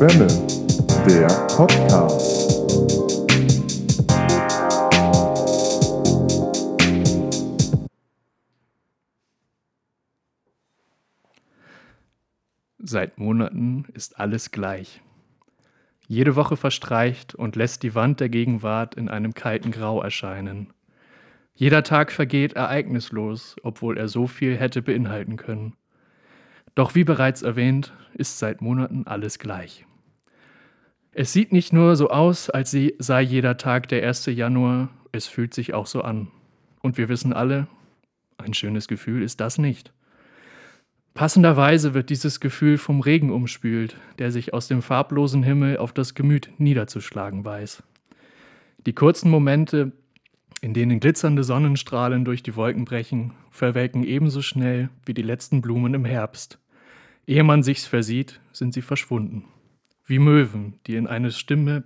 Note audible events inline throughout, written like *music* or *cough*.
Schwemme, der Podcast. Seit Monaten ist alles gleich. Jede Woche verstreicht und lässt die Wand der Gegenwart in einem kalten Grau erscheinen. Jeder Tag vergeht ereignislos, obwohl er so viel hätte beinhalten können. Doch wie bereits erwähnt, ist seit Monaten alles gleich. Es sieht nicht nur so aus, als sei jeder Tag der 1. Januar, es fühlt sich auch so an. Und wir wissen alle, ein schönes Gefühl ist das nicht. Passenderweise wird dieses Gefühl vom Regen umspült, der sich aus dem farblosen Himmel auf das Gemüt niederzuschlagen weiß. Die kurzen Momente, in denen glitzernde Sonnenstrahlen durch die Wolken brechen, verwelken ebenso schnell wie die letzten Blumen im Herbst. Ehe man sich's versieht, sind sie verschwunden. Wie Möwen, die in eine Stimme,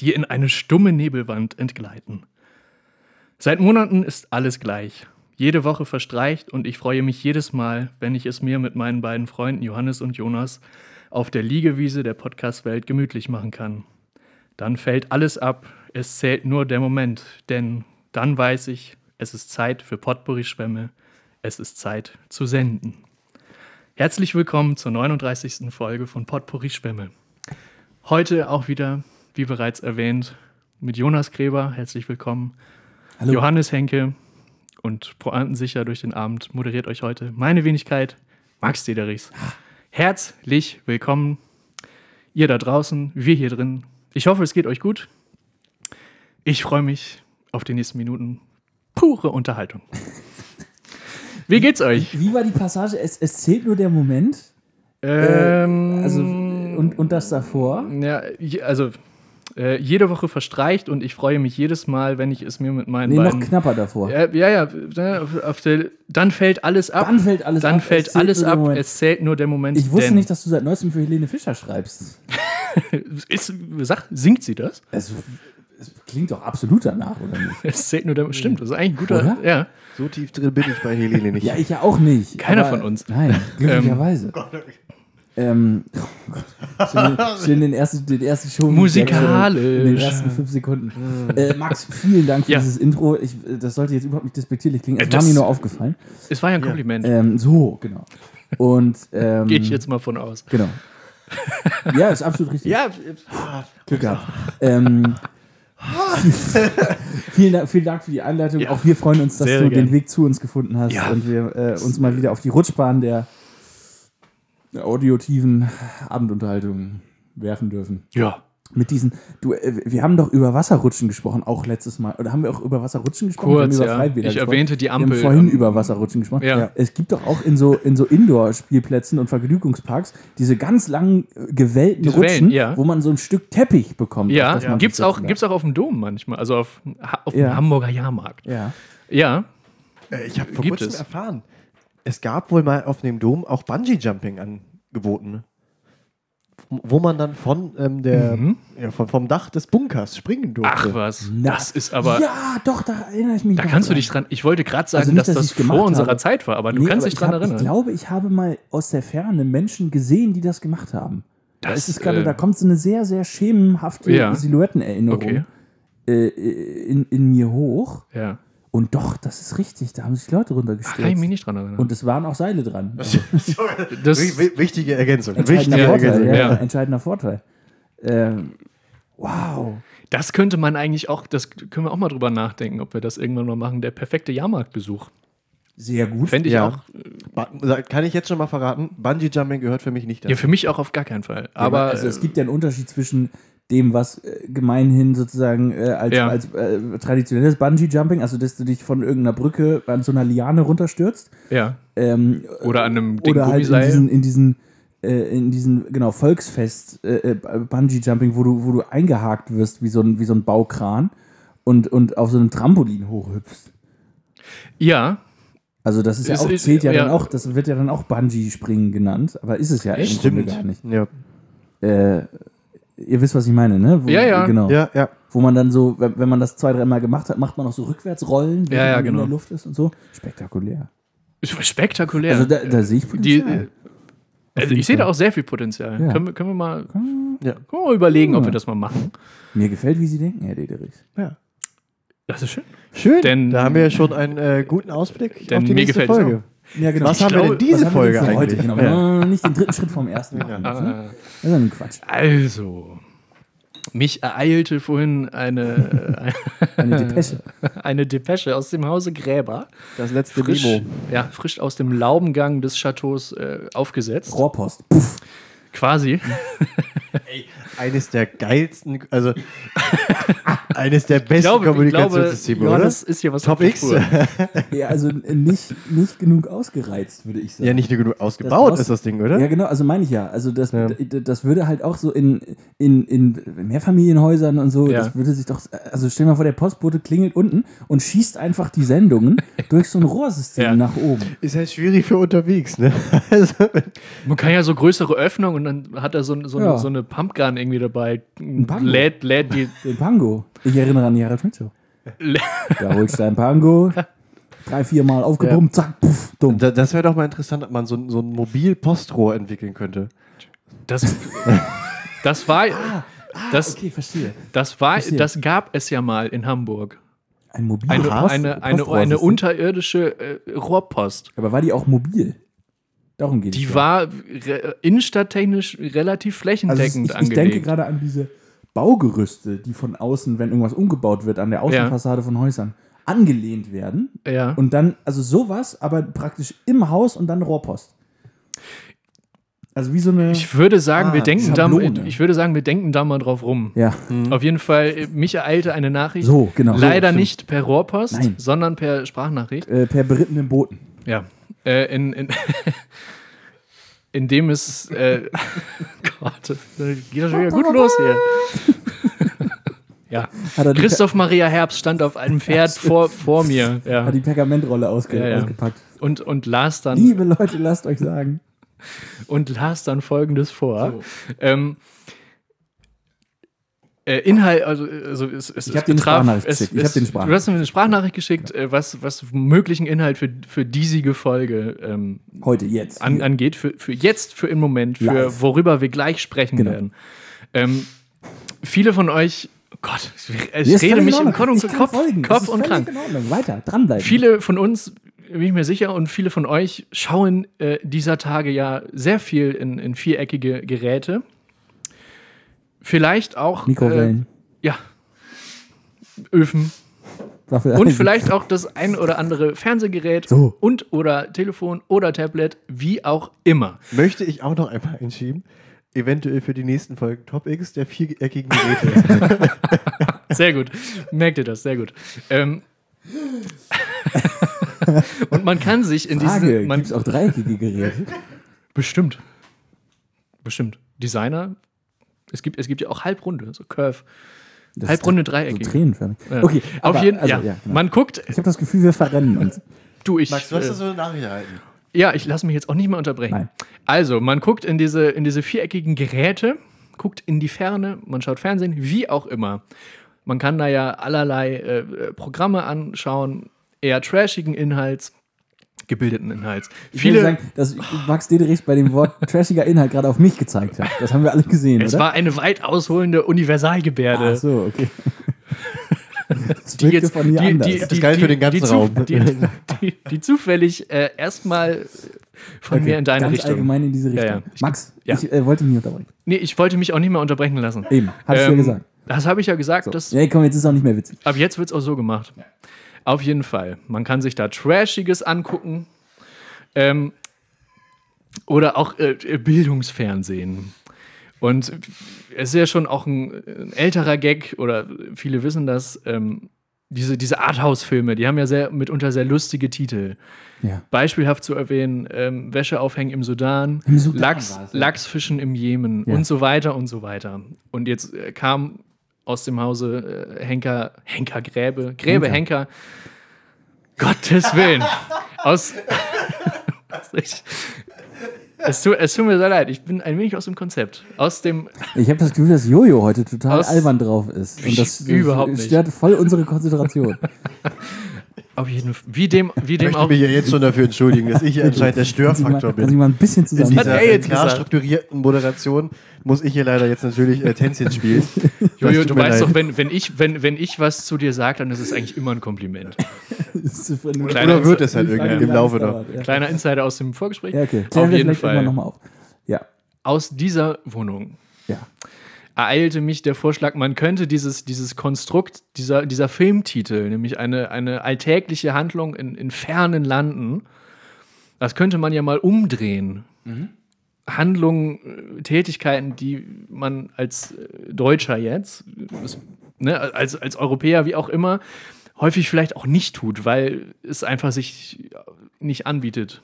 die in eine stumme Nebelwand entgleiten. Seit Monaten ist alles gleich. Jede Woche verstreicht und ich freue mich jedes Mal, wenn ich es mir mit meinen beiden Freunden Johannes und Jonas auf der Liegewiese der Podcast-Welt gemütlich machen kann. Dann fällt alles ab, es zählt nur der Moment, denn dann weiß ich, es ist Zeit für Potpourri-Schwämme, es ist Zeit zu senden. Herzlich willkommen zur 39. Folge von Potpourri Schwämme. Heute auch wieder, wie bereits erwähnt, mit Jonas Gräber, herzlich willkommen. Hallo. Johannes Henke, und pointensicher durch den Abend moderiert euch heute meine Wenigkeit, Max Dederichs. Herzlich willkommen, ihr da draußen, wir hier drin. Ich hoffe, es geht euch gut. Ich freue mich auf die nächsten Minuten. Pure Unterhaltung. Wie geht's euch? Wie war die Passage? Es, es zählt nur der Moment. Ähm, Also, und, und das davor. ja, also äh, jede Woche verstreicht und ich freue mich jedes Mal, wenn ich es mir mit meinen Nee, noch beiden. knapper davor. Ja, ja, ja ne, auf, auf der, dann fällt alles ab. Dann fällt alles Dann ab. Es fällt zählt alles nur der ab. Moment. Es zählt nur der Moment. Ich wusste denn nicht, dass du seit neuestem für Helene Fischer schreibst. *laughs* Ist, sag, singt sie das? Es, es klingt doch absolut danach, oder nicht? *laughs* Es zählt nur der. Stimmt, das ist eigentlich ein guter. Oder? Ja. So tief drin bin ich bei Helene nicht. Ja, ich ja auch nicht. Keiner aber- von uns. Nein, *laughs* glücklicherweise. Ähm, oh Gott. Schön, schön den ersten, den ersten Show. Musikalisch. In den ersten fünf Sekunden. Äh, Max, vielen Dank für Ja. dieses Intro. Ich, das sollte jetzt überhaupt nicht despektierlich klingen. Es Äh, war das- mir nur aufgefallen. Es war ja ein Kompliment. Ähm, so, genau. Und ähm, Gehe ich jetzt mal von aus. Genau. Ja, ist absolut richtig. Ja, Glück gehabt. Ähm, vielen, Dank, vielen Dank für die Einleitung. Ja. Auch wir freuen uns, dass Sehr du gern. den Weg zu uns gefunden hast Ja. und wir äh, uns mal wieder auf die Rutschbahn der, der audiotiven Abendunterhaltung werfen dürfen. ja. Mit diesen, du, äh, wir haben doch über Wasserrutschen gesprochen, auch letztes Mal. Oder haben wir auch über Wasserrutschen gesprochen? Wir haben Kurz, über ja. Freibäder Ich gesprochen. erwähnte die Ampel. Wir haben vorhin ähm, über Wasserrutschen gesprochen. Ja. Es gibt doch auch in so, in so Indoor-Spielplätzen und Vergnügungsparks diese ganz langen, gewellten Diese Rutschen, Wellen, ja. wo man so ein Stück Teppich bekommt. Ja, man gibt's sich auch, gibt's auch auf dem Dom manchmal, also auf, auf dem Ja. Hamburger Jahrmarkt. Ja. Ja, Äh, Ich habe vor Gibt kurzem es. erfahren, es gab wohl mal auf dem Dom auch Bungee-Jumping angeboten. Wo man dann von, ähm, der, ja, von, vom Dach des Bunkers springen durfte. ach was. Na. Das ist aber. ja, doch, da erinnere ich mich. Da noch kannst du dran. dich dran. Ich wollte gerade sagen, Also nicht, dass dass das vor unserer habe. Zeit war, aber du Nee, kannst aber dich ich dran hab, erinnern. Ich glaube, ich habe mal aus der Ferne Menschen gesehen, die das gemacht haben. Da Das, ist es gerade, äh, da kommt so eine sehr, sehr schemenhafte Ja. Silhouettenerinnerung Okay. äh, in, in mir hoch. Ja. Und doch, das ist richtig, da haben sich Leute Ach, runtergestürzt. kann ich mich nicht dran erinnern. Und es waren auch Seile dran. *laughs* das, Wi- wi- Wichtige Ergänzung. Entscheidender Wichtige Vorteil, Ergänzung. ja, ja. entscheidender Vorteil. Ähm, wow. das könnte man eigentlich auch, das können wir auch mal drüber nachdenken, ob wir das irgendwann mal machen. Der perfekte Jahrmarktbesuch. Sehr gut. Fände ich Ja. auch. Ba- Kann ich jetzt schon mal verraten? Bungee-Jumping gehört für mich nicht Ja, dazu. für mich auch auf gar keinen Fall. Aber also es gibt ja einen Unterschied zwischen dem, was äh, gemeinhin sozusagen äh, als, Ja. als äh, traditionelles Bungee-Jumping, also dass du dich von irgendeiner Brücke an so einer Liane runterstürzt, ja. ähm, Oder an einem dicken oder halt in diesen, in diesen, äh, in diesen genau, Volksfest äh, äh, Bungee-Jumping, wo du, wo du eingehakt wirst wie so ein, wie so ein Baukran und, und auf so einem Trampolin hochhüpfst. ja, Also das ist ja auch, zählt ja, ja. dann auch, das wird ja dann auch Bungee-Springen genannt, aber ist es ja im Grunde gar nicht. Ja. Äh, ihr wisst, was ich meine, ne? Wo, Ja, ja. Genau. ja, ja. Wo man dann so, wenn, wenn man das zwei, dreimal gemacht hat, macht man auch so Rückwärtsrollen, Ja, ja, man genau. in der Luft ist und so. Spektakulär. ist spektakulär. Also da, da sehe ich die, Potenzial. Also ich sehe da auch sehr viel Potenzial. Ja. Können, wir, können, wir mal, Ja. können wir mal überlegen, ob wir das mal machen. Mir gefällt, wie Sie denken, Herr Dederichs. Ja. Das ist schön. Schön, Denn- da haben wir ja schon einen äh, guten Ausblick Denn auf die mir nächste Folge. Ja, genau. Was haben wir denn diese Folge denn eigentlich? Genau, Ja. noch nicht den dritten Schritt vom ersten machen. müssen. Ah. Das ist ja ein Quatsch. Also, mich ereilte vorhin eine, Eine Depesche. *laughs* eine Depesche aus dem Hause Gräber. Das letzte Frisch, Memo. ja, frisch aus dem Laubengang des Chateaus äh, aufgesetzt. Rohrpost. Puff. Quasi. *laughs* Eines der geilsten, also *laughs* eines der besten glaube, ich glaube Kommunikationssysteme, oder? Johannes ist hier was Top X. *laughs* Ja, also nicht, nicht genug ausgereizt, würde ich sagen. Ja, nicht nur genug ausgebaut brauchst- ist das Ding, oder? Ja, genau, also meine ich ja. Also das, Ja. das würde halt auch so in, in, in Mehrfamilienhäusern und so, Ja. das würde sich doch, also stell dir mal vor, der Postbote klingelt unten und schießt einfach die Sendungen *laughs* durch so ein Rohrsystem Ja. nach oben. Ist halt schwierig für unterwegs, ne? Also, Man kann ja so größere Öffnungen und dann hat er so, so, Ja. eine, so eine Pumpgun irgendwie dabei. Pango. Lädt, lädt die. Den Pango. Ich erinnere an die Harald Da holst du dein Pango, drei, vier Mal aufgepumpt, zack, puff, dumm. da, das wäre doch mal interessant, ob man so, ein- so ein Mobil-Postrohr entwickeln könnte. Das, das war. Das, Okay, verstehe. das war, Verstehe. das gab es ja mal in Hamburg. Ein mobiles Eine, eine, eine, eine unterirdische äh, Rohrpost. Aber war die auch mobil? Darum geht es. Die ja. war re innenstadttechnisch relativ Also flächendeckend ich, ich denke gerade an diese Baugerüste, die von außen, wenn irgendwas umgebaut wird, an der Außenfassade von Häusern, angelehnt werden. ja. Und dann, also sowas, aber praktisch im Haus und dann Rohrpost. Also wie so eine. Ich würde sagen, wir Ah, denken da, ich würde sagen, wir denken da mal drauf rum. ja, Auf jeden Fall, äh, mich ereilte eine Nachricht. so, genau. Leider so, nicht per Rohrpost, Nein. sondern per Sprachnachricht. Äh, per berittenen Booten. Ja. Äh, in, in, *laughs* in dem es. Äh, *laughs* Gott, das geht doch schon wieder gut los hier. *laughs* ja. Christoph Maria Herbst stand auf einem Pferd vor, vor mir. Ja. hat die Pergamentrolle ausge Ja, ja. ausgepackt. Und, und las dann. Liebe Leute, lasst euch sagen. und las dann folgendes vor. Ähm, äh, Inhalt, also, also es, es, Ich es hab dir eine betraf- Sprachnachricht es, geschickt. Ich es, eine Sprachnachricht. Du hast mir eine Sprachnachricht geschickt, äh, was, was möglichen Inhalt für, für diesige Folge ähm, Heute, jetzt. an, angeht, für, für jetzt, für im Moment, für Live. worüber wir gleich sprechen Genau. werden. Ähm, viele von euch, oh Gott, ich, ich rede mich im. Kopf, Kopf, Kopf und krank. Weiter, dranbleiben. Viele von uns, bin ich mir sicher, und viele von euch schauen äh, dieser Tage ja sehr viel in, in viereckige Geräte. Vielleicht auch. Mikrowellen. Äh, ja. Öfen. Und vielleicht auch das ein oder andere Fernsehgerät So. und oder Telefon oder Tablet, wie auch immer. Möchte ich auch noch einmal einschieben. Eventuell für die nächsten Folgen Top X der viereckigen Geräte. *laughs* Sehr gut. Merkt ihr das, sehr gut. Ähm, *laughs* und man kann sich in Frage, diesen. Man, gibt es auch dreieckige Geräte? Bestimmt. Bestimmt. Designer. Es gibt, es gibt ja auch Halbrunde, so Curve. Das Halbrunde, ist dreieckige. So tränenförmig. Ja. Okay, Auf aber, jeden also, ja. genau. Man guckt, Ich habe das Gefühl, wir verrennen uns. *laughs* du, ich. Max, du hast äh, das so eine Nachricht erhalten. Ja, ich lasse mich jetzt auch nicht mehr unterbrechen. Nein. Also, man guckt in diese, in diese viereckigen Geräte, guckt in die Ferne, man schaut Fernsehen, wie auch immer. Man kann da ja allerlei äh, äh, Programme anschauen, eher trashigen Inhalts, gebildeten Inhalts. Ich will Viele, sagen, dass Max Dederichs bei dem Wort *laughs* trashiger Inhalt gerade auf mich gezeigt hat. Das haben wir alle gesehen, es oder? war eine weit ausholende Universalgebärde. Ach so, okay. *laughs* Das die jetzt von hier die, anders. die, Das die, galt die, für den ganzen die, Raum. Die, die, die zufällig äh, erstmal von mir in deine Ganz Richtung. allgemein in diese Ja, Richtung. ja. Ich- Max, ja. ich äh, wollte nicht unterbrechen. Nee, ich wollte mich auch nicht mehr unterbrechen lassen. Eben, hast du ja Ähm, gesagt. Das habe ich ja gesagt. So. Das, Ja, komm, jetzt ist es auch nicht mehr witzig. Ab jetzt wird es auch so gemacht. Auf jeden Fall. Man kann sich da Trashiges angucken. Ähm, oder auch äh, Bildungsfernsehen. Und es ist ja schon auch ein, ein älterer Gag, oder viele wissen das, ähm, diese, diese Arthouse-Filme, die haben ja sehr, mitunter sehr lustige Titel. Ja. Beispielhaft zu erwähnen, ähm, Wäsche aufhängen im Sudan, Im Sudan Lachs. Lachsfischen im Jemen Ja. und so weiter und so weiter. Und jetzt äh, kam aus dem Hause äh, Henker, Henker Gräbe, Gräbe Henker, Gottes Willen, aus, *laughs* es, tut, es tut mir sehr leid, ich bin ein wenig aus dem Konzept. Aus dem, Ich habe das Gefühl, dass Jojo heute total albern drauf ist. Und das, Überhaupt nicht. stört voll unsere Konzentration. *laughs* Auf jeden Fall. Wie dem, wie Ich dem möchte auch. mich ja jetzt schon dafür entschuldigen, dass ich hier anscheinend der mal, Störfaktor kann sich bin. mal ein bisschen In zusammen. hat dieser er jetzt klar gesagt. strukturierten Moderation muss ich hier leider jetzt natürlich äh, Tänzchen spielen. *laughs* Jojo, du weißt leid. doch, wenn, wenn, ich, wenn, wenn ich was zu dir sage, dann ist es eigentlich immer ein Kompliment. *laughs* Kleiner Oder wird es halt Ich irgendwie wie im Laufe noch. Ja. Kleiner Insider aus dem Vorgespräch. Ja, okay. Auf jeden Fall. irgendwann nochmal auf. Ja, Aus dieser Wohnung ja. Ereilte mich der Vorschlag, man könnte dieses, dieses Konstrukt, dieser, dieser Filmtitel, nämlich eine, eine alltägliche Handlung in, in fernen Landen, das könnte man ja mal umdrehen. Handlungen, äh, Tätigkeiten, die man als äh, Deutscher jetzt, ne, als, als Europäer, wie auch immer, häufig vielleicht auch nicht tut, weil es einfach sich nicht anbietet.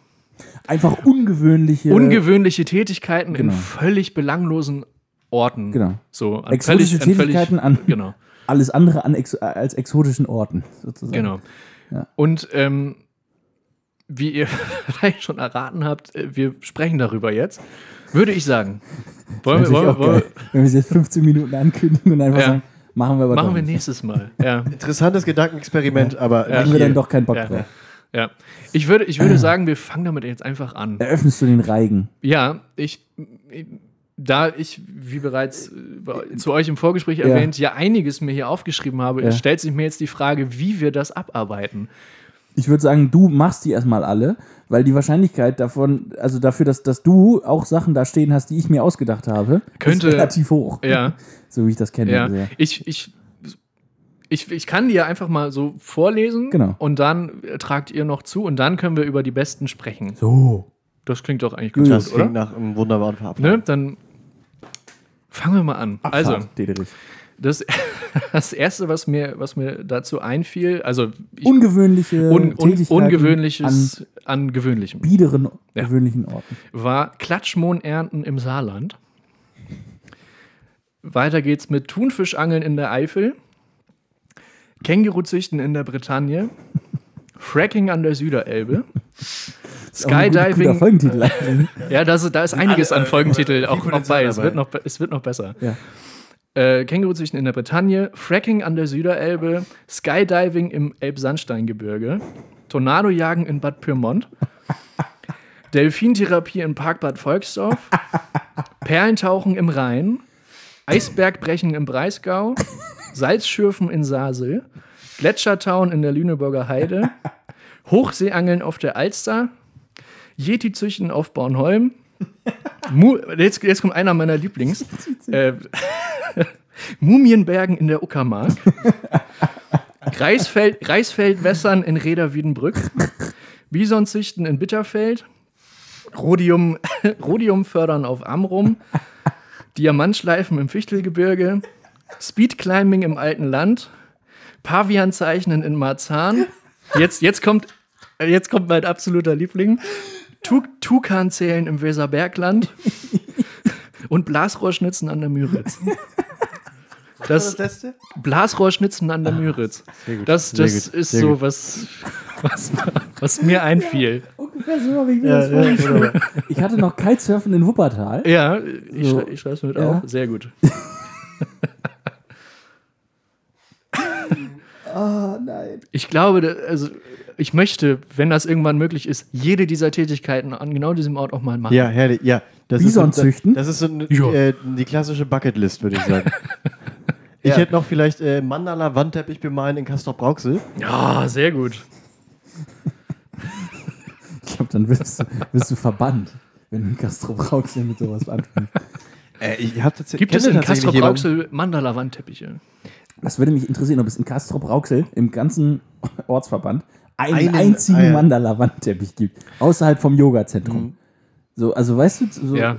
Einfach ungewöhnliche. Ungewöhnliche Tätigkeiten Genau. in völlig belanglosen Orten. Genau. So, an Exotische völlig- an völlig- Tätigkeiten an- Genau, alles andere an ex als exotischen Orten, sozusagen. genau. Ja. Und ähm, wie ihr *laughs* vielleicht schon erraten habt, äh, wir sprechen darüber jetzt. Würde ich sagen. Wollen wir, wollen, wollen, geil, wenn wir es jetzt 15 Minuten ankündigen und einfach Ja. sagen, machen wir aber machen doch wir nächstes Mal. *laughs* Ja. Interessantes Gedankenexperiment, aber Ja. Haben wir dann doch keinen Bock Ja. drauf. ja. Ich würde, ich würde sagen, wir fangen damit jetzt einfach an. Eröffnest du den Reigen? Ja, ich, da ich, wie bereits äh, bei- zu euch im Vorgespräch erwähnt, ja einiges mir hier aufgeschrieben habe, Ja. stellt sich mir jetzt die Frage, wie wir das abarbeiten. Ich würde sagen, du machst die erstmal alle, weil die Wahrscheinlichkeit davon, also dafür, dass, dass du auch Sachen da stehen hast, die ich mir ausgedacht habe, Könnte- ist relativ hoch. Ja, *laughs* So wie ich das kenne. ja. Also, Ich, ich, ich, ich kann die ja einfach mal so vorlesen Genau. und dann äh, tragt ihr noch zu und dann können wir über die besten sprechen. So. Das klingt doch eigentlich Ja, gut, Das oder? klingt nach einem wunderbaren Verabschied. Ne? Dann fangen wir mal an. Also, Abfahrt, Dederich. das, *laughs* das Erste, was mir, was mir dazu einfiel, also ich, Ungewöhnliche un, un, Ungewöhnliches an, Gewöhnlichem, an biederen, Ja. gewöhnlichen Orten. war Klatschmohn ernten im Saarland. Weiter geht's mit Thunfischangeln in der Eifel, Känguruzüchten in der Bretagne, Fracking an der Süderelbe, Skydiving. Folgentitel. *laughs* Ja, da ist, da ist einiges an Folgentitel auch noch bei. Es dabei. wird noch, es wird noch besser. ja. Äh, Känguruzüchten in der Bretagne, Fracking an der Süderelbe, Skydiving im Elbsandsteingebirge, Tornadojagen in Bad Pyrmont, *laughs* Delfintherapie im Parkbad Volksdorf, *laughs* Perlentauchen im Rhein, Eisbergbrechen im Breisgau, Salzschürfen in Sasel, Gletschertauen in der Lüneburger Heide, Hochseeangeln auf der Alster, Yeti-Züchten auf Bornholm, *laughs* jetzt, jetzt kommt einer meiner Lieblings. *laughs* Äh, *laughs* Mumienbergen in der Uckermark. Reisfeld, Reisfeldwässern in Reda-Wiedenbrück. Bisonzüchten in Bitterfeld. Rhodium, Rhodium fördern auf Amrum. Diamantschleifen im Fichtelgebirge. Speedclimbing im alten Land. Pavian zeichnen in Marzahn. Jetzt, jetzt, kommt, jetzt kommt mein absoluter Liebling. Tu Tukan zählen im Weserbergland. *laughs* Und Blasrohrschnitzen an der Müritz. Das, letzte? Blasrohrschnitzen an der Müritz. Das, das ist sehr so, was, was, was mir einfiel. Ungefähr so habe ich mir das vorgestellt. Ich hatte noch Kitesurfen in Wuppertal. Ja, ich, So. schrei, ich schreibe es mit Ja. auf. Sehr gut. Oh *laughs* *laughs* nein. Ich glaube, also ich möchte, wenn das irgendwann möglich ist, jede dieser Tätigkeiten an genau diesem Ort auch mal machen. Ja, herrlich. Ja, das Bison ist so, züchten? Das ist so eine, Ja. äh, die klassische Bucketlist, würde ich sagen. *laughs* Ich Ja. hätte noch vielleicht äh, Mandala-Wandteppich bemalen in Castrop-Rauxel. Ja, sehr gut. *laughs* Ich glaube, dann wirst du, wirst du verbannt, wenn du in Castro Rauxel mit sowas anfängst. Äh, ich hab tats Gibt es in Castro Brauxel Mandala-Wandteppiche? Das würde mich interessieren, ob es in Castro Rauxel im ganzen Ortsverband einen, Einen- einzigen ah, ja. Mandala-Wandteppich gibt. Außerhalb vom Yoga-Zentrum. Mhm. So, also weißt du, so, Ja.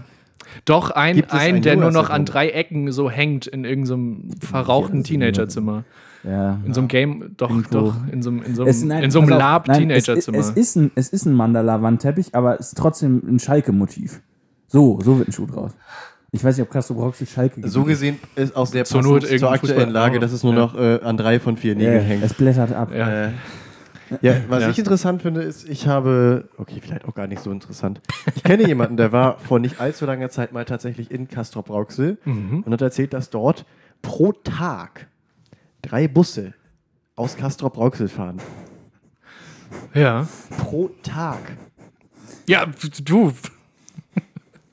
Doch, ein, ein, ein der nur noch an drei Ecken so hängt in irgendeinem verrauchten das ist Teenagerzimmer. ja. In so einem Game, doch, Irgendwo. doch, in so einem, in so Es, einem, nein, in so einem nein, es, es, Lab-Teenagerzimmer. es, ist ein, es ist ein Mandala-Wandteppich, aber es ist trotzdem ein Schalke-Motiv. So, so wird ein Schuh draus. Ich weiß nicht, ob Castro Rauxel Schalke gibt. So gesehen ist auch sehr Zur passend Not zur irgendein aktuellen Fußball- Lage, dass es nur Ja. noch äh, an drei von vier Nägeln ja, hängt. es blättert ab. ja. Äh, ja, was Ja. ich interessant finde, ist, ich habe, okay, vielleicht auch gar nicht so interessant. Ich kenne jemanden, der war vor nicht allzu langer Zeit mal tatsächlich in Castrop Rauxel Mhm. und hat erzählt, dass dort pro Tag drei Busse aus Castrop Rauxel fahren. Ja. pro Tag. Ja, du.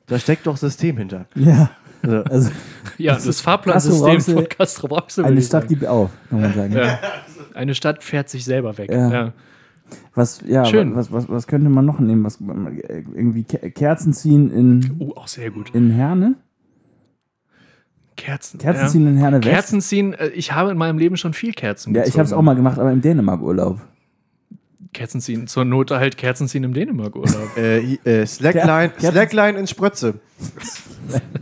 Da steckt doch System hinter. Ja. Also, Also Ja, das, Fahrplansystem Castro von Rauxel- Castro Rauxel. eine ich Stadt gibt auf, kann man sagen. Ja. *laughs* Eine Stadt fährt sich selber weg. Ja. Ja. Was, ja, Schön. Was, was, was könnte man noch nehmen? Was, irgendwie Ke- Kerzen ziehen in, Oh, auch sehr gut. in Herne? Kerzen. Kerzen ja. ziehen in Herne West? Kerzen ziehen, äh, ich habe in meinem Leben schon viel Kerzen ja, ich gezogen. habe es auch mal gemacht, aber im Dänemark-Urlaub. Kerzen ziehen, zur Not halt Kerzen ziehen im Dänemark-Urlaub. *laughs* äh, äh, Slackline, Slackline in Sprötze.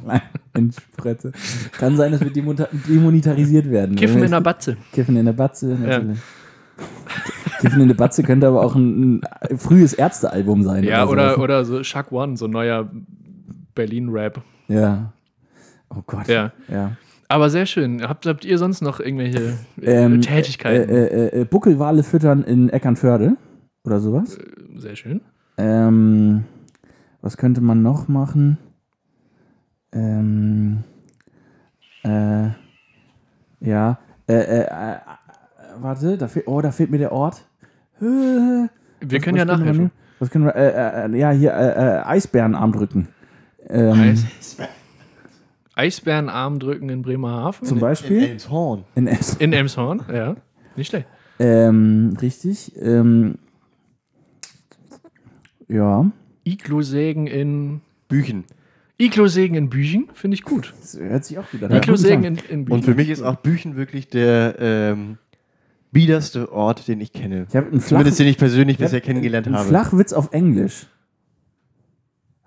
Nein, in Sprette. Kann sein, dass wir demonetarisiert werden. Kiffen Wenn in der Batze. Kiffen in der Batze, natürlich. Kiffen in der Batze könnte aber auch ein, ein frühes Ärztealbum sein. Ja, oder, oder so Chuck One, so neuer Berlin-Rap. Ja. Oh Gott. Ja. ja. Aber sehr schön. Habt, habt ihr sonst noch irgendwelche äh, Ähm, Tätigkeiten? Äh, äh, äh, Buckelwale füttern in Eckernförde oder sowas. sehr schön. Ähm, was könnte man noch machen? Ähm, äh, ja. Äh, äh, äh, warte, da fehlt, oh, da fehlt mir der Ort. Äh, Wir was- können ja was nachhelfen. nehmen? Was können wir, äh, äh, ja, hier, äh, äh, Eisbärenarm drücken. Ähm, Eis, *laughs* Eisbärenarm drücken in Bremerhaven. Zum In Beispiel Elmshorn. in Essen. In Elmshorn, ja. Nicht schlecht. Ähm, richtig. Ähm, ja, Iglo-Sägen in. Büchen. Iglo-Sägen in Büchen, finde ich gut. das hört sich auch gut an. Iglo-Sägen Ja, in, in Büchen. Und für mich ist auch Büchen wirklich der ähm, biederste Ort, den ich kenne. Ich einen Flach, Zumindest den ich persönlich ich bisher kennengelernt einen habe. Flachwitz auf Englisch.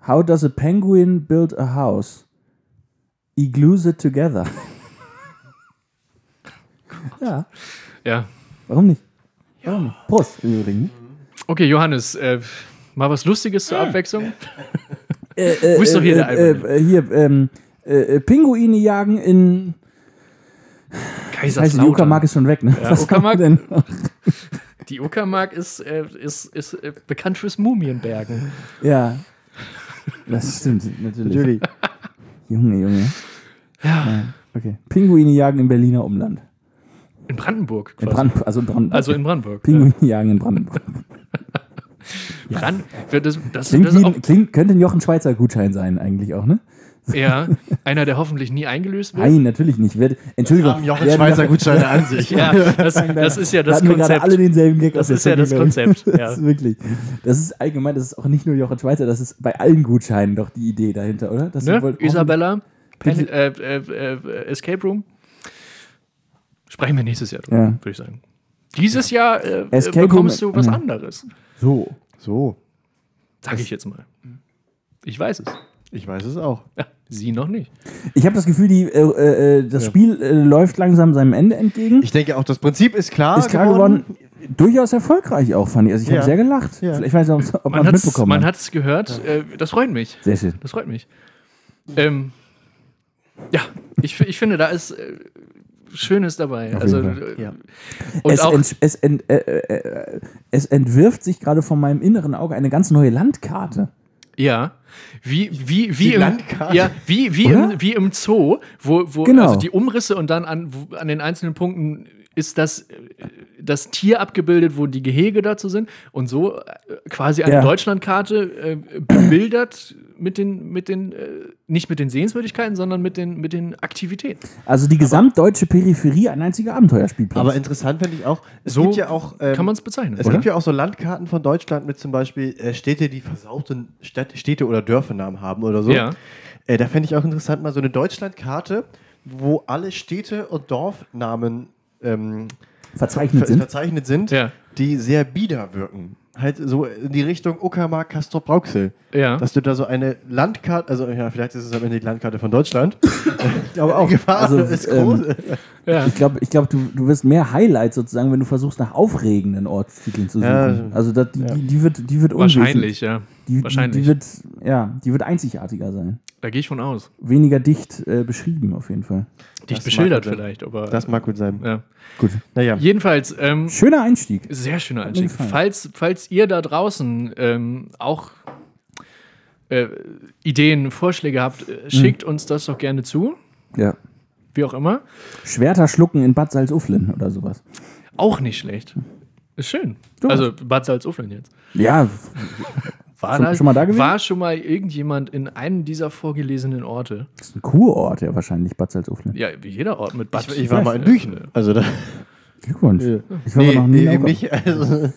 How does a penguin build a house? Glues it together. ja, Ja. warum nicht? Warum nicht? Prost im Übrigen. Okay, Johannes, äh, mal was Lustiges zur Abwechslung. Äh, äh, Wo ist doch hier der äh, Alberne? äh, Hier, ähm, äh, äh, Pinguine jagen in. Die Uckermark ist schon weg, ne? Ja, Was Uckermark- denn? *laughs* Die Uckermark ist, ist, ist bekannt fürs Mumienbergen. Ja. Das stimmt, natürlich. Natürlich. *laughs* Junge, Junge. Ja. Ja, okay. Pinguine jagen im Berliner Umland. In Brandenburg. In quasi. Brand, also in Brandenburg. Also in Brandenburg. Pinguine jagen in Brandenburg. *laughs* Ja. Brand, das, das, Klingt das wie, klingt, könnte ein Jochen Schweizer Gutschein sein, eigentlich auch, ne? Ja, einer, der hoffentlich nie eingelöst wird. Nein, natürlich nicht. Wer, Entschuldigung. Haben Jochen Schweizer Gutscheine an sich. Ja, *laughs* das, das ist ja Da das gerade Konzept. alle denselben Gag Das ist ja das. Konzept, *laughs* ja. Das ist wirklich. Das ist allgemein, das ist auch nicht nur Jochen Schweizer, das ist bei allen Gutscheinen doch die Idee dahinter, oder? Dass Ne? Isabella, Pen, äh, äh, äh, Escape Room. Sprechen wir nächstes Jahr drüber, Ja. würde ich sagen. Dieses Jahr äh, Escape bekommst Room- du was ja. anderes. So. So, Sag ich jetzt mal. Ich weiß es. Ich weiß es auch. Ja, sie noch nicht. Ich habe das Gefühl, die, äh, äh, das Spiel äh, läuft langsam seinem Ende entgegen. Ich denke auch, das Prinzip ist klar, ist klar geworden. Durchaus erfolgreich auch, fand ich. Also ich Ja. habe sehr gelacht. Ja. Ich weiß nicht, ob man Man es hat es mitbekommen man hat. hat's gehört. Äh, das freut mich. Sehr schön. Das freut mich. Ähm, ja, ich, ich finde, da ist äh, Schönes dabei. Auf Also, äh, Ja. und es, ent, es, ent, äh, äh, äh, es entwirft sich gerade von meinem inneren Auge eine ganz neue Landkarte. Ja, wie, wie, wie, Die im, Landkarte? ja, wie, wie, im, wie im Zoo, wo, wo Genau. also die Umrisse und dann an, wo, an den einzelnen Punkten ist das, äh, das Tier abgebildet, wo die Gehege dazu sind. Und so äh, quasi eine Ja. Deutschlandkarte äh, bebildert mit den, mit den äh, nicht mit den Sehenswürdigkeiten, sondern mit den, mit den Aktivitäten. Also die gesamtdeutsche Peripherie, ein einziger Abenteuerspielplatz. Aber interessant finde ich auch, es So gibt ja auch, ähm, Kann man es bezeichnen. es oder? gibt ja auch so Landkarten von Deutschland mit zum Beispiel äh, Städte, die versauten Stadt, Städte oder Dörfernamen haben oder so. Ja. Äh, da fände ich auch interessant, mal so eine Deutschlandkarte, wo alle Städte und Dorfnamen ähm, verzeichnet ver sind. verzeichnet sind, Ja. die sehr bieder wirken. Halt so in die Richtung Uckermark, Castrop, Rauxel. Ja. Dass du da so eine Landkarte, also ja, vielleicht ist es am Ende die Landkarte von Deutschland. *laughs* Ich glaube auch. Die Gefahr Also, ist groß. ähm, ja. ich glaube, ich glaub, du, du wirst mehr Highlights sozusagen, wenn du versuchst, nach aufregenden Ortstiteln zu suchen. Ja. also das, die, Ja. die, die wird, die wird Wahrscheinlich, ja. Die, Wahrscheinlich. Die wird, ja, die wird einzigartiger sein. Da gehe ich von aus. Weniger dicht äh, beschrieben auf jeden Fall. Dicht Das beschildert vielleicht, aber. Das mag gut sein. ja. Gut. Naja. Jedenfalls, ähm, Schöner Einstieg. sehr schöner Einstieg. Falls, falls ihr da draußen ähm, auch äh, Ideen, Vorschläge habt, Hm. äh, schickt uns das doch gerne zu. Ja. Wie auch immer. Schwerter schlucken in Bad Salzuflen oder sowas. Auch nicht schlecht. Ist schön. Ja. Also Bad Salzuflen jetzt. Ja, War Schon- schon mal da gewesen? War schon mal irgendjemand in einem dieser vorgelesenen Orte? das ist ein Kurort, ja, wahrscheinlich, Bad Salzuflen. Ja, wie jeder Ort mit Bad. Ich, ich war mal in Büchen. Also da, Glückwunsch. Ja. Ich war nee, noch nie Augsburg. nicht. Also,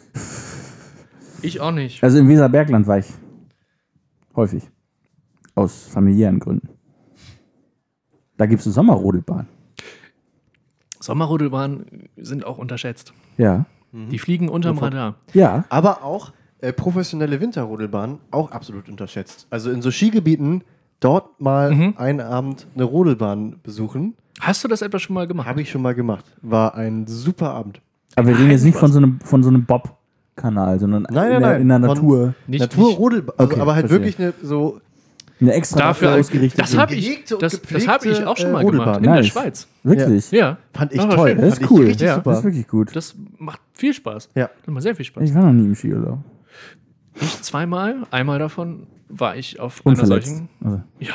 Ich auch nicht. Also im Weserbergland war ich häufig. Aus familiären Gründen. Da gibt es eine Sommerrodelbahn. Sommerrodelbahnen sind auch unterschätzt. Ja. Die fliegen unterm Radar. Ja. aber auch äh, professionelle Winterrodelbahnen auch absolut unterschätzt. Also in so Skigebieten dort mal Mhm. einen Abend eine Rodelbahn besuchen, Hast du das etwa schon mal gemacht? habe ich schon mal gemacht. War ein super Abend. Aber wir reden jetzt nicht von so einem, von so einem Bob-Kanal, sondern Nein, in, nein, der, nein. in der Von- Natur. Nicht, Naturrodelbahn, also Okay, aber halt verstehe. wirklich eine so Eine extra Dafür ausgerichtete. Das habe ich, das, das hab ich auch schon äh, mal gemacht. Rodelbahn. In der Nice. Schweiz. Wirklich? Ja. fand ich toll. Das ist ich cool. richtig Ja. super. Das ist wirklich gut. Das macht viel Spaß. Ja. Das macht sehr viel Spaß. Ich war noch nie im Skiurlaub. Ich zweimal. Einmal davon war ich auf einer Unverletzt. solchen. Also, Ja,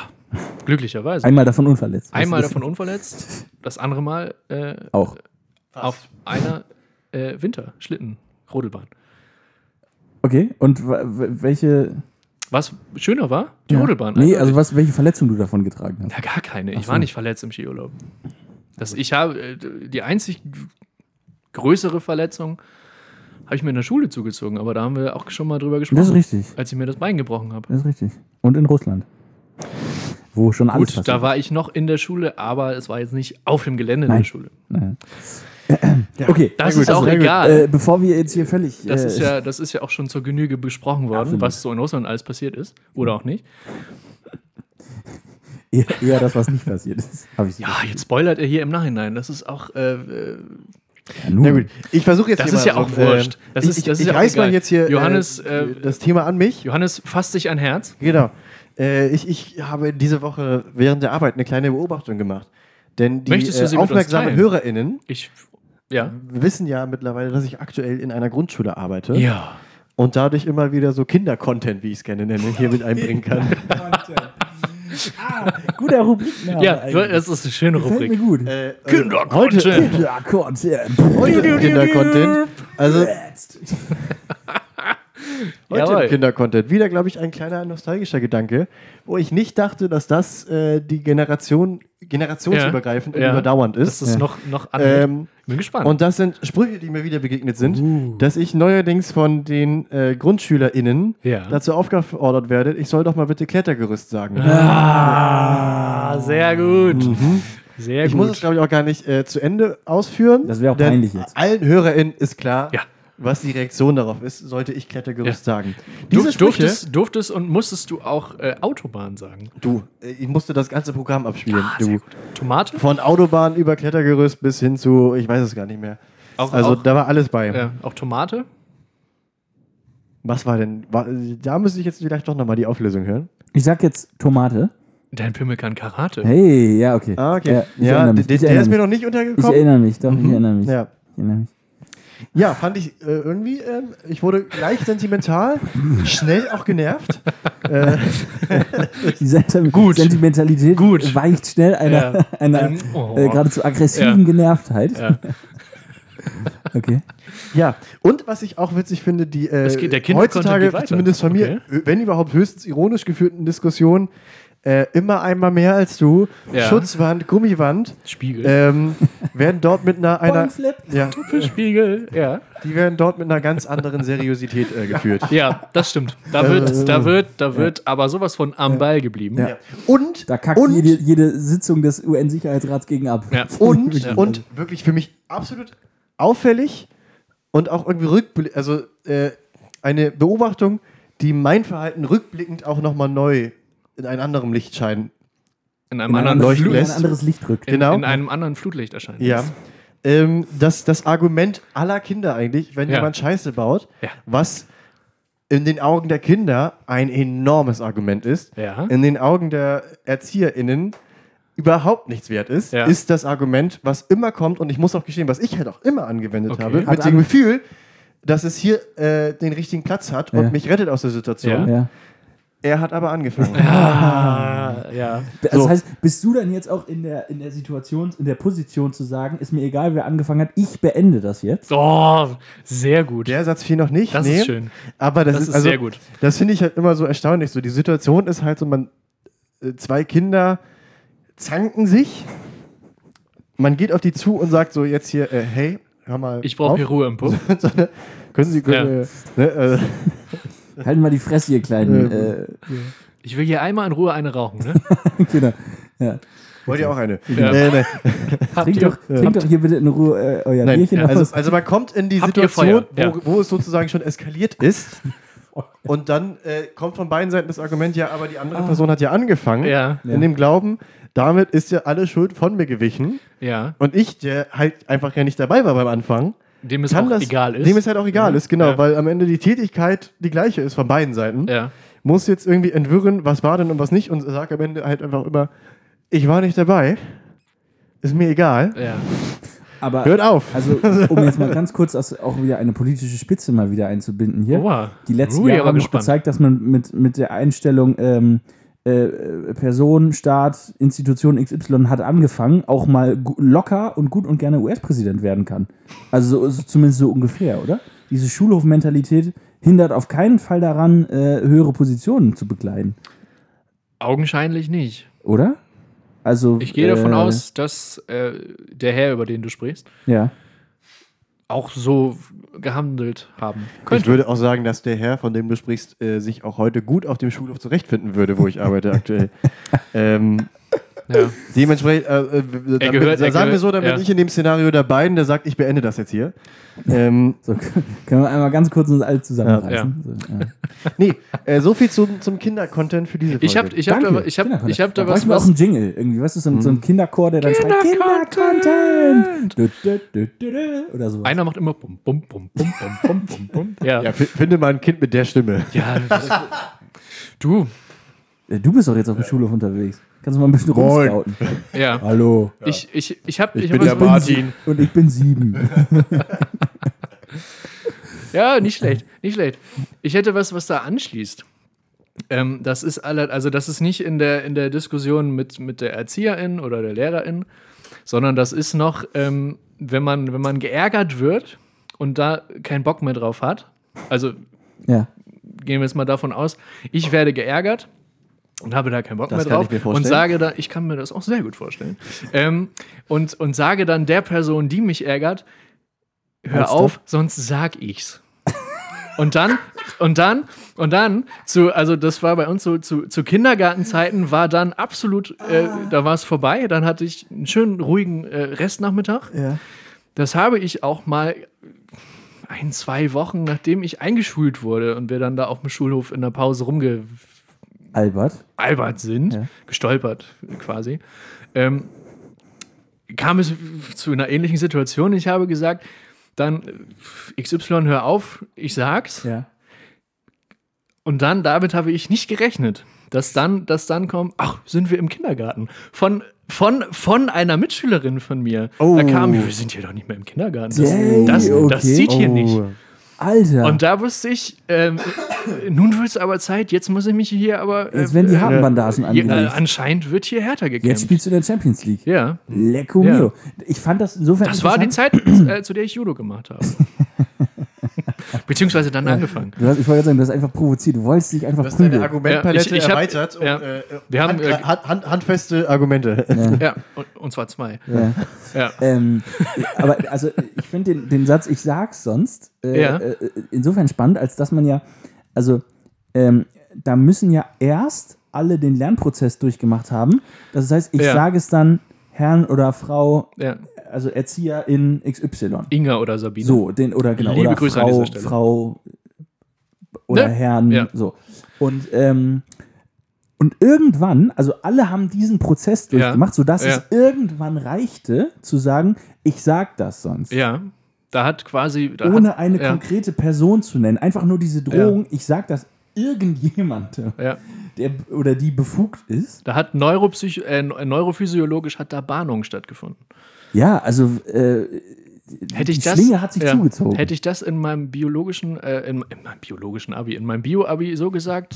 glücklicherweise. einmal davon unverletzt. Einmal davon unverletzt, das andere Mal äh, Auch. auf einer äh, Winterschlitten-Rodelbahn. Okay, und welche. Was schöner war? Die ja. Rodelbahn. Nee, also was, welche Verletzung du davon getragen hast. Ja, gar keine. Ich so. war nicht verletzt im Skiurlaub. Das, ich habe äh, die einzig größere Verletzung habe ich mir in der Schule zugezogen, aber da haben wir auch schon mal drüber gesprochen, Das ist richtig. als ich mir das Bein gebrochen habe. Das ist richtig. Und in Russland. Wo schon alles Gut, da war ich noch in der Schule, aber es war jetzt nicht auf dem Gelände Nein. der Schule. Naja. Okay, Das ist auch gut. egal. Äh, bevor wir jetzt hier völlig. Das, äh, ist ja, das ist ja auch schon zur Genüge besprochen worden, Absolut. was so in Russland alles passiert ist. Oder auch nicht. eher, eher das, was nicht passiert ist. Ja, jetzt spoilert er hier im Nachhinein. Das ist auch. Äh, äh, ja. Na gut, ich versuche jetzt Das hier ist mal ja auch so, wurscht. Das ich, ist- ich, ist ich ja reiß mal jetzt hier Johannes, äh, äh, das Thema an mich. Johannes fasst sich ein Herz. Genau. Äh, ich, ich habe diese Woche während der Arbeit eine kleine Beobachtung gemacht. Denn die Möchtest du sie äh, aufmerksamen? HörerInnen Ich. Ja. wissen ja mittlerweile, dass ich aktuell in einer Grundschule arbeite Ja. und dadurch immer wieder so Kinder-Content, wie ich es gerne nenne, hier mit einbringen kann. *laughs* Guter Rubrikname. Ja, eigentlich. das ist eine schöne Gefällt Rubrik. mir gut. äh, Kinder-Content. Kindercontent. heute Kinder-Content. Also heute Jawohl. im Kinder-Content. Wieder, glaube ich, ein kleiner nostalgischer Gedanke, wo ich nicht dachte, dass das äh, die Generation, generationsübergreifend und Ja. überdauernd ist. Das ist Ja. noch, noch. Ähm, Bin gespannt. Und das sind Sprüche, die mir wieder begegnet sind, Uh. dass ich neuerdings von den äh, GrundschülerInnen Ja. dazu aufgefordert werde, ich soll doch mal bitte Klettergerüst sagen. ah, sehr gut. Sehr Ich gut. muss es, glaube ich, auch gar nicht äh, zu Ende ausführen. Das wäre auch denn peinlich jetzt. Allen HörerInnen ist klar, Ja. Was die Reaktion darauf ist, sollte ich Klettergerüst Ja. sagen. Diese Du, Sprüche, durftest, durftest und musstest du auch äh, Autobahn sagen. du, äh, ich musste das ganze Programm abspielen. Ah, du. Tomate? Von Autobahn über Klettergerüst bis hin zu, ich weiß es gar nicht mehr. Auch, Also auch, da war alles bei. äh, auch Tomate? Was war denn? War, da müsste ich jetzt vielleicht doch nochmal die Auflösung hören. Ich sag jetzt Tomate. Dein Pimmel kann Karate. Hey, ja, okay. Ah, okay. Ja, ich Ja, der, ich der ist mir noch nicht Ich untergekommen. erinnere mich, doch, ich Mhm. erinnere mich. Ja. Ich erinnere mich. Ja, fand ich äh, irgendwie, ähm, ich wurde gleich sentimental, schnell auch genervt. *laughs* Äh, Die Senti Gut. Sentimentalität Gut. weicht schnell einer, Ja. *laughs* einer Ähm, oh. äh, geradezu aggressiven Ja. Genervtheit. Ja. *laughs* Okay. ja, und was ich auch witzig finde, die äh, Es geht- der Kinder-Content heutzutage, geht weiter. zumindest von mir, äh, wenn überhaupt höchstens ironisch geführten Diskussionen, äh, immer einmal mehr als du, Ja. Schutzwand, Gummiwand, Spiegel. ähm, werden dort mit einer, einer ja, Spiegel, ja. die werden dort mit einer ganz anderen Seriosität äh, geführt. Ja, das stimmt. Da Äh, wird, da wird, da wird aber sowas von am Ball geblieben. Ja. Ja. Und, Da kackt und, jede, jede Sitzung des UN-Sicherheitsrats gegen ab. Ja. *laughs* und, Ja. und wirklich für mich absolut auffällig und auch irgendwie rückblickend, also äh, eine Beobachtung, die mein Verhalten rückblickend auch nochmal neu in ein anderem Licht scheinen. In einem In anderen Leuchten in ein lässt. anderes Licht rückt. in, Genau. in einem anderen Flutlicht erscheint. Ja. Ähm, das, das Argument aller Kinder eigentlich, wenn Ja. jemand Scheiße baut, Ja. was in den Augen der Kinder ein enormes Argument ist, Ja. in den Augen der ErzieherInnen überhaupt nichts wert ist, Ja. ist das Argument, was immer kommt, und ich muss auch gestehen, was ich halt auch immer angewendet Okay. habe, mit dem Gefühl, dass es hier äh, den richtigen Platz hat Ja. und mich rettet aus der Situation. Ja. Ja. er hat aber angefangen. Ah, ja. Das So. heißt, bist du dann jetzt auch in der, in der Situation, in der Position zu sagen, ist mir egal, wer angefangen hat, ich beende das jetzt? Oh, sehr gut. Der Satz fiel noch nicht. Das nee. ist schön. Aber das, Das ist, ist also, sehr gut. Das finde ich halt immer so erstaunlich. So, die Situation ist halt so, man äh, zwei Kinder zanken sich. Man geht auf die zu und sagt so jetzt hier, äh, hey, hör mal. Ich brauche hier Ruhe im Puff. so, ne, können Sie, können, äh, ne, äh, Halten mal die Fresse, ihr kleinen. Äh, Ich will hier einmal in Ruhe eine rauchen. Ne? Kinder. *laughs* Ja. wollt ihr auch eine? Ja. Äh, ne. *laughs* Habt Trink, ihr, doch, trink doch hier bitte in Ruhe äh, euer Nein, Bierchen aus. also, also man kommt in die Habt Situation, wo, Ja. wo es sozusagen schon eskaliert ist. *laughs* Und dann äh, kommt von beiden Seiten das Argument, ja, aber die andere Person hat ja angefangen. Ja. In dem Glauben, damit ist ja alle Schuld von mir gewichen. ja, Und ich, der halt einfach ja nicht dabei war beim Anfang, dem es kann auch das, egal ist. dem es halt auch egal ist, genau, Ja. weil am Ende die Tätigkeit die gleiche ist von beiden Seiten. ja. Muss jetzt irgendwie entwirren, was war denn und was nicht und sagt am Ende halt einfach immer, ich war nicht dabei, ist mir egal, ja. Aber hört auf. Also, *laughs* um jetzt mal ganz kurz auch wieder eine politische Spitze mal wieder einzubinden hier. Oha. Die letzten Ruhig, Jahre haben gezeigt, dass man mit, mit der Einstellung ähm, äh, Person, Staat, Institution XY hat angefangen, auch mal locker und gut und gerne US-Präsident werden kann. Also so, so, zumindest so ungefähr, oder? Diese Schulhofmentalität hindert auf keinen Fall daran, äh, höhere Positionen zu bekleiden, Augenscheinlich nicht. oder? Also Ich gehe davon äh, aus, dass äh, der Herr, über den du sprichst, Ja. Auch so gehandelt haben Ich könnte. würde auch sagen, dass der Herr, von dem du sprichst, äh, sich auch heute gut auf dem Schulhof zurechtfinden würde, wo ich arbeite aktuell. *laughs* ähm, Ja. dementsprechend, äh, äh, damit, gehört- sagen wir gehört- so, damit ja. ich in dem Szenario der beiden, der sagt, ich beende das jetzt hier. Ähm, So, *laughs* können wir einmal ganz kurz uns alle zusammenreißen. Ja. So, ja. *laughs* nee, äh, so viel zum, zum Kindercontent für diese Folge. Ich habe ich hab Danke. da, ich hab, Kindercontent. ich hab da da was, bräuchten wir auch was einen Jingle irgendwie, weißt du, so, ein- so ein Kinderchor, der dann Kindercontent du, du, du, oder so. einer macht immer bum, bum, bum, bum, bum, bum, bum, bum. Ja. ja, fi- finde mal ein Kind mit der Stimme. ja. Du, Äh, Du bist doch jetzt auf dem Schulhof unterwegs. Kannst du mal ein bisschen rumscouten? ja. Hallo. Ich, ich, ich habe Ich ich bin hab der was- Martin. Und ich bin sieben. *laughs* Ja, nicht schlecht, nicht schlecht. Ich hätte was, was da anschließt. Ähm, das ist alle, also das ist nicht in der, in der Diskussion mit, mit der Erzieherin oder der Lehrerin, sondern das ist noch, ähm, wenn, man, wenn man geärgert wird und da keinen Bock mehr drauf hat. Also Ja. gehen wir jetzt mal davon aus, ich werde geärgert und habe da keinen Bock Das mehr drauf und sage dann, ich kann mir das auch sehr gut vorstellen, ähm, und, und sage dann der Person, die mich ärgert, hör stopp. auf, sonst sag ich's. Und dann, und dann, und dann, zu, also das war bei uns so, zu, zu Kindergartenzeiten war dann absolut, äh, da war es vorbei, dann hatte ich einen schönen ruhigen äh, Restnachmittag. Ja. Das habe ich auch mal ein, zwei Wochen, nachdem ich eingeschult wurde und wir dann da auf dem Schulhof in der Pause rumgealbert Albert. sind, Ja. gestolpert quasi, ähm, kam es zu einer ähnlichen Situation. Ich habe gesagt, dann äh, XY, hör auf, ich sag's. Ja. Und dann, damit habe ich nicht gerechnet, dass dann, dass dann kommt, ach, sind wir im Kindergarten. Von, von, von einer Mitschülerin von mir. Oh. Da kam, wir sind hier doch nicht mehr im Kindergarten. Das, Yay, das, das okay. sieht hier nicht. Alter. Und da wusste ich, ähm, nun wird es aber Zeit, jetzt muss ich mich hier aber. äh, Jetzt werden die äh, Hakenbandagen äh, angelegt. anscheinend wird hier härter Jetzt gekämpft. spielst du in der Champions League. ja. Lecco Ja. mio. Ich fand das insofern Das war die. Zeit, äh, zu der ich Judo gemacht habe. *laughs* Beziehungsweise dann angefangen. Du hast, ich wollte gerade sagen, du hast einfach provoziert. Du wolltest dich einfach Du hast deine prügeln. Argumentpalette Ja, ich- ich hab- erweitert. um, ja. äh, Wir haben, hand, äh, hand, hand, handfeste Argumente. Ja, und, und zwar zwei. Ja. Ja. ähm, aber also ich finde den, den Satz, ich sag's sonst, äh, Ja. äh, insofern spannend, als dass man ja, also ähm, da müssen ja erst alle den Lernprozess durchgemacht haben. Das heißt, ich Ja. sage es dann Herrn oder Frau, ja. also Erzieher in XY. Inga oder Sabine. So, den oder genau, Liebe oder Grüße Frau. Frau oder Ne? Herrn, Ja. so. Und, ähm, und irgendwann, also alle haben diesen Prozess Ja. durchgemacht, sodass Ja. es irgendwann reichte, zu sagen, ich sag das sonst. Ja. Da hat quasi. Da Ohne hat, eine ja, konkrete Person zu nennen. Einfach nur diese Drohung, ich sag das irgendjemand, Ja. der oder die befugt ist. Da hat Neuropsych äh, neurophysiologisch hat da Bahnung stattgefunden. Ja, also äh, Hätte ich die das, Schlinge hat sich ja, zugezogen. Hätte ich das in meinem biologischen, äh, in, in meinem biologischen Abi, in meinem Bio-Abi so gesagt,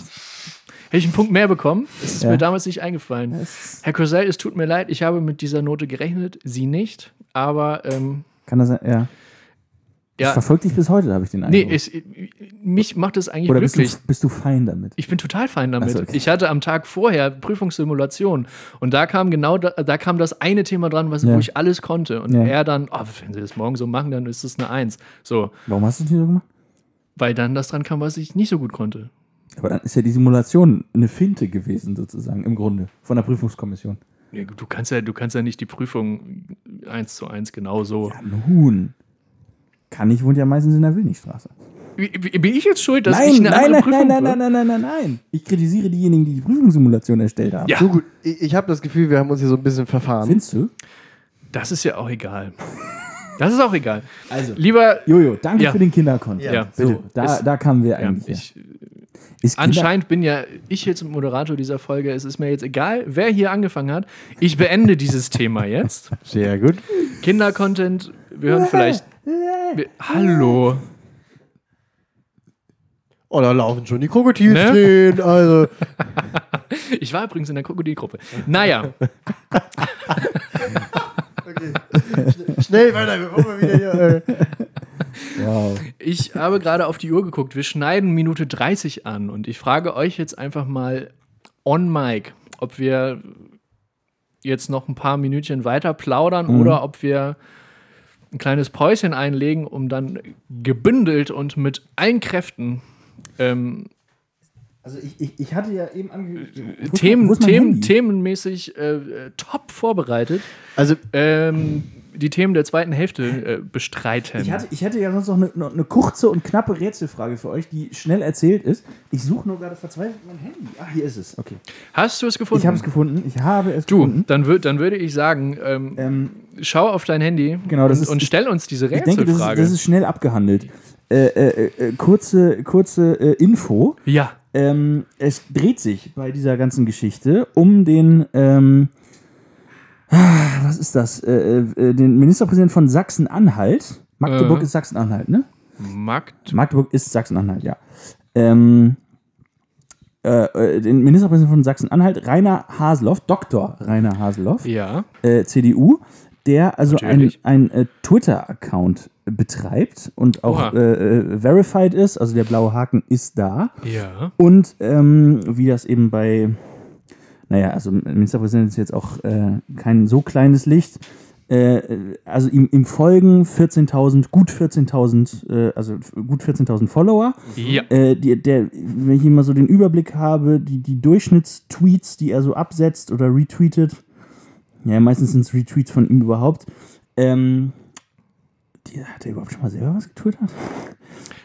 hätte ich einen Punkt mehr bekommen. Es ist Ja. mir damals nicht eingefallen. Das Herr Cosell, es tut mir leid, ich habe mit dieser Note gerechnet, Sie nicht, aber ähm, kann das sein? Ja. Das ja, verfolgt dich bis heute, habe ich den nee, Eindruck. es, mich macht es eigentlich Oder bist glücklich. du, bist du fein damit? Ich bin total fein damit. So, okay. Ich hatte am Tag vorher Prüfungssimulation und da kam genau da, da kam das eine Thema dran, was, Ja. wo ich alles konnte. Und Ja. er dann, oh, wenn Sie das morgen so machen, dann ist es eine Eins. So, Warum hast du das nicht so gemacht? weil dann das dran kam, was ich nicht so gut konnte. Aber dann ist ja die Simulation eine Finte gewesen, sozusagen, im Grunde, von der Prüfungskommission. Ja, Du kannst ja, du kannst ja nicht die Prüfung eins zu eins genau so. Ja, nun. Kann ich wohnt ja meistens in der Willnichstraße. Bin ich jetzt schuld, dass Nein, ich eine nein, andere nein, Prüfung nein, nein, nein, nein, nein, nein, nein. Ich kritisiere diejenigen, die die Prüfungssimulation erstellt haben. Ja. So gut, ich, ich habe das Gefühl, wir haben uns hier so ein bisschen verfahren. Findest du? Das ist ja auch egal. Das ist auch egal. Also, Lieber, Jojo, danke Ja. für den Kinderkonto. Ja, so, bitte. da, Ist- da kamen wir ja, eigentlich. her. ich, anscheinend bin ja ich jetzt Moderator dieser Folge. Es ist mir jetzt egal, wer hier angefangen hat. Ich beende dieses Thema jetzt. Sehr gut. Kinder-Content, wir hören vielleicht. Wir, hallo. Oh, da laufen schon die Krokodilstränen. Also, *laughs* Ich war übrigens in der Krokodilgruppe. Naja, *laughs* schnell weiter, bevor wir wieder hier. Äh. Wow. ich habe gerade auf die Uhr geguckt. Wir schneiden Minute 30 an und ich frage euch jetzt einfach mal on mic, ob wir jetzt noch ein paar Minütchen weiter plaudern oder ob wir ein kleines Päuschen einlegen, um dann gebündelt und mit allen Kräften ähm, Also ich, ich, ich hatte ja eben ange... Wo ist mein- Themen, Themen, Handy? themenmäßig äh, äh, top vorbereitet, Also, ähm, die Themen der zweiten Hälfte äh, bestreiten. Ich hatte, ich hätte ja sonst noch eine, noch eine kurze und knappe Rätselfrage für euch, die schnell erzählt ist. Ich suche nur gerade verzweifelt mein Handy. Ah, hier ist es. Okay. Hast du es gefunden? Ich habe es gefunden. Ich habe es Du, gefunden. dann, würd, dann würde ich sagen, ähm, Ähm, schau auf dein Handy Genau, das und, ist- und stell uns diese ich denke, das ist, Rätselfrage. das ist schnell abgehandelt. Äh, äh, äh, kurze kurze äh, Info. ja, Ähm, es dreht sich bei dieser ganzen Geschichte um den, ähm, was ist das? Äh, äh, den Ministerpräsidenten von Sachsen-Anhalt. Magdeburg Äh. ist Sachsen-Anhalt, ne? Markt. Magdeburg ist Sachsen-Anhalt, ja. Ähm, äh, äh, den Ministerpräsidenten von Sachsen-Anhalt, Rainer Haseloff, Dr. Rainer Haseloff, Ja, äh, CDU, der also ein, Natürlich. ein äh, Twitter-Account betreibt und auch äh, äh, verified ist, also der blaue Haken ist da. ja. Und ähm, wie das eben bei, naja, also Ministerpräsident ist jetzt auch äh, kein so kleines Licht. Äh, also ihm, ihm folgen 14.000, gut 14.000, äh, also gut 14.000 Follower. Ja. Äh, die, der, wenn ich immer so den Überblick habe, die, die Durchschnittstweets, die er so absetzt oder retweetet, ja, meistens sind es Retweets von ihm überhaupt. Ähm, die, hat er überhaupt schon mal selber was getwittert? *laughs*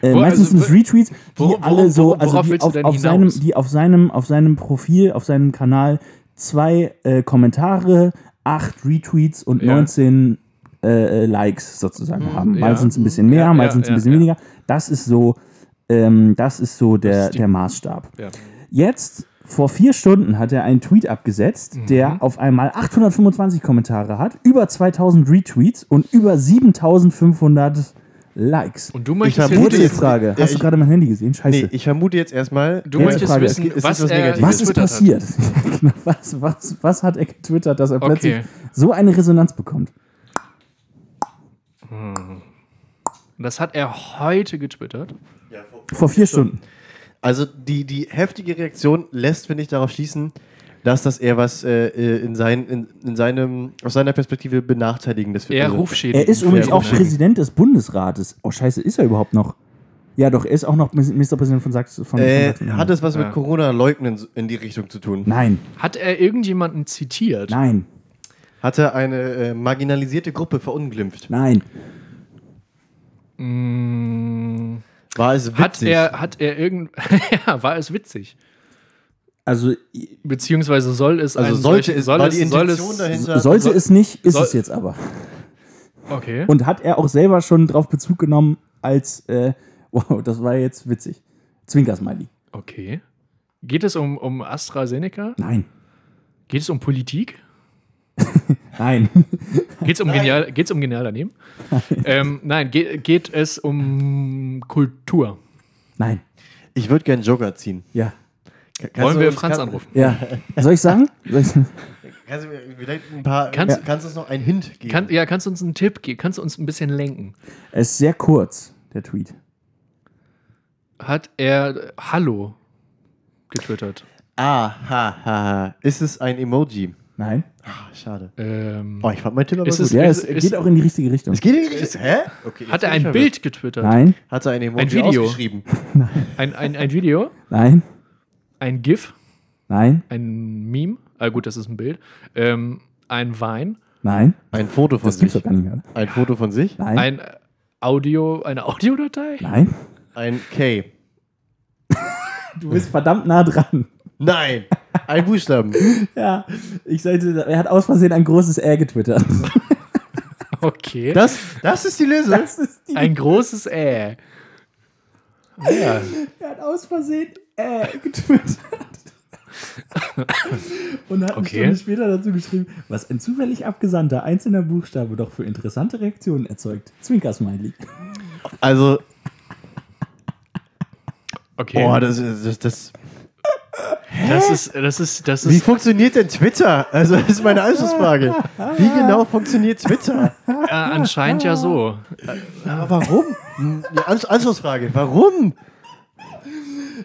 Äh, Wo- meistens also, sind es Retweets, die worauf- alle so, also die auf, auf, seinem, die auf seinem, auf seinem Profil, auf seinem Kanal zwei äh, Kommentare, acht Retweets und Ja. 19 äh, äh, Likes sozusagen haben. Mal ja. sind es ein bisschen mehr, Ja, mal sind es ein bisschen weniger. Das ist so, ähm, das ist so der, ist die- der Maßstab. Jetzt, vor vier Stunden, hat er einen Tweet abgesetzt, Mhm. der auf einmal 825 Kommentare hat, über 2000 Retweets und über 7500 Likes. Und du möchtest vermute jetzt jetzt- Frage. Ja, Hast du ich- gerade mein Handy gesehen? Scheiße. Nee, ich vermute jetzt erstmal. du möchtest Frage. wissen, Es ist was was er Negatives. was ist passiert? *laughs* Was, was, was hat er getwittert, dass er plötzlich Okay. so eine Resonanz bekommt? Hat. Das hat er heute getwittert. Vor vier Stunden. Also die, die heftige Reaktion lässt, finde ich, darauf schließen, dass das eher was äh, äh, in, sein, in, in seinem, aus seiner Perspektive benachteiligendes für Er also- Rufschädigung. Er ist übrigens auch. Präsident des Bundesrates. Oh, scheiße, ist er überhaupt noch? Ja, doch, er ist auch noch Ministerpräsident von Sachsen. Von, Äh, von Sachsen. hat es was Ja. mit Corona-Leugnen in die Richtung zu tun? Nein, Hat er irgendjemanden zitiert? nein, Hat er eine äh, marginalisierte Gruppe verunglimpft? nein. Mm, War es witzig? hat er, hat er irgend. *laughs* ja, war es witzig. Also Beziehungsweise soll es also sollte es, soll war es, die soll Intention es, dahinter? sollte soll- es nicht, ist soll- es jetzt aber. Okay. Und hat er auch selber schon drauf Bezug genommen, als, äh, wow, das war jetzt witzig. Zwinker-Smiley. Okay. Geht es um, um AstraZeneca? Nein. Geht es um Politik? *laughs* Nein. Geht's um genial, geht's um genial daneben? ähm, nein, ge geht es um Kultur. Nein. Ich würde gerne Joker ziehen. Ja. Kannst Wollen wir Franz kann- anrufen? Ja. Soll ich sagen? Soll ich, Kannst du mir vielleicht ein paar. Kannst- kannst du uns noch einen Hint geben? Kann, ja, kannst du uns einen Tipp geben? Kannst du uns ein bisschen lenken? es ist sehr kurz, der Tweet. Hat er Hallo getwittert? ah, ha, ha, ha. Ist es ein Emoji? Nein. Ah, schade. Ähm, Oh, ich fand mein Tipp aber Ist gut. es- Ja, es ist- geht auch in die richtige Richtung. es geht in die Richtung. Hä? Okay, jetzt hat er ein verwirrt. Bild getwittert? Nein, Hat er ein Emoji Ein Video. ausgeschrieben? *laughs* Ein, ein, ein Video? nein, Ein GIF? nein, Ein Meme? Ah, gut, das ist ein Bild. Ähm, ein Wein? nein. Ein Foto von Das gibt's sich. doch gar nicht mehr. Ein Foto von sich? Nein, Ein Audio, eine Audiodatei? nein. Ein K. *laughs* Du bist verdammt nah dran. Nein. Ein Buchstaben. *laughs* Ja, ich sollte, er hat aus Versehen ein großes R getwittert. *laughs* Okay. Das, das ist die Lösung. Das ist die, Ein großes Ä. *laughs* Ja. er hat aus Versehen R getwittert. Und hat eine Okay. Stunde später dazu geschrieben, was ein zufällig abgesandter einzelner Buchstabe doch für interessante Reaktionen erzeugt. Zwinker-Smiley. Also, Okay. boah, das ist. Das, das, das ist, das ist, das wie ist, funktioniert denn Twitter? Also, das ist meine Anschlussfrage. Wie genau funktioniert Twitter? äh, anscheinend ja so. Aber warum? Ansch Anschlussfrage. Warum?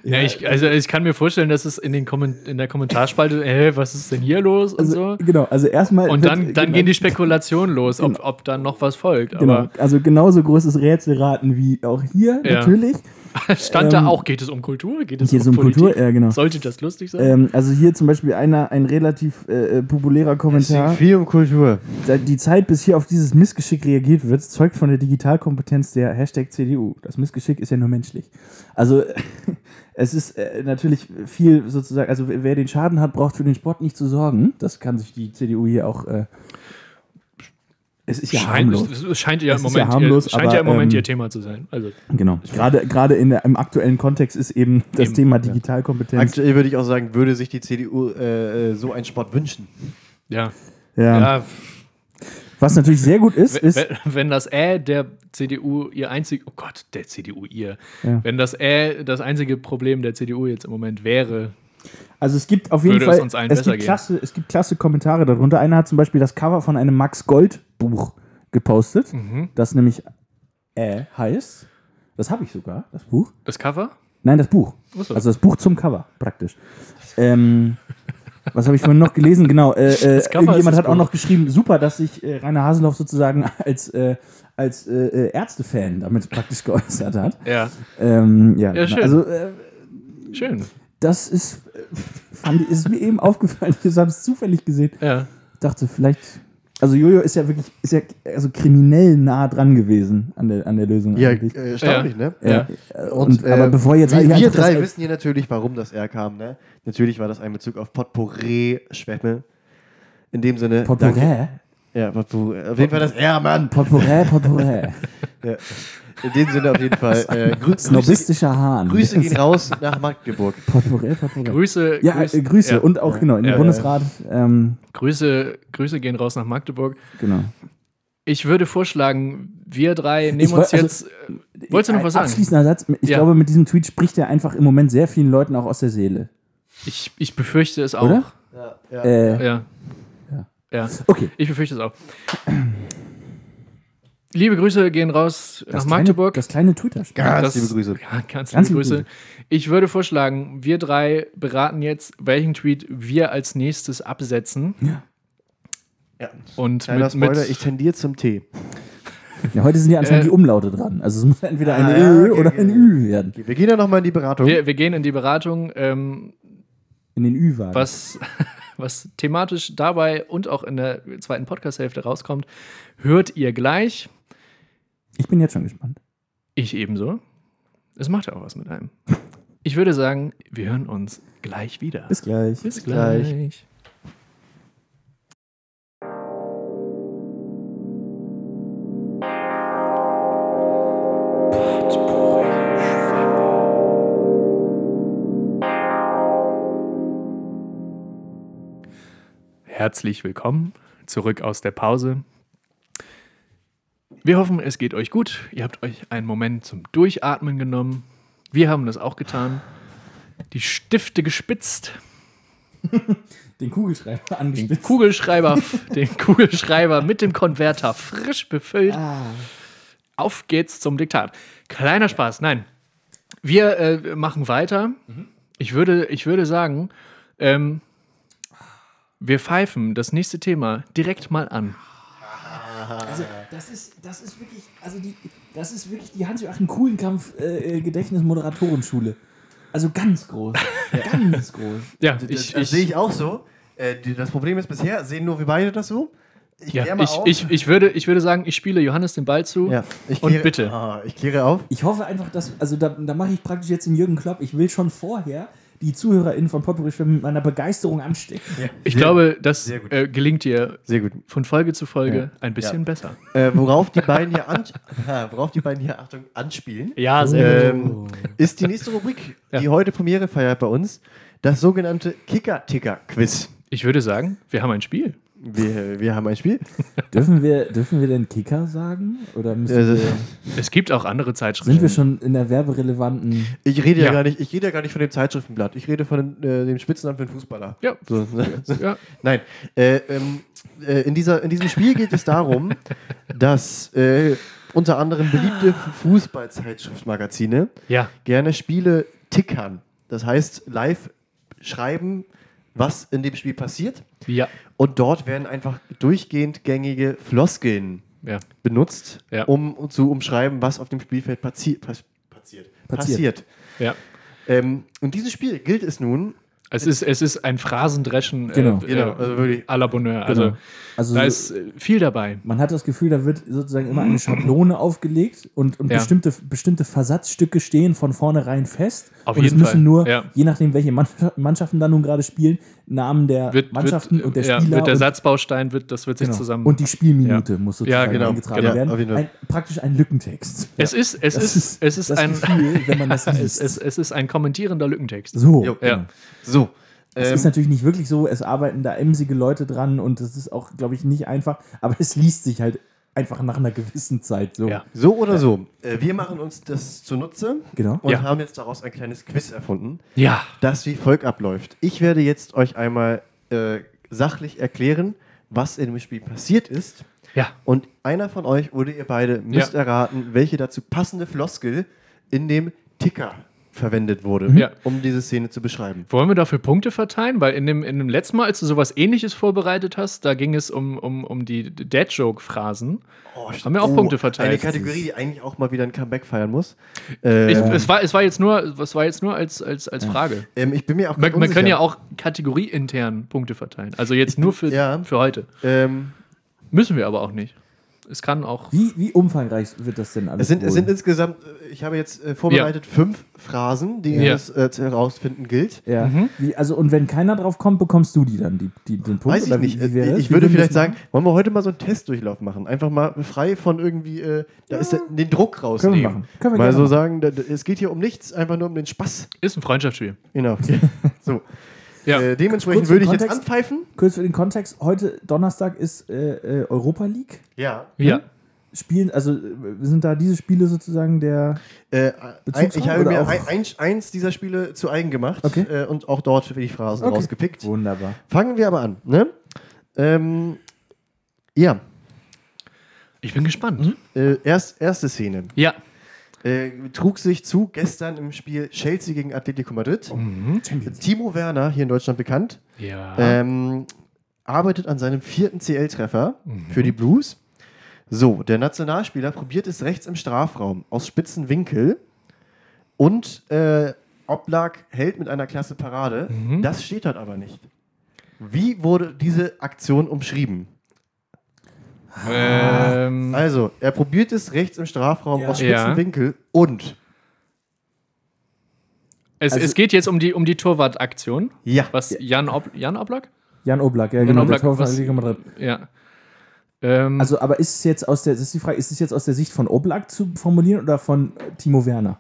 Ja, ich, also ich kann mir vorstellen, dass es in, den Komment in der Kommentarspalte, äh, was ist denn hier los und Also, so. Genau, also erstmal. Und wird- dann, dann genau, gehen die Spekulationen los, ob, ob dann noch was folgt. Genau, also genauso großes Rätselraten wie auch hier, Ja. natürlich. *laughs* stand da auch, geht es um Kultur? Geht es Hier um um Politik? Kultur, ja, genau. Sollte das lustig sein? Ähm, also hier zum Beispiel einer, ein relativ äh, äh, populärer Kommentar. viel um Kultur. Die Zeit, bis hier auf dieses Missgeschick reagiert wird, zeugt von der Digitalkompetenz der Hashtag CDU. Das Missgeschick ist ja nur menschlich. Also *laughs* es ist äh, natürlich viel sozusagen, also wer den Schaden hat, braucht für den Sport nicht zu sorgen. Das kann sich die CDU hier auch. Äh, es ist ja scheint, harmlos. es, es scheint ja Es im ist ja Moment, harmlos, ihr, scheint aber, ja im Moment ähm, ihr Thema zu sein. Also, Genau. Gerade, gerade in der, im aktuellen Kontext ist eben das Eben, Thema ja. Digitalkompetenz. Aktuell würde ich auch sagen, würde sich die CDU äh, äh, so einen Sport wünschen. ja. Ja. ja. Was natürlich sehr gut ist, Wenn, ist. wenn- wenn das Ä der CDU ihr einzig, oh Gott, der CDU ihr, Ja. wenn das Ä das einzige Problem der CDU jetzt im Moment wäre, Also es gibt auf jeden Würde es Fall, uns allen es, gibt gehen. klasse, es gibt klasse Kommentare darunter. Einer hat zum Beispiel das Cover von einem Max Gold Buch gepostet, Mhm. das nämlich äh, heißt. Das habe ich sogar, das Buch. das Cover, Nein, das Buch. Also das Buch zum Cover, praktisch. Ähm, was habe ich vorhin noch gelesen? Genau, äh, äh, irgendjemand hat auch noch geschrieben, super, dass sich äh, Rainer Haseloff sozusagen *laughs* als, äh, als äh, äh, Ärztefan damit praktisch *laughs* geäußert hat. ja, Ähm, ja, Ja, genau. schön. also äh, schön, das ist, äh, fand, ich- ist mir eben aufgefallen. *laughs* Ich habe es zufällig gesehen. ja. Dachte vielleicht, also Jojo ist ja wirklich, ist ja also kriminell nah dran gewesen an der, an der Lösung. Ja, eigentlich. äh, erstaunlich, ne? Ja. ja. Und, äh, aber bevor jetzt wir, wir drei wissen hier natürlich, warum das R kam, ne? Natürlich war das ein Bezug auf Potpourri-Schwämme. In dem Sinne. Potpourri, danke. Ja, Potpourri. Auf jeden Fall das R, Mann. Potpourri, Potpourri. *laughs* Ja. In dem Sinne auf jeden Fall. Äh, grü Grüße, Snobistischer Hahn. Grüße gehen raus nach Magdeburg. *laughs* Potpourri, Potpourri. Grüße, Ja, Grüße, äh, Grüße ja. und auch genau in den Ja, Bundesrat. Ähm, Grüße, Grüße gehen raus nach Magdeburg. genau. Ich würde vorschlagen, wir drei nehmen woll- uns also, jetzt. äh, wolltest du noch was sagen? Abschließender Satz. Ich Ja. glaube, mit diesem Tweet spricht er einfach im Moment sehr vielen Leuten auch aus der Seele. Ich, ich befürchte es auch. Oder? Ja, ja. Äh, Ja. Ja. ja. okay. Ich befürchte es auch. Liebe Grüße gehen raus nach Das Magdeburg. Kleine, das kleine Twitter-Spiel. Ganz Das- liebe Grüße. Ja, ganz, Ganz liebe liebe Grüße. Ich würde vorschlagen, wir drei beraten jetzt, welchen Tweet wir als nächstes absetzen. Ja. Und Kleiner mit, mit, Spoiler, ich tendiere zum T. Ja, heute sind ja anscheinend Äh, die Umlaute dran. Also es muss entweder ein Ah, Ö ja, okay, oder okay, ein. Ü werden. Wir gehen ja nochmal in die Beratung. wir, wir gehen in die Beratung. Ähm, In den Ü-Wagen. was, *laughs* was thematisch dabei und auch in der zweiten Podcast-Hälfte rauskommt, hört ihr gleich. Ich bin jetzt schon gespannt. Ich ebenso. Es macht ja auch was mit einem. Ich würde sagen, wir hören uns gleich wieder. Bis gleich. Bis gleich. gleich. Herzlich willkommen, zurück aus der Pause. Wir hoffen, es geht euch gut. Ihr habt euch einen Moment zum Durchatmen genommen. Wir haben das auch getan. Die Stifte gespitzt, *laughs* Den Kugelschreiber den angespitzt. Kugelschreiber, den Kugelschreiber mit dem Konverter frisch befüllt. Ah. Auf geht's zum Diktat. Kleiner Spaß, nein. Wir äh, machen weiter. Ich, würde, ich würde sagen, ähm, wir pfeifen das nächste Thema direkt mal an. Also, das ist, das ist wirklich, also die, das ist wirklich die Hans-Joachim Kuhlenkampf äh, äh, Gedächtnis-Moderatorenschule. Also ganz groß. *laughs* Ganz groß. Ja, Das, ich, das ich, sehe ich auch so. Äh, das Problem ist bisher, sehen nur wir beide das so. Ich ja, ich, ich, ich, würde, ich würde sagen, ich spiele Johannes den Ball zu. ja, ich Und kläre, bitte. Ah, ich kläre auf. Ich hoffe einfach, dass, also da, da mache ich praktisch jetzt den Jürgen Klopp. Ich will schon vorher die ZuhörerInnen von Potpourri Schwimmen mit meiner Begeisterung anstecken. Ich Sehr glaube, das Sehr gut. äh, gelingt dir Sehr gut. von Folge zu Folge Ja. ein bisschen besser. Äh, worauf die beiden hier an, *laughs* worauf die beiden hier Achtung anspielen, Ja, ähm, ist die nächste Rubrik, Ja. die heute Premiere feiert bei uns, das sogenannte Kicker-Ticker-Quiz. Ich würde sagen, wir haben ein Spiel. Wir, wir haben ein Spiel. Dürfen wir, dürfen wir denn Kicker sagen? Oder müssen Äh, wir, Es gibt auch andere Zeitschriften. sind wir schon in der werberelevanten. Ich rede ja, Ja. gar nicht, ich rede ja gar nicht von dem Zeitschriftenblatt. Ich rede von äh, dem Spitznamen für den Fußballer. Ja. So, ne? Ja. *laughs* Nein. Äh, ähm, äh, in, dieser, in diesem Spiel geht es darum, *laughs* dass äh, unter anderem beliebte Fußballzeitschriftmagazine ja, gerne Spiele tickern. Das heißt, live schreiben, was in dem Spiel passiert. ja, Und dort werden einfach durchgehend gängige Floskeln ja. benutzt, Ja. um zu umschreiben, was auf dem Spielfeld passi pass passiert. Passiert. passiert. ja. Ähm, in diesem Spiel gilt es nun, Es ist, es ist ein Phrasendreschen Genau. äh, Genau, äh, also wirklich. à la Bonheur. Also, Genau. Also da so- ist äh, viel dabei. Man hat das Gefühl, da wird sozusagen immer eine Schablone aufgelegt und, und Ja. bestimmte, bestimmte Versatzstücke stehen von vornherein fest. Auf und jeden es müssen Fall, nur, ja. je nachdem, welche Mannschaft- Mannschaften da nun gerade spielen, Namen der Wird, Mannschaften wird, und der ja, Spieler wird der und, Satzbaustein, wird, das wird sich genau. zusammen. und die Spielminute muss sozusagen Ja, genau, eingetragen genau, werden. Ein, praktisch ein Lückentext. es ist, es Das ist, es ist das ein, Gefühl, wenn man das *laughs* es, liest. es, es ist ein kommentierender Lückentext. so, Jo, Ja. So. Es Ähm, ist natürlich nicht wirklich so, es arbeiten da emsige Leute dran und das ist auch, glaube ich, nicht einfach, aber es liest sich halt einfach nach einer gewissen Zeit so. Ja. so oder so. Äh, wir machen uns das zunutze Genau. und Ja. haben jetzt daraus ein kleines Quiz erfunden, Ja. das wie folgt abläuft. Ich werde jetzt euch einmal äh, sachlich erklären, was in dem Spiel passiert ist. Ja. Und einer von euch oder ihr beide müsst Ja. erraten, welche dazu passende Floskel in dem Ticker verwendet wurde, Ja. um diese Szene zu beschreiben. Wollen wir dafür Punkte verteilen? Weil in dem, in dem letzten Mal, als du sowas ähnliches vorbereitet hast, da ging es um, um, um die Dad-Joke-Phrasen. Haben wir auch Punkte verteilt. Eine Kategorie, die eigentlich auch mal wieder ein Comeback feiern muss. Äh, Ich, es, war, es war jetzt nur, es war jetzt nur als, als, als Frage. ähm, ich bin mir auch Man, kann ja auch kategorieintern Punkte verteilen. Also jetzt nur für, Ja. für heute. Ähm, Müssen wir aber auch nicht. Es kann auch. Wie, wie umfangreich wird das denn alles? es, sind, es sind insgesamt, äh, ich habe jetzt äh, vorbereitet fünf Phrasen, die Ja. es äh, herausfinden gilt. Ja. Mhm. Wie, also, und wenn keiner drauf kommt, bekommst du die dann, die, die, den Punkt? Weiß ich nicht. Wie, Äh, ich würde vielleicht sagen, wollen wir heute mal so einen Testdurchlauf machen? Einfach mal frei von irgendwie, äh, da ist der, den Druck rausnehmen. Können wir machen. Können wir mal gerne so machen. sagen, da, da, es geht hier um nichts, einfach nur um den Spaß. Ist ein Freundschaftsspiel. Genau. *laughs* so. Ja. Äh, dementsprechend würde ich jetzt Kontext. anpfeifen. Kurz für den Kontext: Heute, Donnerstag, ist äh, äh, Europa League. Ja. ja. Spielen, also äh, sind da diese Spiele sozusagen der. Äh, ein, ich habe mir auch- ein, ein, eins dieser Spiele zu eigen gemacht Okay. äh, und auch dort für die Phrasen Okay. rausgepickt. Wunderbar. Fangen wir aber an. Ne? Ähm, ja, Ich bin gespannt. äh, erst, erste Szene. Ja. Äh, trug sich zu gestern im Spiel Chelsea gegen Atletico Madrid. Champions. Timo Werner, hier in Deutschland bekannt, Ja. ähm, arbeitet an seinem vierten CL-Treffer für die Blues. So, der Nationalspieler probiert es rechts im Strafraum aus spitzen Winkel und äh, Oblak hält mit einer klasse Parade. Das steht dort aber nicht. Wie wurde diese Aktion umschrieben? Ähm, Also, er probiert es rechts im Strafraum Ja. aus spitzen Ja. Winkel und es, also- es geht jetzt um die, um die Torwartaktion. ja, Was Jan, Ob, Jan Oblak? Jan Oblak, ja, Jan genau. Oblak, der was- Madrid. Ja. Ähm, Also, aber ist es jetzt aus der, das ist die Frage, ist es jetzt aus der Sicht von Oblak zu formulieren oder von Timo Werner?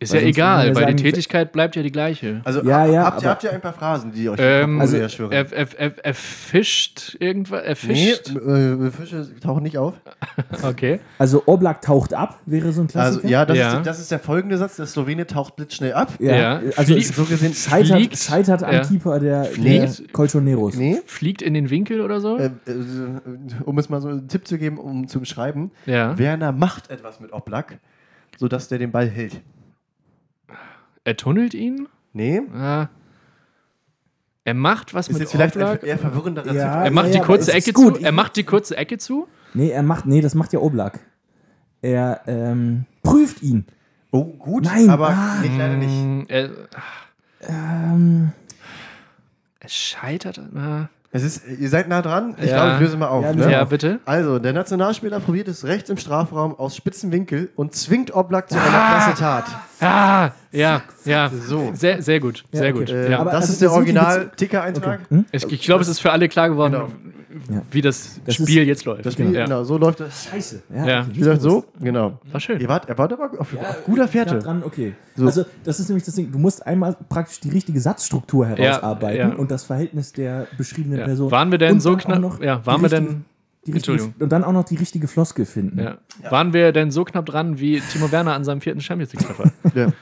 Ist Weil ja egal, ja weil die Tätigkeit bleibt ja die gleiche. Also Ja, ja, habt, ihr, habt ihr ein paar Phrasen, die euch Ähm, also, er, schwören? er, er, er fischt irgendwas. Er Nee, fischt. äh, Fische tauchen nicht auf. *laughs* Okay. Also Oblak taucht ab, wäre so ein Klassiker. Also ja, das, Ja. Ist, das ist der folgende Satz. Der Slowene taucht blitzschnell ab. Ja. Also Flie- so gesehen scheitert, fliegt- scheitert am ja. Keeper der, Nee. der Colchoneros. Nee. Fliegt in den Winkel oder so? Äh, äh, um es mal so einen Tipp zu geben, um zu beschreiben. ja. Werner macht etwas mit Oblak, sodass der den Ball hält. Er tunnelt ihn? Nee. Ah. Er macht was Ist mit jetzt vielleicht Oblak. eher verwirrenderer Ja. Er macht die aber kurze es ist Ecke gut. zu. Er macht die kurze Ecke zu. Nee, er macht, nee, das macht ja Oblak. Er ähm, prüft ihn. Oh, gut, Nein, aber ah. nee, leider nicht. Mm, Er, Ähm, er scheitert. Ah. Es ist, ihr seid nah dran. Ich Ja. glaube, ich löse mal auf. Ja, ne? Ja, bitte. Also, der Nationalspieler probiert es rechts im Strafraum aus spitzen Winkel und zwingt Oblak zu einer klasse Tat. Ah, ja, ja. So. Sehr, sehr gut. Sehr okay. gut. Äh, ja. aber- das also ist der das sind die Original-Ticker-Eintrag. ich ich glaube, es ist für alle klar geworden, Genau. Wie das, Das Spiel ist- jetzt läuft. Das Spiel, ja. genau, so läuft das. scheiße. Ja. okay, Wie läuft so? Genau. War schön. Ihr wart, er war aber auf, auf guter Ja, Fährte. dran, okay. So. Also, das ist nämlich das Ding. Du musst einmal praktisch die richtige Satzstruktur herausarbeiten ja. und das Verhältnis der beschriebenen Ja. Person. Waren wir denn Und so knapp? noch Ja, waren wir denn? die richtige, Entschuldigung. Und dann auch noch die richtige Floskel finden. Ja. Waren wir denn so knapp dran wie Timo Werner an seinem vierten Champions League-Treffer? *laughs* Der,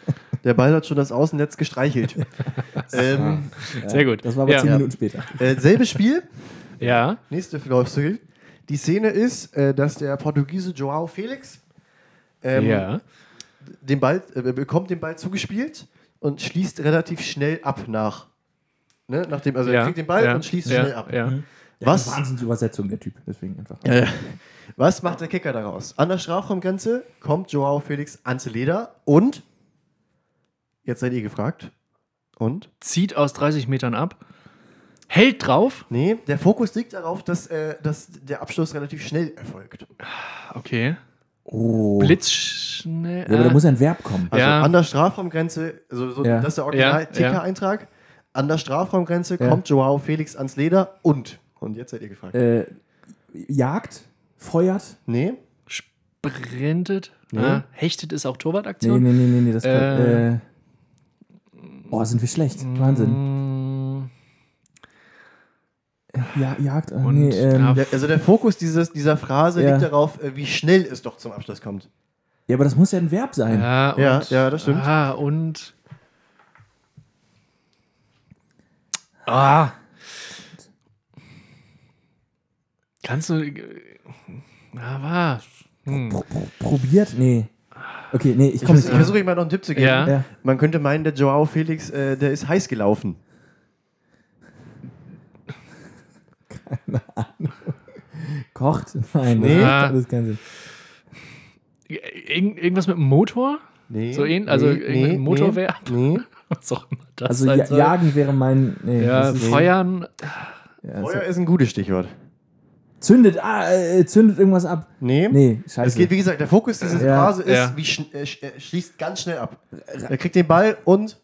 der Ball hat schon das Außennetz gestreichelt. *laughs* ähm, Ja, Sehr gut. Das war aber Ja. zehn Ja. Minuten später. äh, selbes Spiel, ja. nächste Floskel. Die Szene ist, äh, dass der Portugiese Joao Felix ähm, ja. den Ball, äh, bekommt den Ball zugespielt und schließt relativ schnell ab nach. Ne? Nachdem, also ja. er kriegt den Ball ja. und schließt ja. schnell ab. Ja. Was? Wahnsinnsübersetzung, der Typ. Deswegen einfach. Was macht der Kicker daraus? An der Strafraumgrenze kommt Joao Felix ans Leder und jetzt seid ihr gefragt. Und? Zieht aus 30 Metern ab. Hält drauf. Nee, der Fokus liegt darauf, dass, äh, dass der Abschluss relativ schnell erfolgt. Okay. Oh. Blitzschnell. Ja, aber da äh, muss ein Verb kommen. Also Ja. an der Strafraumgrenze, also so, Ja. das ist der Ja, Original-Ticker-Eintrag. An der Strafraumgrenze Ja. kommt Joao Felix ans Leder und. Und jetzt seid ihr gefragt. Äh, Jagd, feuert. Nee, sprintet. Nee. Ah, hechtet ist auch Nee, Torwartaktion. nee, nee, nee, nee das kann, Äh. äh, Oh, sind wir schlecht. Wahnsinn. Ja, Jagd. Äh, Und, nee, ähm, ja, ja. der, also der Fokus dieses, dieser Phrase Ja. liegt darauf, äh, wie schnell es doch zum Abschluss kommt. aber das muss ja ein Verb sein. Ja, und, Ja, ja, das stimmt. Ah, und. Ah. Kannst du. Ah, was? Hm. Pro, pro, probiert? Nee. Okay, nee, ich Ich, komme nicht. ich versuche mal noch einen Tipp zu geben. Ja. Ja. Man könnte meinen, der Joao Felix, äh, der ist heiß gelaufen. Kocht? Nein, Nee. das macht alles keinen Sinn. Irgend, irgendwas mit dem Motor? Nee. So ähn- also irgendein Motorwerk? Nee. *laughs* Was auch immer das Also ja, soll. jagen wäre mein. Nee, Ja, das ist, feuern. ja, Feuer so. ist ein gutes Stichwort. Zündet, ah, äh, zündet irgendwas ab. Nee. Nee, scheiße. Es geht, wie gesagt, der Fokus dieser Ja. Phrase ist, Ja. wie schn äh, sch äh, schließt ganz schnell ab. Er kriegt den Ball und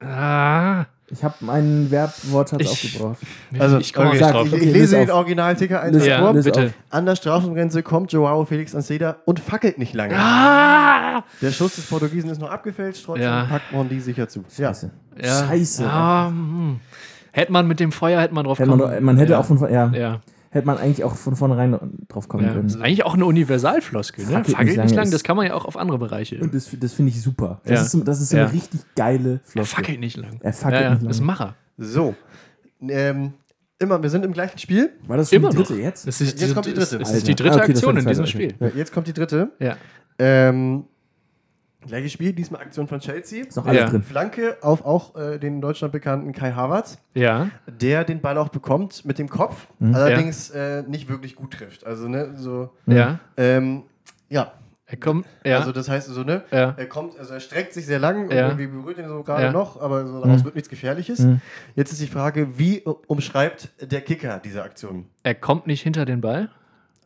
Ah. Ich habe meinen Verbwortschatz Ich- aufgebraucht. also ich komme okay, sag, nicht drauf. ich, ich lese den. Original-Ticker einfach Ja, bitte. auf. An der Strafraumgrenze kommt Joao Felix ans Leder und fackelt nicht lange. Ah! Der Schuss des Portugiesen ist noch abgefälscht, trotzdem Ja. packt man die sicher zu. Ja. Scheiße. Ja. Scheiße. Ja, hm. Hätte man mit dem Feuer, hätte man drauf Hätte man, kommen doch- man hätte ja. auch von ja, Ja. Hätte man eigentlich auch von vornherein drauf kommen ja. Das ist können. eigentlich auch eine Universalfloskel. Ne? Fackelt nicht Fackelt nicht lange lang, das kann man ja auch auf andere Bereiche. Und das, das finde ich super. Das Ja. ist, so- das ist so Ja. eine richtig geile Er Floskel. fackelt nicht lang. Er fackelt ja, ja. nicht lang. Das ist ein Macher. So. Ähm, immer, wir sind im gleichen Spiel. War das schon Immer die dritte noch. jetzt? Das ist, Jetzt kommt die dritte. Das ist die dritte Ah, Aktion in die diesem Spiel. Jetzt kommt die dritte. Ja. Ähm, gleiches Spiel, diesmal Aktion von Chelsea. Ist noch alles Ja. drin. Flanke auf auch äh, den in Deutschland bekannten Kai Havertz, Ja. der den Ball auch bekommt mit dem Kopf, Mhm. allerdings äh, nicht wirklich gut trifft. Also, ne, so, Ja. ähm, ja. Er kommt. Ja. Also, das heißt so, ne, ja. er kommt, also er streckt sich sehr lang und Ja. irgendwie berührt ihn so gerade Ja. noch, aber so daraus Mhm. wird nichts Gefährliches. Mhm. Jetzt ist die Frage, wie umschreibt der Kicker diese Aktion? Er kommt nicht hinter den Ball.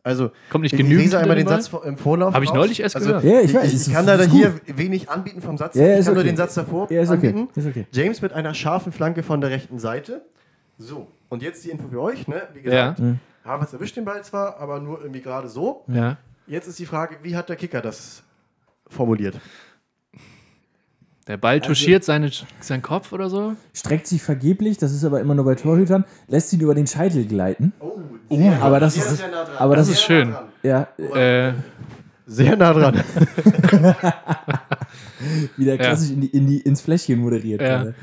Also, Kommt nicht ich genügend lese einmal den Ball? Satz vor- im Vorlauf. Hab ich neulich erst gehört. Ja, ich ich, weiß, ich, ich kann leider hier wenig anbieten vom Satz. Ja, ich kann nur okay. den Satz davor Ja, ist okay. anbieten. Ist okay. James mit einer scharfen Flanke von der rechten Seite. So, und jetzt die Info für euch. Ne? Wie gesagt, Ja. Mhm. Havertz erwischt den Ball zwar, aber nur irgendwie gerade so. Ja. Jetzt ist die Frage, wie hat der Kicker das formuliert? Der Ball touchiert seine, seinen Kopf oder so. Streckt sich vergeblich, das ist aber immer nur bei Torhütern, lässt ihn über den Scheitel gleiten. Oh, aber das ist, nah dran. aber das Das ist, schön. ja, äh, Sehr nah dran. *laughs* wieder klassisch in die, in die, ins Fläschchen moderiert. Ja. gerade.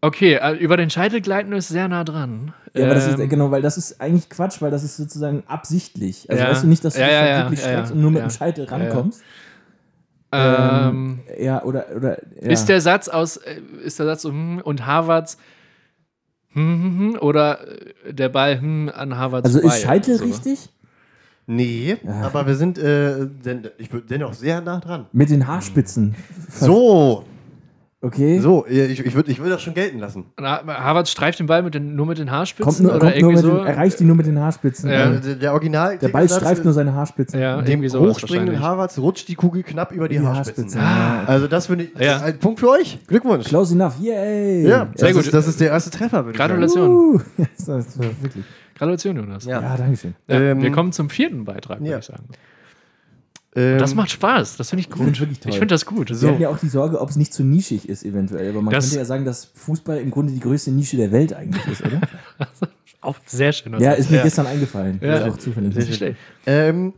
okay, äh, über den Scheitel gleiten ist sehr nah dran. Ja, aber das ist, Ähm, genau, weil das ist eigentlich Quatsch, weil das ist sozusagen absichtlich. Also Ja. weißt du nicht, dass du Ja, ja, ja, vergeblich ja, streckst ja, und nur mit ja. dem Scheitel Ja, ja. rankommst. Ähm, Ja, oder, oder ja. Ist der Satz aus, äh, ist der Satz so, hm, und Harvards hm, hm, oder äh, der Ball an Harvards also ist Scheitel so. richtig? Nee, aber wir sind äh, denn, ich würd dennoch sehr nah dran. Mit den Haarspitzen. So, Okay. so, ich, ich würde ich würd das schon gelten lassen. Na, Harvards streift den Ball mit den, nur mit den Kommt Haarspitzen nur, oder kommt nur irgendwie mit so. den, erreicht die nur mit den Haarspitzen. Ja. Der, der Original Der Ball streift nur seine Haarspitzen. ja, dem irgendwie sowas hochspringenden. Harvards rutscht die Kugel knapp über die, Die Haarspitzen. Haarspitzen. Also das finde ich Ja. ein Punkt für euch. Glückwunsch. Close enough, yay! Ja, Sehr das gut. Ist, das ist der erste Treffer. Gratulation. Uh, *laughs* das war wirklich. Gratulation, Jonas. Ja. Ja, danke schön. Ja, Ähm, wir kommen zum vierten Beitrag, würde ja. ich sagen. Ähm, Das macht Spaß, das finde ich gut. wirklich toll. Ich finde das gut. Wir hatten ja auch die Sorge, ob es nicht zu nischig ist, eventuell. Aber man Das- könnte ja sagen, dass Fußball im Grunde die größte Nische der Welt eigentlich ist, oder? *laughs* Auch sehr schön. ja, ist mir Ja. gestern eingefallen. Ja. Ist auch zufällig. Nicht schlecht. ähm,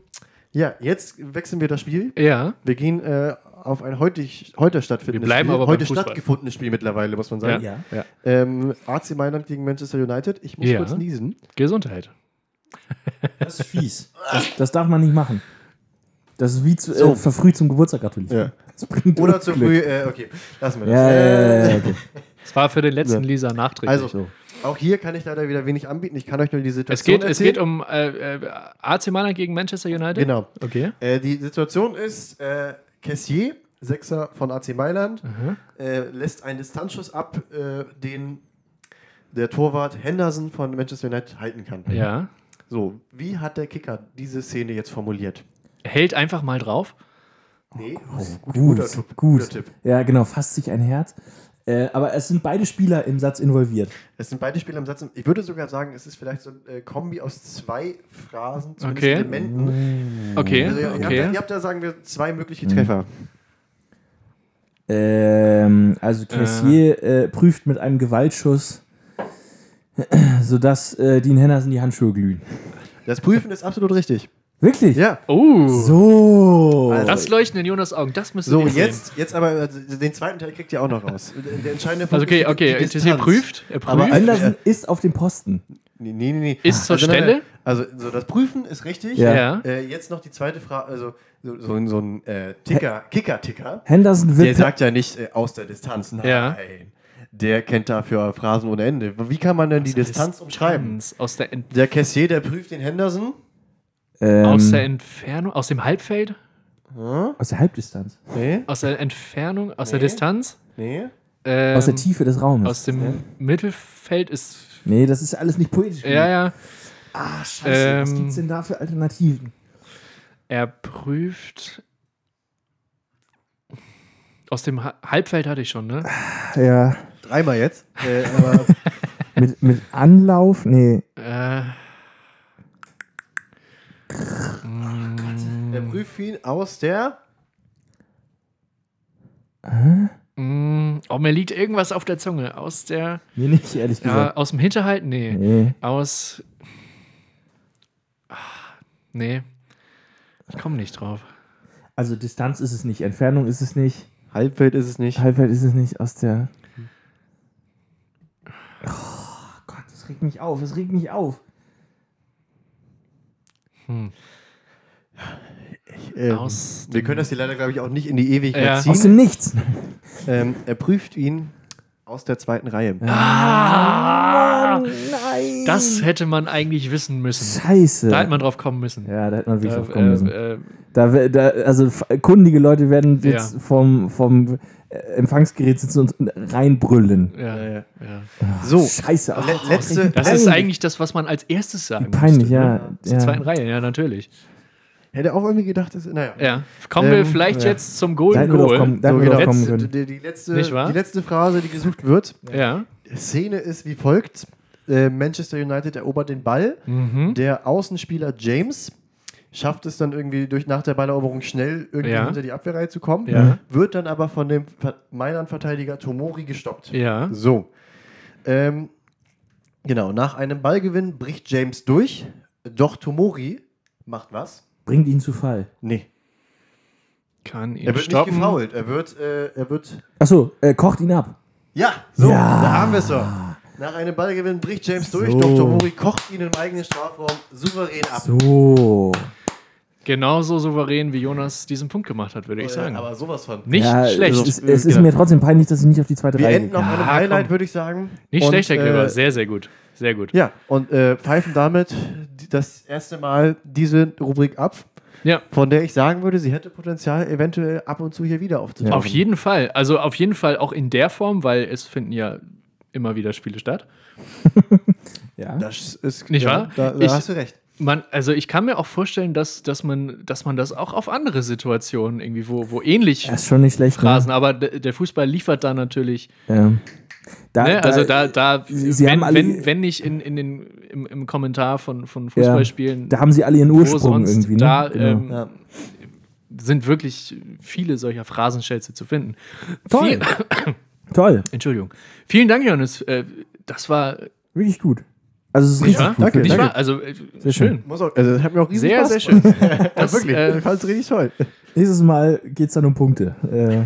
ja, jetzt wechseln wir das Spiel. Ja, Wir gehen äh, auf ein heutig, heute stattfindendes Wir bleiben Spiel. aber beim heute stattgefundenes Spiel mittlerweile, muss man sagen. ja. Ja. Ähm, AC Mailand gegen Manchester United. Ich muss Ja. kurz niesen. Gesundheit. Das ist fies. Das, das darf man nicht machen. Das ist wie zu, So. äh, verfrüht zum Geburtstag gratulieren. Ja. Oder zu früh, äh, okay, lassen wir das. Ja, ja, Äh, ja, ja, okay. Das war für den letzten Ja. Lisa nachträglich. Also, So. auch hier kann ich leider wieder wenig anbieten. Ich kann euch nur die Situation es geht, es geht um äh, äh, AC Mailand gegen Manchester United. Genau. Okay. Äh, die Situation ist, äh, Kessier, Sechser von AC Mailand, Mhm. äh, lässt einen Distanzschuss ab, äh, den der Torwart Henderson von Manchester United halten kann. Ja. So, wie hat der Kicker diese Szene jetzt formuliert? Hält einfach mal drauf. Nee, Gut, guter Tipp, gut. guter Tipp. Ja, genau, fasst sich ein Herz. Äh, aber es sind beide Spieler im Satz involviert. Es sind beide Spieler im Satz. Ich würde sogar sagen, es ist vielleicht so ein äh, Kombi aus zwei Phrasen, zumindest Okay. Elementen. Okay, Also, ihr, ihr, habt da, okay. ihr habt da, sagen wir, zwei mögliche Treffer. Ähm, also Cassier äh, prüft mit einem Gewaltschuss, *clears throat* sodass äh, Dean Henderson die Handschuhe glühen. Das Prüfen ist absolut richtig. Wirklich? Ja. Oh, So. Also- das Leuchten in Jonas Augen, das müsst ihr So, sehen. jetzt, jetzt aber, also, den zweiten Teil kriegt ihr auch noch raus. Der entscheidende Also Punkt okay, ist die- okay, die Distanz. prüft, er prüft. Aber Henderson ist auf dem Posten. Nee, nee, nee. Ist zur also, Stelle? Also, so das Prüfen ist richtig. Ja. ja. Äh, jetzt noch die zweite Frage, also so, so, ein- so ein äh, Ticker, Kicker-Ticker. Henderson Der wird. sagt ja nicht äh, aus der Distanz. Nein. Ja. Der kennt dafür Phrasen ohne Ende. Wie kann man denn die Distanz umschreiben? Distanz, Aus der, Ent Der Cassier, der prüft den Henderson. Ähm, aus der Entfernung, aus dem Halbfeld, aus der Halbdistanz. Nee, aus der Entfernung, aus der Nee. Distanz, nee. ähm, Aus der Tiefe des Raumes. aus dem Mittelfeld ist. nee, das ist alles nicht poetisch. Ja, ja. Ah, scheiße. was Ähm, gibt's denn da für Alternativen? Er prüft. Aus dem Ha- Halbfeld hatte ich schon, ne? Ja. Dreimal jetzt. Äh, aber *laughs* Mit, mit Anlauf? Nee. Äh, der prüft ihn aus der. mm, oh, mir liegt irgendwas auf der Zunge. Aus der. Mir nicht, ehrlich Ja, gesagt. aus dem Hinterhalt? Nee. Nee. Aus. Ah, Nee. Ich komme nicht drauf. Also Distanz ist es nicht, Entfernung ist es nicht, Halbfeld ist es nicht. Halbfeld ist es nicht, aus der. Oh Gott, das regt mich auf, es regt mich auf. Ähm, Aus wir können das hier leider, glaube ich, auch nicht in die Ewigkeit Ja. Aus ziehen. dem Nichts. Ähm, er prüft ihn aus der zweiten Reihe. Ah, Nein. das hätte man eigentlich wissen müssen. Scheiße. Da hätte man drauf kommen müssen. ja, da hätte man wirklich Äh, drauf kommen müssen. äh, äh, Da, da, also kundige Leute werden Ja. jetzt vom, vom äh, Empfangsgerät sitzen und reinbrüllen. ja, Ja, ja. So, Scheiße. Le- ach, letzte- Das ist eigentlich das, was man als erstes sagen Peinlich, müsste, ja, Ne? Zur ja. zweiten Reihe, ja, natürlich. hätte auch irgendwie gedacht, dass, naja. Ja. Kommen wir Ähm, vielleicht ja. jetzt zum Golden wir Goal. kommen, da So, wir genau. kommen können. die, die, letzte, Nicht wahr? die letzte Phrase, die gesucht wird. Ja. Die Szene ist wie folgt. Äh, Manchester United erobert den Ball. Mhm. Der Außenspieler James schafft es dann irgendwie durch nach der Balleroberung schnell irgendwie Ja. hinter die Abwehrreihe zu kommen, Ja. wird dann aber von dem Ver- Mailand-Verteidiger Tomori gestoppt. Ja. So. Ähm, genau, nach einem Ballgewinn bricht James durch, doch Tomori macht was? Bringt ihn zu Fall. Nee. Kann ihn Er wird stoppen. nicht gefoult. Er wird, äh, er wird. Achso, äh, kocht ihn ab. Ja, so, Ja. da haben wir es doch. Nach einem Ballgewinn bricht James durch, So. doch Tomori kocht ihn im eigenen Strafraum souverän ab. So. Genauso souverän, wie Jonas diesen Punkt gemacht hat, würde ich Äh, sagen. Aber sowas von. Nicht ja, schlecht. Es, ist- es ist mir trotzdem peinlich, dass ich nicht auf die zweite Wir Reihe enden auf einem Ja, Highlight, komm. würde ich sagen. Nicht Und, schlecht, Herr Kleber. äh, Sehr, sehr gut. Sehr gut. Ja, und äh, pfeifen damit das erste Mal diese Rubrik ab, Ja. von der ich sagen würde, sie hätte Potenzial, eventuell ab und zu hier wieder aufzutauchen. Auf jeden Fall. Also auf jeden Fall auch in der Form, weil es finden ja immer wieder Spiele statt. Ja. *laughs* Das ist Nicht ja, wahr? Da, da Ich- hast du recht. Man, also ich kann mir auch vorstellen, dass, dass, man, dass man das auch auf andere Situationen irgendwie, wo, wo ähnlich Das ist schon nicht schlecht. Phrasen, aber d- der Fußball liefert da natürlich, Ne? Ja. Da, ne? also da, da Sie- wenn, haben alle- wenn, wenn nicht in, in den, im, im Kommentar von, von Fußballspielen, da haben sie alle ihren wo Ursprung sonst irgendwie. Ne? da Genau. ähm, Ja. sind wirklich viele solcher Phrasenschätze zu finden. Toll. Viel, Toll. *coughs* Entschuldigung. Vielen Dank, Johannes. Äh, Das war Wirklich gut. Also es ist nicht richtig wahr? gut. Danke, wirklich. wahr? Also äh, Sehr schön. Muss auch, also, das hat mir auch riesen Sehr, Spaß sehr schön. *laughs* gemacht. Das, Wirklich, äh, ich fand es richtig toll. Nächstes Mal geht es dann um Punkte. Äh,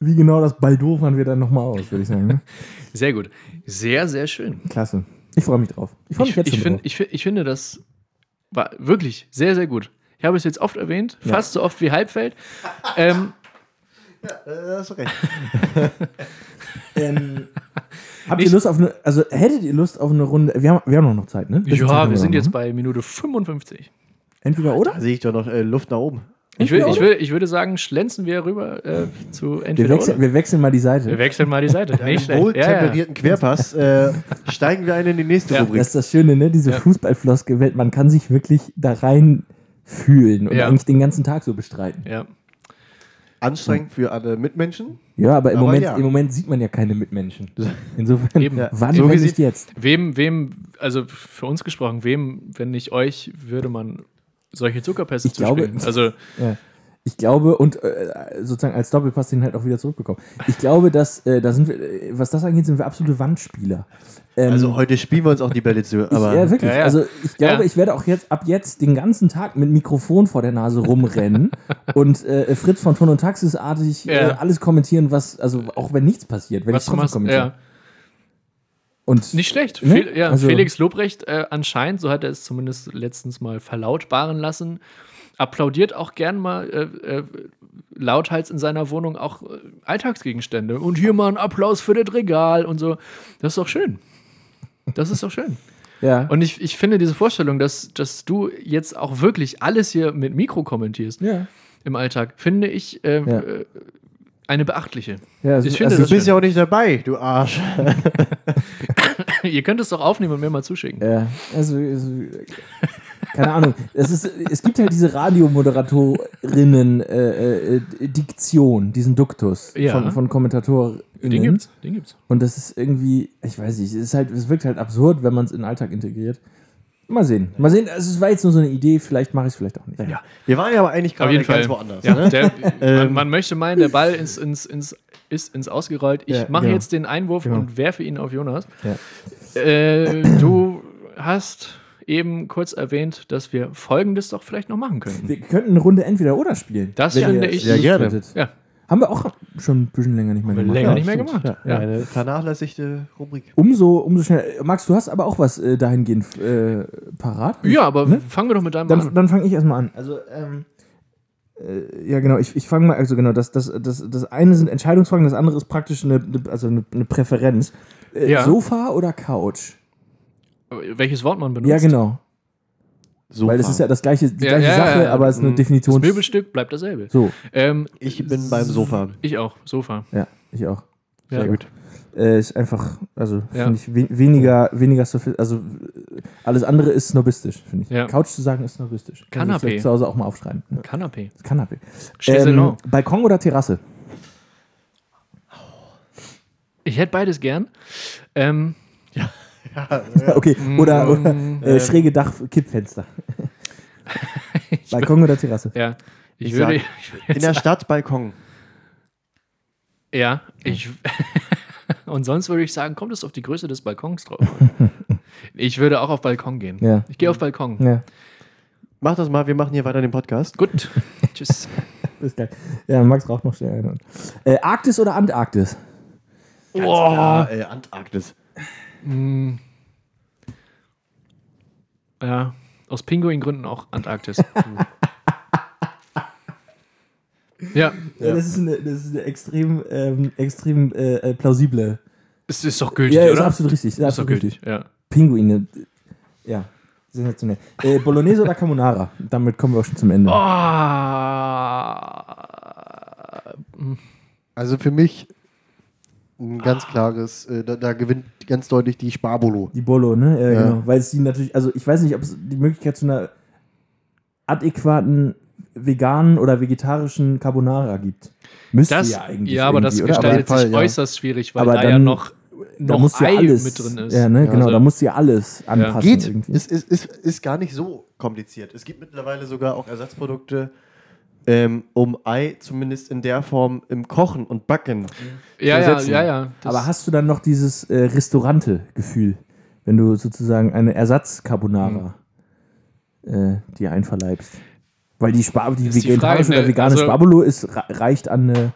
wie genau das Baldo fahren wir dann nochmal aus, würde ich sagen. Ne? *laughs* sehr gut. Sehr, sehr schön. Klasse. Ich freue mich drauf. Ich freue mich Ich, jetzt ich, schon find, drauf. ich, ich finde, das war wirklich sehr, sehr gut. Ich habe es jetzt oft erwähnt, fast so oft wie Halbfeld. ähm, Äh, da hast du recht. *laughs* Ähm, habt Nicht- ihr Lust auf eine, also hättet ihr Lust auf eine Runde, wir haben, wir haben noch Zeit, ne? Zeit ja, wir sind noch, jetzt ne? bei Minute 55. Entweder oder? Da sehe ich doch noch äh, Luft nach oben. Ich, will, ich, will, ich würde sagen, schlänzen wir rüber äh, zu Wir entweder wechseln, oder. wir wechseln mal die Seite. Wir wechseln mal die Seite. *laughs* Mit einem Nicht schlecht. wohl Ja, ja. temperierten Querpass äh, steigen wir ein in die nächste Ja. Rubrik. Das ist das Schöne, ne? Diese Ja. Fußballfloskel-Welt, man kann sich wirklich da rein fühlen und Ja. eigentlich den ganzen Tag so bestreiten. Ja. Anstrengend für alle Mitmenschen. Ja, aber im, Aber Moment, ja. im Moment sieht man ja keine Mitmenschen. *laughs* Insofern, Eben. Ja. wann, So wenn nicht jetzt? Wem, wem, also für uns gesprochen, wem, wenn nicht euch, würde man solche Zuckerpässe Ich glaube- zuspielen? Also, *laughs* Ja. Ich glaube, und äh, sozusagen als Doppelpass den halt auch wieder zurückbekommen. Ich glaube, dass, äh, da sind wir, äh, was das angeht, sind wir absolute Wandspieler. Ähm, Also heute spielen wir uns auch die Bälle zu. ich, Aber ja, wirklich. Ja, ja. Also ich glaube, Ja. ich werde auch jetzt ab jetzt den ganzen Tag mit Mikrofon vor der Nase rumrennen *laughs* und äh, Fritz von Ton und Taxis-artig äh, Ja. alles kommentieren, was, also auch wenn nichts passiert, wenn was ich trotzdem kommentiere. ja. Und Nicht schlecht. Ne? Ja, Also- Felix Lobrecht äh, anscheinend, so hat er es zumindest letztens mal verlautbaren lassen, applaudiert auch gern mal äh, äh, lauthals in seiner Wohnung auch äh, Alltagsgegenstände. Und hier mal ein Applaus für das Regal und so. Das ist doch schön. Das ist doch schön. *laughs* ja, Und ich, ich finde diese Vorstellung, dass, dass du jetzt auch wirklich alles hier mit Mikro kommentierst ja, im Alltag, finde ich äh, Ja. eine beachtliche. ja, also, Ich finde du das bist ja auch nicht dabei, du Arsch. *laughs* Ihr könnt es doch aufnehmen und mir mal zuschicken. Ja, also, also keine Ahnung. Es, ist, es gibt halt diese Radiomoderatorinnen äh, äh, Diktion, diesen Duktus Ja. von, von Kommentatorinnen. Den gibt's, den gibt's. Und das ist irgendwie, ich weiß nicht, es, ist halt, es wirkt halt absurd, wenn man es in den Alltag integriert. Mal sehen. Mal sehen, also es war jetzt nur so eine Idee, vielleicht mache ich es vielleicht auch nicht. Ja. Wir waren ja aber eigentlich gerade ganz Fall. woanders. Ja, Ne? der, *laughs* man, Ähm. man möchte meinen, der Ball ins, ins, ins, ist ins Ausgerollt. Ich Ja, mache genau. jetzt den Einwurf Genau. und werfe ihn auf Jonas. Ja. Äh, du hast eben kurz erwähnt, dass wir Folgendes doch vielleicht noch machen könnten. Wir könnten eine Runde entweder oder spielen. Das finde ich- Sehr gerne. Ja, Haben wir auch schon ein bisschen länger nicht mehr gemacht. länger Ja, nicht mehr stimmt. gemacht. Ja, ja. Eine vernachlässigte Rubrik. Umso, umso schneller. Max, du hast aber auch was äh, dahingehend äh, parat. Ja, aber Ne? fangen wir doch mit deinem Dann, an. dann fange ich erstmal an. Also, ähm, äh, ja, genau, ich, ich fange mal, also genau, das, das, das, das eine sind Entscheidungsfragen, das andere ist praktisch eine, eine also eine, eine Präferenz. Äh, Ja. Sofa oder Couch? Welches Wort man benutzt. Ja, genau. Sofa. Weil das ist ja das gleiche, die Ja, gleiche ja, Sache, ja, aber es ist eine Das Definition. Möbelstück bleibt dasselbe. So, Ähm, ich bin beim Sofa. ich auch, Sofa. ja, ich auch. Ja. Sehr gut. Äh, ist einfach, also Ja. finde ich we weniger, weniger also alles andere ist snobistisch, finde ich. Ja. Couch zu sagen ist snobistisch. Kann ich Kanapé. vielleicht zu Hause auch mal aufschreiben. Ja. Kanapé. Das Kanapé. Ähm, Balkon oder Terrasse? Ich hätte beides gern. Ähm, Okay, oder, oder mm, äh, schräge Dach, Kippfenster. *laughs* Balkon oder Terrasse? Ja. Ich, Ich würde. sag, *laughs* Ich würde In der Stadt Balkon. ja, ich. *laughs* Und sonst würde ich sagen, kommt es auf die Größe des Balkons drauf. an. Ich würde auch auf Balkon gehen. Ja. Ich gehe auf Balkon. Ja, Mach das mal, wir machen hier weiter den Podcast. Gut. Tschüss. das ist geil. Ja, Max raucht noch schnell ein. Äh, Arktis oder Antarktis? Ja, äh, Antarktis. Ja, aus Pinguingründen auch Antarktis. *laughs* ja, Ja. Das, ist eine, das ist eine extrem, ähm, extrem äh, äh, plausible. es ist doch gültig, Ja, ist oder? absolut richtig. Ist ist doch absolut gültig, richtig. ja. Pinguine. Ja, sensationell. Äh, Bolognese oder Carbonara? Damit kommen wir auch schon zum Ende. Oh, Also für mich ein ganz klares, äh, da, da gewinnt ganz deutlich die Sparbolo. Die Bolo, ne? Ja, Ja. genau. Weil es die natürlich, also ich weiß nicht, ob es die Möglichkeit zu einer adäquaten veganen oder vegetarischen Carbonara gibt. Müsste das, ja eigentlich. ja, aber das gestaltet Aber- sich ja. äußerst schwierig, weil Aber da ja dann- noch, da noch musst du ja Ei alles mit drin ist. Ja, ne, genau, Also- da musst du ja alles anpassen. Geht, Irgendwie. ist, ist, ist, ist gar nicht so kompliziert. Es gibt mittlerweile sogar auch Ersatzprodukte, ähm, um Ei zumindest in der Form im Kochen und Backen. ja, ja, ersetzen. ja, ja. Das- aber hast du dann noch dieses äh, Restaurante-Gefühl, wenn du sozusagen eine Ersatz-Carbonara Hm. äh, dir einverleibst? Weil die, Spar die vegetarische Frage, oder ne, vegane also- Sparbolo ist, re- reicht an eine,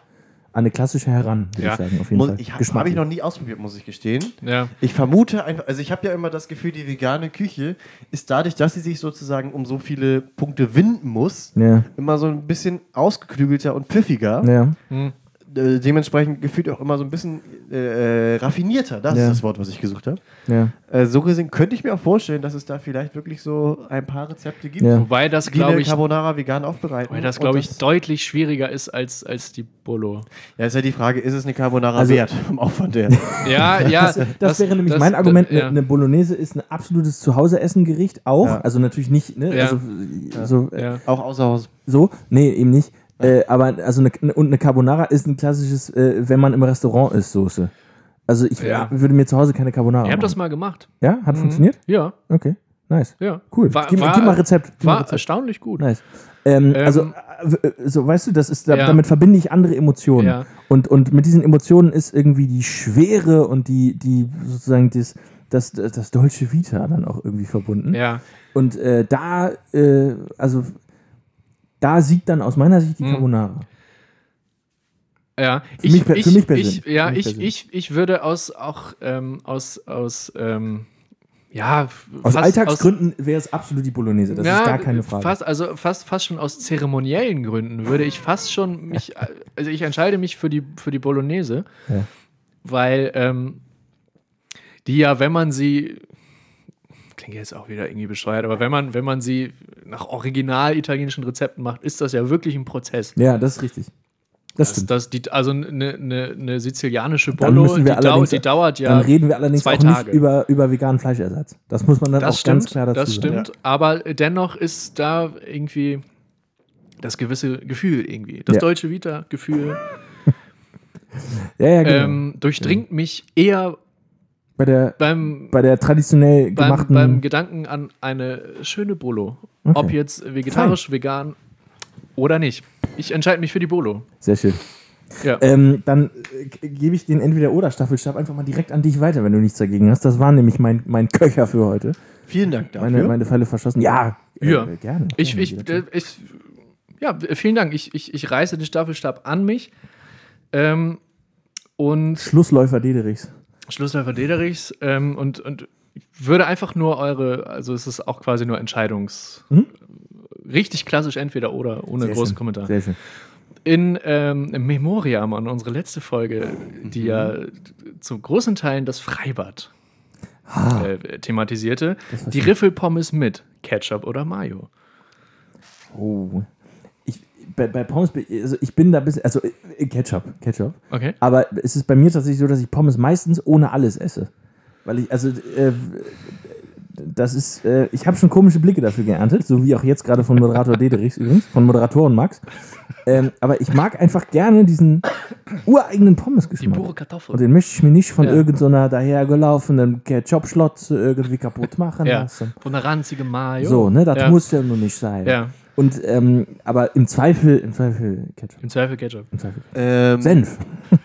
an eine klassische heran, würde Ja. ich sagen, auf jeden Muss, Fall. ich habe hab ich noch nie ausprobiert, muss ich gestehen. ja. Ich vermute einfach, also ich habe ja immer das Gefühl, die vegane Küche ist dadurch, dass sie sich sozusagen um so viele Punkte winden muss, Ja, immer so ein bisschen ausgeklügelter und pfiffiger. ja. Hm. Äh, dementsprechend gefühlt auch immer so ein bisschen äh, raffinierter. Das Ja. ist das Wort, was ich gesucht habe. ja. Äh, so gesehen könnte ich mir auch vorstellen, dass es da vielleicht wirklich so ein paar Rezepte gibt, Ja. Wobei das, die eine glaube ich, Carbonara vegan aufbereiten. wobei das, glaube ich, deutlich schwieriger ist als, als die Bolo. Ja, ist ja die Frage, ist es eine Carbonara Also- wert vom Aufwand her? *laughs* Ja, *laughs* ja. Das, wäre nämlich das- mein Argument. ja. Eine, eine Bolognese ist ein absolutes Zuhause-Essen-Gericht auch. Ja. Also natürlich nicht, ne? Ja. Also, so, äh, Ja. auch außer Haus. so, nee, eben nicht. Äh, aber also eine, und eine Carbonara ist ein klassisches, äh, wenn man im Restaurant ist, Soße. Also ich Ja. würde mir zu Hause keine Carbonara Ich habe das mal gemacht. ja, hat funktioniert? Ja, Okay, nice. ja. Cool. War, gib, war, gib mal Rezept. Gib mal War Rezept. erstaunlich gut. Nice. Ähm, Ähm, also, äh, so weißt du, das ist, Ja. damit verbinde ich andere Emotionen. Ja. Und, und mit diesen Emotionen ist irgendwie die Schwere und die, die sozusagen das, das, das, Dolce Vita dann auch irgendwie verbunden. Ja. Und äh, da, äh, also da siegt dann aus meiner Sicht die Mhm. Carbonara. Ja, Für mich per- für mich persönlich. Ich, ja, mich ich, persönlich. ich, ich würde aus auch ähm, aus, aus ähm, ja, Aus Alltagsgründen wäre es absolut die Bolognese, das ja, ist gar keine Frage. Fast, also fast, fast schon aus zeremoniellen Gründen würde ich fast schon mich, *laughs* also ich entscheide mich für die, für die Bolognese, Ja. weil ähm, die ja, wenn man sie, klingt jetzt auch wieder irgendwie bescheuert, aber wenn man, wenn man sie nach original italienischen Rezepten macht, ist das ja wirklich ein Prozess. Ja, das ist richtig. Das Das, das, die, also eine, eine, eine sizilianische Bollo, die, dau die dauert ja dann reden wir allerdings zwei auch nicht Tage. über, über veganen Fleischersatz. Das muss man dann das auch ganz stimmt, klar dazu das sagen. stimmt. Aber dennoch ist da irgendwie das gewisse Gefühl irgendwie. Das Ja. deutsche Vita-Gefühl *laughs* Ja, ja, genau. ähm, durchdringt mich eher bei, der, beim, bei der traditionell beim, gemachten. beim Gedanken an eine schöne Bolo. Okay. Ob jetzt vegetarisch, vegan oder nicht. Ich entscheide mich für die Bolo. sehr schön. Ja. Ähm, dann äh, gebe ich den entweder oder Staffelstab einfach mal direkt an dich weiter, wenn du nichts dagegen hast. Das war nämlich mein, mein Köcher für heute. Vielen Dank dafür. Meine, meine Pfeile verschossen. Ja, äh, Ja. gerne. Ich, gerne, ich, äh, ich, ja, vielen Dank. Ich, ich, ich reiße den Staffelstab an mich. Ähm, und Schlussläufer Dederichs. Schlussläufer Dederichs ähm, und, und ich würde einfach nur eure, also es ist auch quasi nur Entscheidungs. Mhm. Richtig klassisch, entweder oder, ohne Sehr großen schön, Kommentar. Sehr schön. In ähm, Memoriam an unsere letzte Folge, die ja zu großen Teilen das Freibad Ah, äh, thematisierte, die. Riffelpommes mit Ketchup oder Mayo. oh. Bei, bei Pommes, also ich bin da ein bisschen, also äh, Ketchup, Ketchup. Okay. Aber es ist bei mir tatsächlich so, dass ich Pommes meistens ohne alles esse. Weil ich, also, äh, das ist, äh, ich habe schon komische Blicke dafür geerntet, so wie auch jetzt gerade von Moderator Dederichs übrigens, von Moderatoren Max. Ähm, aber ich mag einfach gerne diesen ureigenen Die Pommesgeschmack. pure Und Kartoffel. den möchte ich mir nicht von Ja. irgendeiner dahergelaufenen Ketchup-Schlotze irgendwie kaputt machen Ja. lassen. Von der ranzigen Mayo. So, ne, das ja. muss ja nur nicht sein. Ja. Und, ähm, aber im Zweifel, im Zweifel Ketchup. Im Zweifel Ketchup. Im Zweifel. Ähm, Senf. *laughs*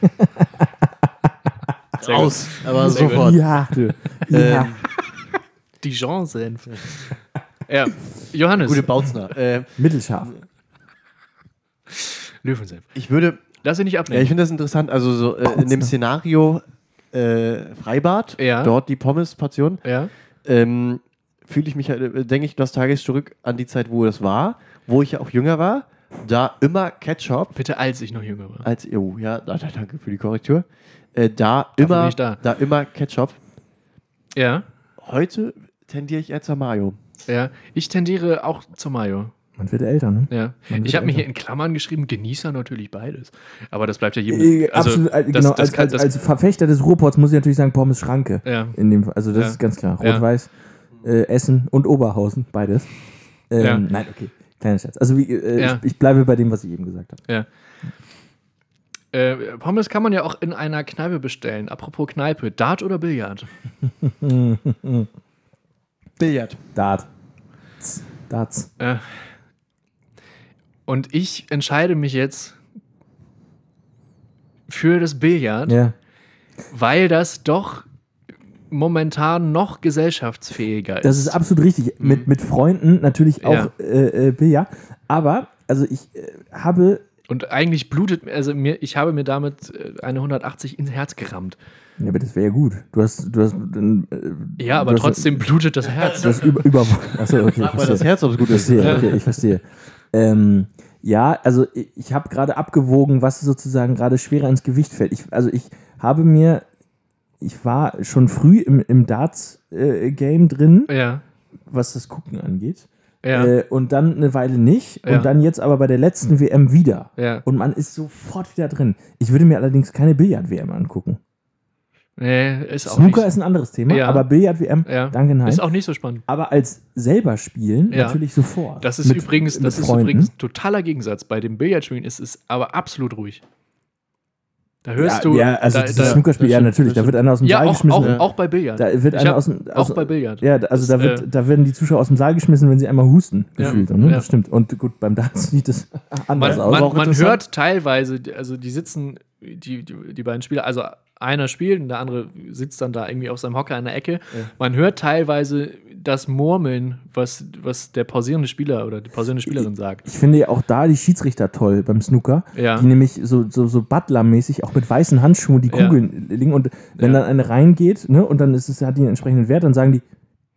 Sehr gut. Aus, aber Sehr gut. sofort. Ja, du. ja. Ähm, Dijon-Senf. ja, Johannes. gute Bautzner. Äh, Mittelscharf. Löwensenf. ich würde, Lass ihn nicht ja, abnehmen. ich finde das interessant, also so äh, in dem Szenario äh, Freibad, Ja. dort die Pommes-Portion, ja, ähm, fühle ich mich, halt, äh, denke ich nostalgisch zurück an die Zeit, wo das war, wo ich ja auch jünger war, da immer Ketchup bitte als ich noch jünger war. als, oh, ja, da, da, danke für die Korrektur, äh, da immer, da. da immer Ketchup. Ja, Heute tendiere ich eher zur Mayo. ja. Ich tendiere auch zur Mayo. Man wird älter, ne? Ja. Man Ich habe mir hier in Klammern geschrieben, Genießer natürlich beides. Aber das bleibt ja jedem. Äh, also, Absolut, äh, das- genau, das als, kann- als, das- als Verfechter des Ruhrpots muss ich natürlich sagen, Pommes Schranke. Ja. In dem, Fall. also das Ja. ist ganz klar. Ja. Äh, Essen und Oberhausen, beides. Ähm, Ja. Nein, okay, kleiner Scherz. Also wie, äh, Ja. ich, ich bleibe bei dem, was ich eben gesagt habe. Ja. Äh, Pommes kann man ja auch in einer Kneipe bestellen. Apropos Kneipe, Dart oder Billard? *laughs* Billard. Dart. Darts. Äh, und ich entscheide mich jetzt für das Billard, Ja. weil das doch momentan noch gesellschaftsfähiger ist. Das ist absolut richtig. Mit, mit Freunden natürlich auch Ja. äh, äh, Billard. Aber, also ich äh, habe und eigentlich blutet, also mir, ich habe mir damit äh, eine 180 ins Herz gerammt. Ja, aber das wäre ja gut. Du hast, du hast, äh, Ja, aber du hast- trotzdem blutet das *laughs* Herz. Du hast über, über Achso, okay. Sag mal das. Herz, ob es gut ist. Verstehe, okay, ich verstehe. Ähm, ja, also ich, ich habe gerade abgewogen, was sozusagen gerade schwerer ins Gewicht fällt. Ich, also ich habe mir, ich war schon früh im, im Darts-Game drin, Ja, was das Gucken angeht. ja, Äh, und dann eine Weile nicht. Ja. Und dann jetzt aber bei der letzten WM wieder. Und man ist sofort wieder drin. Ich würde mir allerdings keine Billard-WM angucken. Nee, ist auch Snooker ist ein anderes Thema, Ja. aber Billard-WM, ja. danke, nein. Ist auch nicht so spannend. aber als selber spielen Ja. natürlich sofort. Das ist Mit- übrigens, mit das ist übrigens ein totaler Gegensatz. Bei dem Billardspielen ist es aber absolut ruhig. Da hörst ja, du. Ja, also da, dieses da, Snookerspiel, das ja, natürlich. das Da wird einer aus dem ja, Saal auch, geschmissen. auch, auch bei Billard. Da wird einer hab- aus dem. auch Also, bei Billard. ja, also da, Das, wird, äh, da werden die Zuschauer aus dem Saal geschmissen, wenn sie einmal husten, Ja, gefühlt. Ne? ja. Das stimmt. Und gut, beim Darts sieht es anders Man, aus. man, man hört teilweise, also die sitzen, die, die, die beiden Spieler, also einer spielt und der andere sitzt dann da irgendwie auf seinem Hocker in der Ecke. Man hört teilweise das Murmeln, was, was der pausierende Spieler oder die pausierende Spielerin sagt. ich finde ja auch da die Schiedsrichter toll beim Snooker, Ja. die nämlich so, so, so Butler-mäßig auch mit weißen Handschuhen die Ja. Kugeln liegen. Und wenn Ja. dann eine reingeht ne, und dann ist es, hat die einen entsprechenden Wert, dann sagen die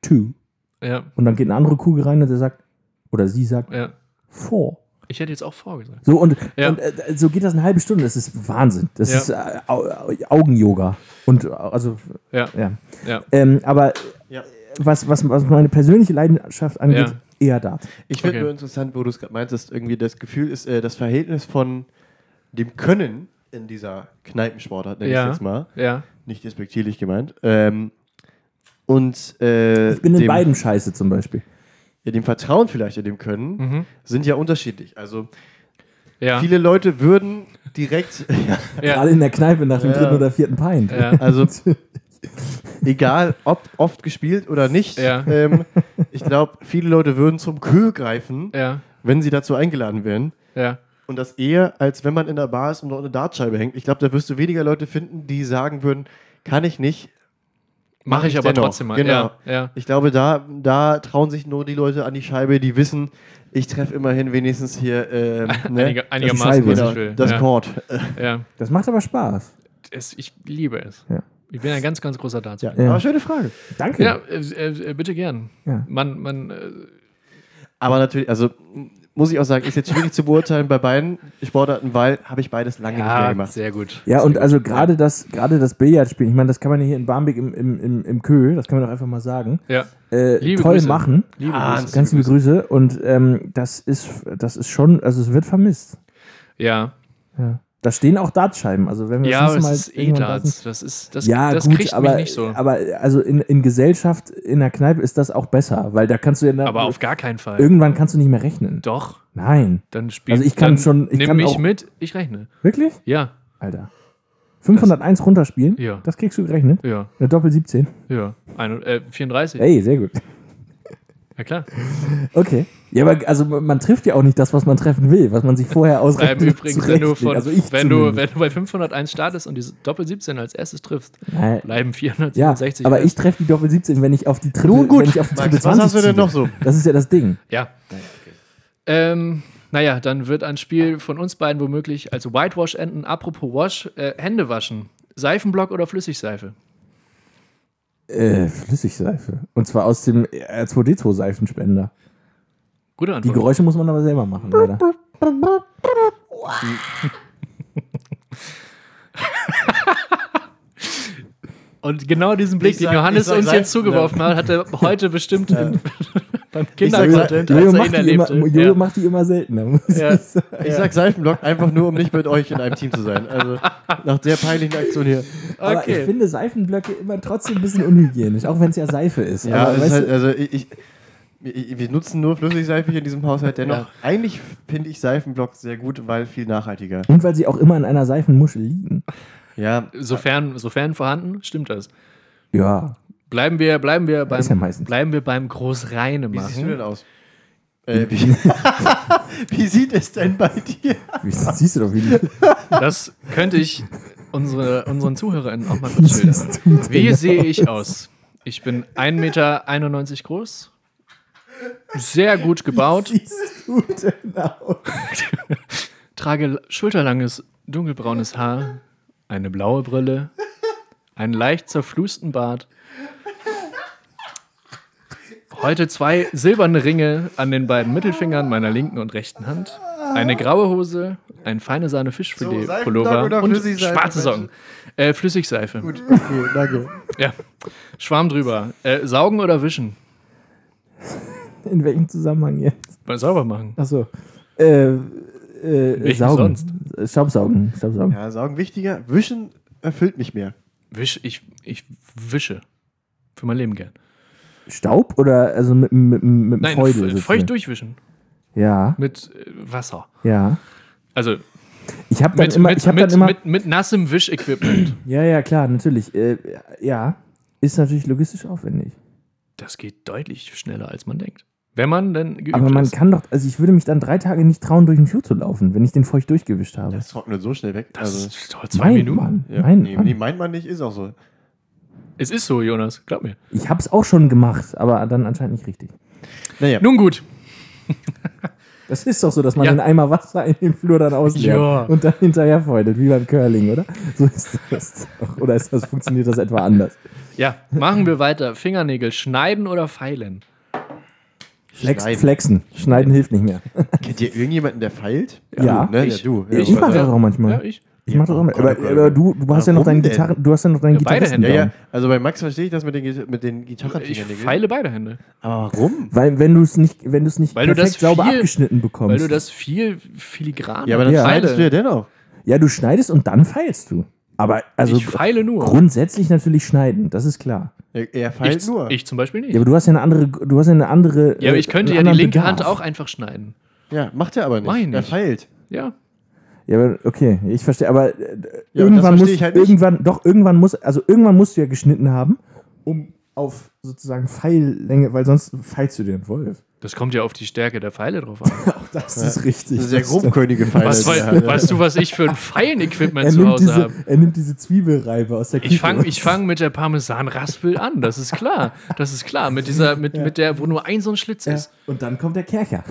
two. Ja, Und dann geht eine andere Kugel rein und der sagt, oder sie sagt ja. four. Ich hätte jetzt auch vorgesagt. So, und, Ja. und äh, so geht das eine halbe Stunde. Das ist Wahnsinn. Das Ja. ist äh, Au- Au- Augen-Yoga. Und äh, also, Ja, ja. ja. Ähm, aber Ja. was, was, was meine persönliche Leidenschaft angeht, Ja. eher Dart. Ich finde Okay. nur interessant, wo du es gerade meintest, irgendwie das Gefühl ist, äh, das Verhältnis von dem Können in dieser Kneipensportart, nenne ich Ja. es jetzt mal, Ja, nicht despektierlich gemeint, ähm, und äh, Ich bin in beiden scheiße zum Beispiel. Ja, dem Vertrauen vielleicht in dem Können mhm. sind ja unterschiedlich. Also ja. viele Leute würden direkt, *laughs* ja, ja. Gerade in der Kneipe nach dem Ja. dritten oder vierten Pint. Ja. also *laughs* egal ob oft gespielt oder nicht, Ja. ähm, ich glaube, viele Leute würden zum Kö greifen, Ja, wenn sie dazu eingeladen wären. ja, Und das eher, als wenn man in der Bar ist und noch eine Dartscheibe hängt. Ich glaube, da wirst du weniger Leute finden, die sagen würden, kann ich nicht. Mache ich aber dennoch. trotzdem mal. Genau. Ja, ja. Ich glaube, da, da trauen sich nur die Leute an die Scheibe, die wissen, ich treffe immerhin wenigstens hier ähm, *laughs* ne? Einiger, Scheibe, einigermaßen, ich will. das ja. Chord. Ja. Das macht aber Spaß. Es, ich liebe es. Ja. Ich bin ein ganz, ganz großer Darts. Ja, Ja, Ja. Aber schöne Frage. Danke. ja äh, äh, bitte gern. Ja. Man, man, äh, Aber natürlich, also muss ich auch sagen, ist jetzt schwierig zu beurteilen bei beiden Sportarten, weil habe ich beides lange nicht mehr ja, gemacht. sehr gut. Ja, sehr und gut. also gerade das, gerade das Billardspielen, ich meine, das kann man ja hier in Barmbek im, im, im, im Kö, das kann man doch einfach mal sagen, Ja, äh, Liebe toll Grüße. machen. liebe Ah, Grüße. Ganz liebe Grüße. Und ähm, das ist, das ist schon, also es wird vermisst. Ja, Ja. Da stehen auch Dartscheiben. Also wenn wir ja das aber ist eh Darts. Das, ist, das, ja, das gut, kriegt aber, mich nicht so. aber also in, in Gesellschaft, in der Kneipe ist das auch besser, weil da kannst du ja Aber auf gar keinen Fall. irgendwann kannst du nicht mehr rechnen. Doch, Nein. dann spiel Also ich kann schon- ich nimm kann mich auch- mit, ich rechne. Wirklich? Ja, Alter. 501 runterspielen? Ja. Das kriegst du gerechnet? ja, Eine Doppel 17? ja. Ein, äh, 34. Ey, sehr gut. Ja, klar. Okay. Ja, aber also man trifft ja auch nicht das, was man treffen will, was man sich vorher Bleiben ausrechnet. übrigens, wenn du, von, also ich wenn, du, wenn du bei 501 startest und die Doppel 17 als erstes triffst, Nein. bleiben Ja, 467. aber fest. ich treffe die Doppel 17, wenn ich auf die Triple, Nun gut, wenn ich auf die Max, Triple was 20 hast du denn noch so? Das ist ja das Ding. Ja. Ähm, naja, dann wird ein Spiel von uns beiden womöglich als Whitewash enden. Apropos Wash, äh, Hände waschen. Seifenblock oder Flüssigseife? Äh, Flüssigseife. Und zwar aus dem R2D2-Seifenspender. Gute Die Antwort. Geräusche muss man aber selber machen, leider. *laughs* Und genau diesen Blick, Ich den sag- Johannes sag uns jetzt zugeworfen hat, hat er *laughs* heute bestimmt in, *laughs* beim sag- Kindercontent, Jojo als er ihn immer. Jojo Ja. macht die immer seltener. Muss *laughs* Ja. ich sagen. Ich sag Seifenblock einfach nur, um nicht mit euch in einem Team zu sein. Also nach der peinlichen Aktion hier. Aber Okay. ich finde Seifenblöcke immer trotzdem ein bisschen unhygienisch, auch wenn es ja Seife ist. Ja, aber, ist halt, also ich, ich, ich, wir nutzen nur Flüssigseife hier in diesem Haushalt. Dennoch, Ja. eigentlich finde ich Seifenblock sehr gut, weil viel nachhaltiger. und weil sie auch immer in einer Seifenmuschel liegen. Ja, Sofern, sofern vorhanden, stimmt das. Ja, Bleiben wir, bleiben wir beim, Ist ja meistens. bleiben wir beim Großreine wie siehst du denn aus? Äh, wie, *laughs* wie sieht es denn bei dir? wie, siehst du doch, wie die, Das könnte ich unsere, unseren ZuhörerInnen auch mal *laughs* kurz schildern. Wie sehe ich aus? Ich bin 1,91 Meter groß, sehr gut gebaut, siehst du denn aus? *laughs* trage schulterlanges dunkelbraunes Haar, eine blaue Brille, einen leicht zerflusten Bart, heute zwei silberne Ringe an den beiden Mittelfingern meiner linken und rechten Hand, eine graue Hose, ein feine Sahne So, Fischfilet Seifenblock Pullover oder und schwarze Socken. Äh, Flüssigseife. Gut, okay, danke. Ja. Schwarm drüber. Äh, saugen oder wischen? In welchem Zusammenhang jetzt? Mal sauber machen. Achso. Äh, äh, saugen. sonst? Staubsaugen. Staubsaugen. Ja, Saugen wichtiger. Wischen erfüllt mich mehr. Wisch, ich, ich wische. Für mein Leben gern. Staub oder also mit, mit, mit dem Nein, Feudel? f- sozusagen? feucht durchwischen. Ja, Mit äh, Wasser. ja. Also Ich habe dann mit, immer, mit, ich habe mit, dann immer, mit, mit nassem Wischequipment. *clears throat* ja, ja, klar, natürlich. Äh, ja, ist natürlich logistisch aufwendig. Das geht deutlich schneller, als man denkt. Wenn man denn geübt Aber man ist. kann doch, also ich würde mich dann drei Tage nicht trauen, durch den Flur zu laufen, wenn ich den feucht durchgewischt habe. Das trocknet so schnell weg. Das Also, ist doch zwei Minuten. Mann, ja, mein nee, Mann. nee, meint man nicht, ist auch so. Es ist so, Jonas. Glaub mir. Ich habe es auch schon gemacht, aber dann anscheinend nicht richtig. Naja, Nun gut. *laughs* Das ist doch so, dass man Ja. einen Eimer Wasser in den Flur dann ausleert Ja. und dann hinterher feudelt, wie beim Curling, oder? So ist das doch. Oder ist das, funktioniert das etwa anders? Ja, machen wir weiter. Fingernägel schneiden oder feilen? Flex, Schneiden. Flexen. Schneiden hilft nicht mehr. *laughs* kennt ihr irgendjemanden, der feilt? Ja. Du, ne? Ich. ja, du. Ich, Ja, mache das Ja. auch manchmal. Ja, ich. Ich mache das auch manchmal. Ja, Aber, aber du, du hast ja noch deinen? Gitarren, du hast ja noch deinen Ja, beide. Hände. ja, ja, also bei Max verstehe ich das mit den, mit den gitarren Ich feile beide Hände. Aber warum? Weil wenn du es nicht, wenn du es nicht Weil du perfekt das sauber viel- abgeschnitten bekommst. Weil du das viel filigran Ja, aber dann Ja. schneidest du ja dennoch. ja, du schneidest und dann feilst du. Aber also ich feile nur. grundsätzlich natürlich schneiden, das ist klar. Er, er feilt ich, nur. ich zum Beispiel nicht. Ja, aber du hast ja eine andere, du hast ja eine andere. Ja, aber äh, ich könnte einen ja die linke Bedarf. Hand auch einfach schneiden. ja, macht er aber nicht. Ich Er nicht. feilt. Ja. Ja, aber okay, ich verstehe, aber äh, Ja, irgendwann muss halt irgendwann doch irgendwann muss also irgendwann musst du ja geschnitten haben, um auf sozusagen Pfeillänge, weil sonst feilst du den Wolf. Das kommt ja auf die Stärke der Pfeile drauf an. *laughs* Das ist richtig. Das ist ja Das grobkörnige Pfeile. Was, die er wei hat. weißt du, was ich für ein Feilenequipment er zu Hause habe? er nimmt diese Zwiebelreibe aus der Küche. Ich fange fang mit der Parmesan-Raspel an, das ist klar. Das ist klar. Mit dieser, mit, mit der, wo nur ein so ein Schlitz ja, ist. und dann kommt der Kercher.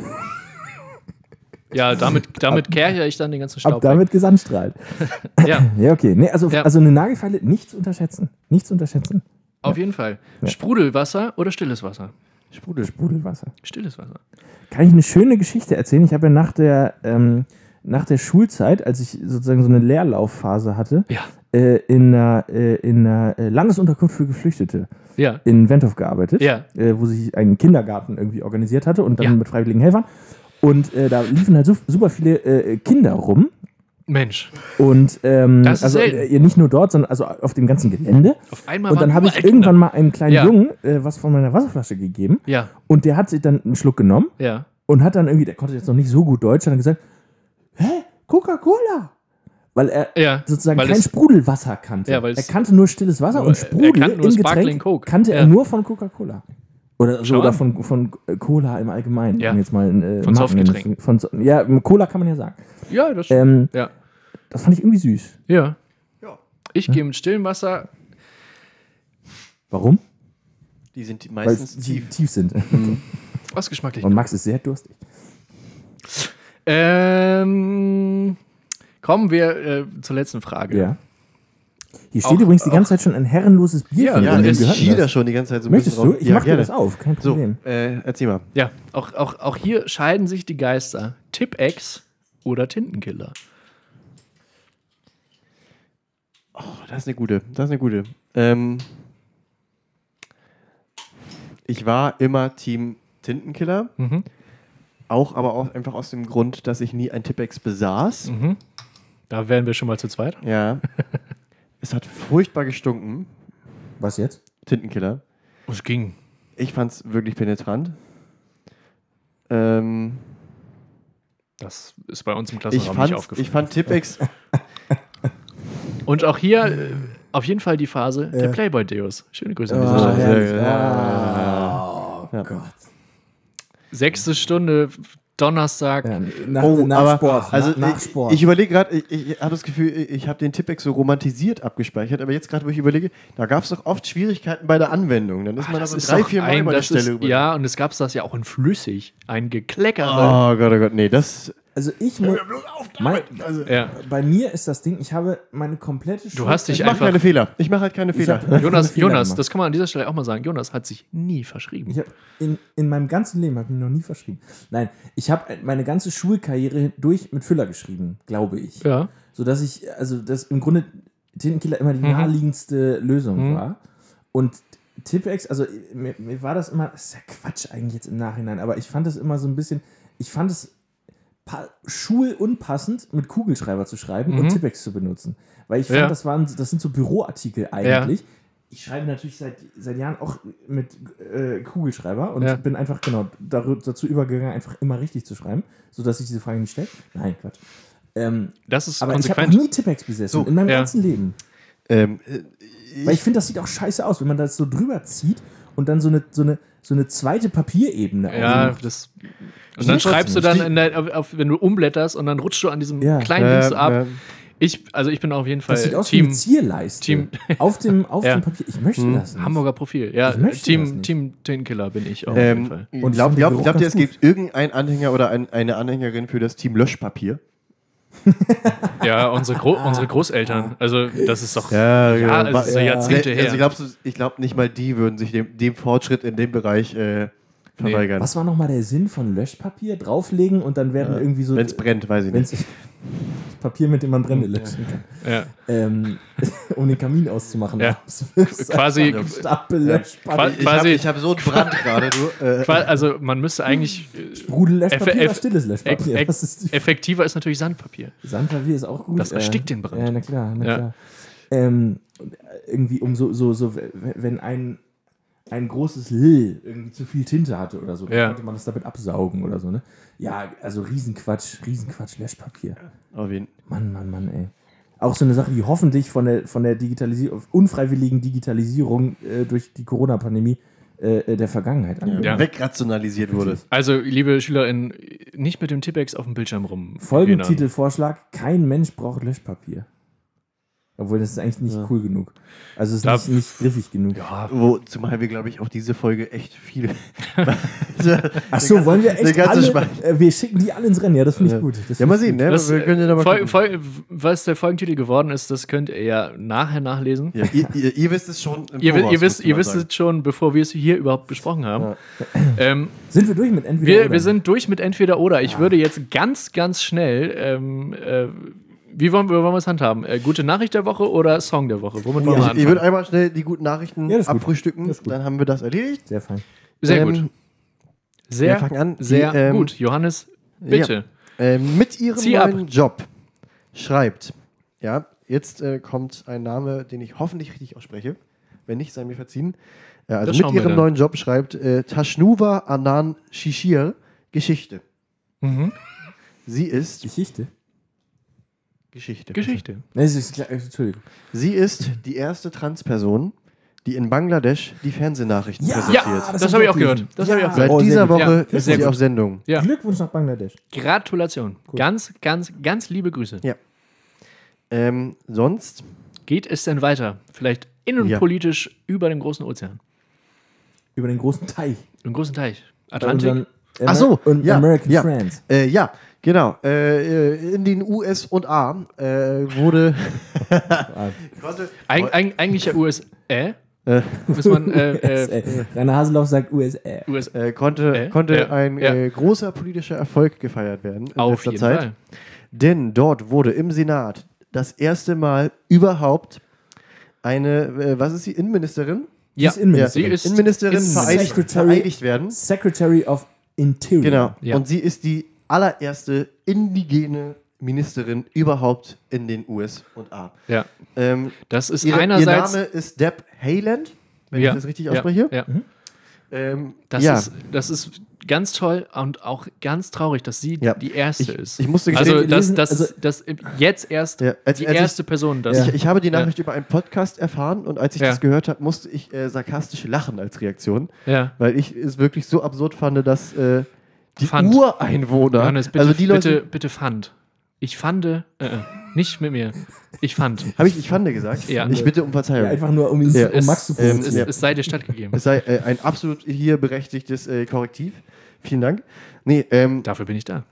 Ja, damit, *laughs* damit kerche ich dann den ganzen Ab Staub. damit Gesandstrahlt. *laughs* Ja, Ja, okay. Nee, also, Ja. also eine Nagelfeile nicht zu unterschätzen. Nicht zu unterschätzen. auf jeden Fall. Sprudelwasser oder stilles Wasser? Sprudel, Sprudelwasser. Stilles Wasser. Kann ich eine schöne Geschichte erzählen? Ich habe ja nach der, ähm, nach der Schulzeit, als ich sozusagen so eine Leerlaufphase hatte, Ja. äh, in einer, äh, in einer äh, Landesunterkunft für Geflüchtete Ja. in Wendorf gearbeitet, Ja. äh, wo sich ein Kindergarten irgendwie organisiert hatte und dann mit freiwilligen Helfern. Und äh, da liefen halt so, super viele äh, Kinder rum. Mensch, Und ähm, Das also äh, nicht nur dort, sondern also auf dem ganzen Gelände. auf einmal Und dann habe ich irgendwann Kinder. mal einem kleinen Ja. Jungen äh, was von meiner Wasserflasche gegeben. Ja, Und der hat sich dann einen Schluck genommen ja. und hat dann irgendwie, der konnte jetzt noch nicht so gut Deutsch, hat dann gesagt, hä, Coca-Cola? Weil er Ja, sozusagen weil kein es- Sprudelwasser kannte. Ja, weil er kannte nur stilles Wasser Nur- und er Sprudel kannte nur im Getränk Coke. kannte er nur von Coca-Cola. Oder, so, oder von, von äh, Cola im Allgemeinen. Ja. um Jetzt mal, äh, Von Softgetränken. Von, So- ja, Cola kann man ja sagen. Ja, das Ähm, Ja. Das fand ich irgendwie süß. Ja. Ja. Ich gehe mit stillem Wasser. Warum? Die sind Weil meistens sie tief. tief sind. Was geschmacklich. Und Max ist sehr durstig. Ähm, kommen wir äh, zur letzten Frage. Ja. Hier steht Auch- übrigens die ganze Zeit schon ein herrenloses Bier. Ja, Ja, denn schied da das? schon die ganze Zeit so ein Möchtest bisschen du? Ich ja, mach dir gerne. das auf, kein So, Problem. äh, erzähl mal. Ja, auch, auch, auch hier scheiden sich die Geister. Tipp-Ex oder Tintenkiller. Oh, das ist eine gute. Das ist eine gute. Ähm, ich war immer Team Tintenkiller. Mhm. Auch aber auch einfach aus dem Grund, dass ich nie ein Tippex besaß. Mhm. Da wären wir schon mal zu zweit. Ja. *laughs* es hat furchtbar gestunken. Was jetzt? Tintenkiller. Es ging. Ich fand es wirklich penetrant. Ähm, Das ist bei uns im ich, Klassenraum nicht aufgefallen. ich fand Tippex. *laughs* Und auch hier äh, auf jeden Fall die Phase der Playboy-Deos. Schöne Grüße an dieser Oh, Stelle. herrlich. ja. Oh Ja. Gott. Sechste Stunde, Donnerstag. Ja, nach, Oh, nach aber, Sport. Also nach, nach ich, Sport. ich überlege gerade, ich, ich habe das Gefühl, ich, ich habe den Tippex so romantisiert abgespeichert, aber jetzt gerade, wo ich überlege, da gab es doch oft Schwierigkeiten bei der Anwendung. Dann ist Ah, man das aber ist drei, vier Mal ein, über die das Stelle ist, über. Ja, und es gab das ja auch in flüssig. Ein Gekleckere. Oh Gott, oh Gott, nee, das. Also ich muss. Mein, Ja. bei mir ist das Ding, ich habe meine komplette Du hast dich Ich mache einfach. keine Fehler. Ich mache halt keine Fehler. hab- Jonas, Fehler Jonas, gemacht. das kann man an dieser Stelle auch mal sagen. Jonas hat sich nie verschrieben. Ich in, in meinem ganzen Leben habe ich mich noch nie verschrieben. Nein, ich habe meine ganze Schulkarriere durch mit Füller geschrieben, glaube ich. ja. So dass ich, also das im Grunde Tintenkiller immer die Mhm. naheliegendste Lösung Mhm. war. Und Tippex, also mir, mir war das immer, das ist ja Quatsch eigentlich jetzt im Nachhinein, aber ich fand es immer so ein bisschen, ich fand es schulunpassend, mit Kugelschreiber zu schreiben und Mhm. Tippex zu benutzen. Weil ich fand, Ja. das waren, das sind so Büroartikel eigentlich. Ich schreibe natürlich seit, seit Jahren auch mit äh, Kugelschreiber und Ja. bin einfach genau dazu übergegangen, einfach immer richtig zu schreiben, sodass ich diese Frage nicht stelle. Nein, Quatsch. Ähm, Das ist aber ich habe konsequent. nie Tippex besessen, So, in meinem ja. ganzen Leben. Ähm, äh, Weil ich finde, das sieht auch scheiße aus, wenn man das so drüber zieht und dann so eine, so eine, so eine zweite Papierebene ja, aufmacht. das. Und dann schreibst du dann, in der, auf, auf, wenn du umblätterst und dann rutscht du an diesem Ja. kleinen äh, Ding so ab. äh, Ich, also ich bin auf jeden Fall Das sieht aus wie Team eine Zierleiste. Team- auf dem, auf *laughs* Ja. dem Papier. Ich möchte das nicht. Hamburger Profil. Ja, Team. Team Tintenkiller bin ich auf jeden ähm, Fall. Und ich glaub, glaub, glaubt ihr, es gibt irgendeinen Anhänger oder ein, eine Anhängerin für das Team Löschpapier? *laughs* Ja, unsere, Gro unsere Großeltern. Also, das ist doch. Ja, Ja, es ist ja Jahrzehnte her. Also ich glaube nicht mal die würden sich dem, dem Fortschritt in dem Bereich äh, verweigern. Was war nochmal der Sinn von Löschpapier? Drauflegen und dann werden irgendwie so. Wenn es brennt, weiß ich nicht. das *laughs* Papier, mit dem man Brände löschen kann. Ja. Ähm, *laughs* um den Kamin auszumachen. Ja. *laughs* Quasi- Stapel Löschpapier. Qua- quasi- ich habe hab so einen Brand gerade. Du, äh, Also, man müsste eigentlich. äh, Sprudel-Löschpapier oder stilles Löschpapier? eff- ist Effektiver ist natürlich Sandpapier. Sandpapier ist auch gut. Das erstickt den Brand. Ja, na klar, na Ja. klar. Ähm, äh, irgendwie um so, so, so, wenn ein, ein großes L irgendwie zu viel Tinte hatte oder so, dann Ja. konnte man das damit absaugen oder so, ne? Ja, also Riesenquatsch, Riesenquatsch, Löschpapier. auf jeden Mann, Mann, Mann, ey. Auch so eine Sache, die hoffentlich von der, von der Digitalisierung, unfreiwilligen Digitalisierung äh, durch die Corona-Pandemie äh, äh, der Vergangenheit angehört. Ja. wegrationalisiert wurde. Also, liebe SchülerInnen, nicht mit dem Tippex auf dem Bildschirm rum. Folgentitelvorschlag: Kein Mensch braucht Löschpapier. Obwohl, das ist eigentlich nicht cool genug. Also, es ist Da- nicht, nicht griffig genug. Ja, Wo, zumal wir, glaube ich, auch diese Folge echt viel. *laughs* Ach so, wollen wir echt ganze alle, äh, wir schicken die alle ins Rennen. Ja, das finde ich Ja. gut. Das Ja, mal sehen, ne? das, wir können ja da mal Fol gucken. Fol was der Folgentitel geworden ist, das könnt ihr ja nachher nachlesen. Ja, ihr, ihr, ihr wisst es schon. Im Ihr, Voraus, ihr wisst, ihr wisst es schon, bevor wir es hier überhaupt besprochen haben. Ähm, Sind wir durch mit entweder wir, oder? wir sind durch mit entweder oder. Ich würde jetzt ganz, ganz schnell. Ähm, äh, wie wollen wir, wollen wir es handhaben? Äh, gute Nachricht der Woche oder Song der Woche? Womit wollen wir Ich, ich anfangen? würde einmal schnell die guten Nachrichten Ja, abfrühstücken, dann haben wir das erledigt. Sehr fein. Sehr Ähm, gut. Sehr, wir fangen an. Die, sehr ähm, gut. Johannes, bitte. Ähm, mit ihrem Zieh ab. neuen Job schreibt, ja, jetzt äh, kommt ein Name, den ich hoffentlich richtig ausspreche. Wenn nicht, sei mir verziehen. Äh, also Das mit ihrem neuen Job schreibt äh, Tashnuva Anan Shishir Geschichte. Mhm. Sie ist Geschichte? Geschichte. Geschichte. Nee, es ist, Entschuldigung. Sie ist die erste Transperson, die in Bangladesch die Fernsehnachrichten Ja, präsentiert. Ja, das, hab habe ich auch gehört. Das habe ich auch Ja. gehört. Seit Oh, dieser gut. Woche Ja, ist sie gut. auf Sendung. Ja. Glückwunsch nach Bangladesch. Gratulation. Ganz, ganz, ganz liebe Grüße. Ja. Ähm, sonst, Geht es denn weiter? Vielleicht innenpolitisch über dem großen Ozean, Über den großen Teich. im großen Teich. Atlantik. Ach so, und ja, American ja. Friends. äh, ja, genau. Äh, äh, in den US und A äh, wurde. *laughs* konnte, Eig eig eigentlich ja USA. Äh. Muss man äh, äh, *laughs* Rainer Haseloff sagt USA. US äh, konnte, Äh, konnte ein ja. Äh, großer politischer Erfolg gefeiert werden in auf letzter jeden Zeit. Fall. Denn dort wurde im Senat das erste Mal überhaupt eine, äh, was ist sie, Innenministerin? Ja, ist Innenministerin. sie ist Innenministerin Innenministerin. vereidigt, Secretary- vereidigt werden. Secretary of Interior. Genau. Ja. Und sie ist die allererste indigene Ministerin überhaupt in den USA. Ja, Ähm, das ist ihre, ihr einerseits. Name ist Deb Haaland, wenn ja, ich das richtig ja, ausspreche. Ja, Ähm, das, ja. ist, das ist ganz toll und auch ganz traurig, dass sie Ja. die erste Ich- ist. ich musste also, dass, dass, also- dass jetzt erst Ja, als- die als ich- erste Person das. Ich, ich habe die Ja. Nachricht über einen Podcast erfahren und als ich Ja. das gehört habe, musste ich äh, sarkastisch lachen als Reaktion, ja. weil ich es wirklich so absurd fand, dass äh, die Fand. Ureinwohner, Johannes, bitte, also die Leute, bitte, bitte fand. Ich fand, äh, äh, nicht mit mir. Ich fand. *laughs* habe ich, ich fand gesagt? Ja. Ich bitte um Verzeihung. Ja, einfach nur, um, ihn, Ja, um Max zu es, es, es sei dir stattgegeben. es sei äh, ein absolut hier berechtigtes äh, Korrektiv. Vielen Dank. Nee, ähm, Dafür bin ich da.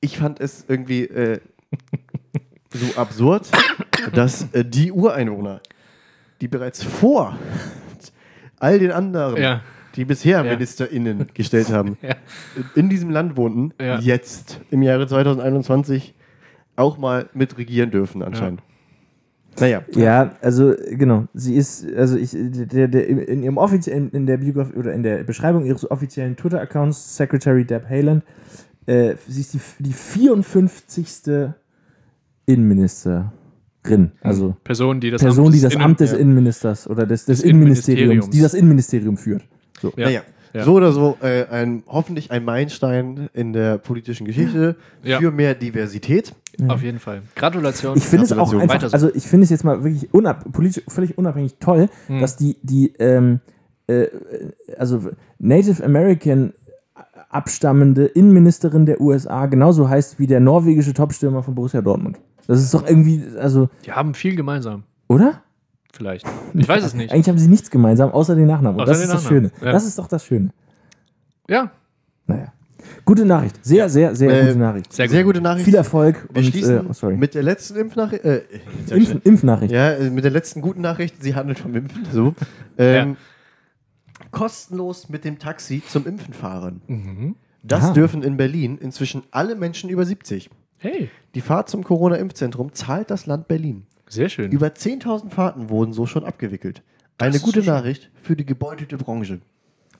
ich fand es irgendwie äh, so absurd, dass äh, die Ureinwohner, die bereits vor all den anderen, Ja. Die bisher Ja. MinisterInnen gestellt haben, *laughs* Ja. in diesem Land wohnten, Ja. jetzt im Jahre 2021 auch mal mitregieren dürfen anscheinend. Naja, Ja, also genau. Sie ist, also ich, der, der, in ihrem offiziellen, in der Biografie oder in der Beschreibung ihres offiziellen Twitter-Accounts, Secretary Deb Haaland, äh, sie ist die, die 54. Innenministerin. Also Person, die das Person, Amt die des das Innen- Amt des. Innenministers oder des, des Des Innenministeriums, Innenministeriums. die das Innenministerium führt. So. Ja. naja. Ja. So oder so, äh, ein, hoffentlich ein Meilenstein in der politischen Geschichte Ja. für mehr Diversität. Auf jeden Fall. Gratulation. Ich finde es auch einfach, Weiter so. also ich finde es jetzt mal wirklich unab politisch völlig unabhängig toll, Hm. dass die, die ähm, äh, also Native American abstammende Innenministerin der USA genauso heißt wie der norwegische Topstürmer von Borussia Dortmund. Das ist doch irgendwie, also, Die haben viel gemeinsam. oder? Vielleicht. *laughs* Ich weiß es nicht. Eigentlich haben sie nichts gemeinsam, außer den Nachnamen. Und Außer das den ist das Nachnamen, Schöne. ja. Das ist doch das Schöne. Ja, Naja. Gute Nachricht. Sehr, sehr, sehr Äh, gute Nachricht. sehr gut. Sehr gute Nachricht. Viel Erfolg Wir und schließen äh, oh, sorry. mit der letzten Impfnachricht. Äh, Impf Impfnachricht. ja, äh, mit der letzten guten Nachricht. Sie handelt vom Impfen. So. Ähm, Kostenlos mit dem Taxi zum Impfen fahren. Mhm. Das Ah. dürfen in Berlin inzwischen alle Menschen über 70. Hey, Die Fahrt zum Corona-Impfzentrum zahlt das Land Berlin. Sehr schön. Über 10.000 Fahrten wurden so schon abgewickelt. Eine ist gute. Nachricht für die gebeutelte Branche.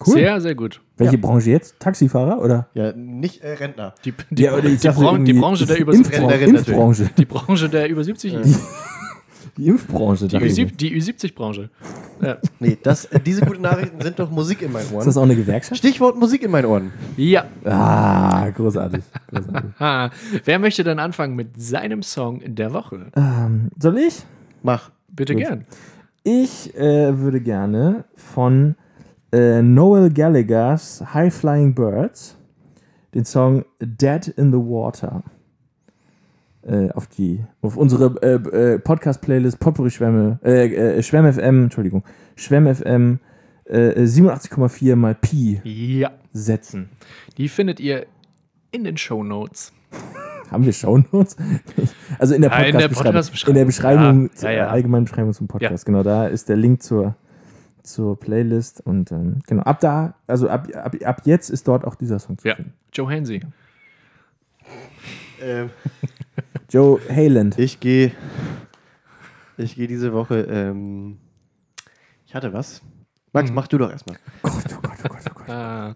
Cool. Sehr, sehr gut. Welche Ja. Branche jetzt? Taxifahrer oder? Ja, nicht äh, Rentner. Die, die, Ja, die, Branche der über Impfbranche. die Branche der über 70 *laughs* *laughs* Die, Impfbranche. die, dachte ich. Ü7 die Ü70-Branche. Ja. Nee, das, äh, diese guten Nachrichten sind doch Musik in meinen Ist das Ohren. auch eine Gewerkschaft? Stichwort Musik in meinen Ohren. ja. Ah, großartig. großartig. *laughs* Wer möchte dann anfangen mit seinem Song der Woche? ähm, soll ich? Mach. Bitte Gut. gern. Ich äh, würde gerne von äh, Noel Gallagher's High Flying Birds den Song Dead in the Water äh, auf die auf unsere äh, äh, Podcast-Playlist Potpourri Schwämme äh, äh, Schwemm FM Entschuldigung Schwemm FM äh, 87,4 mal Pi Ja. setzen. Die findet ihr in den Show Notes. Haben wir Shownotes? *laughs* Also in der Podcast-Beschreibung. In der Beschreibung, Ja, ja, ja. allgemeinen Beschreibung zum Podcast. Genau, da ist der Link zur, zur Playlist. Und ähm, genau, ab da, also ab, ab, ab jetzt ist dort auch dieser Song zu Ja. finden. Joe Hansi. Ähm, Joe Hayland. ich gehe ich gehe diese Woche. Ähm, ich hatte was. Max, mach du doch erstmal. Gott, oh Gott, oh Gott, oh Gott. Ah.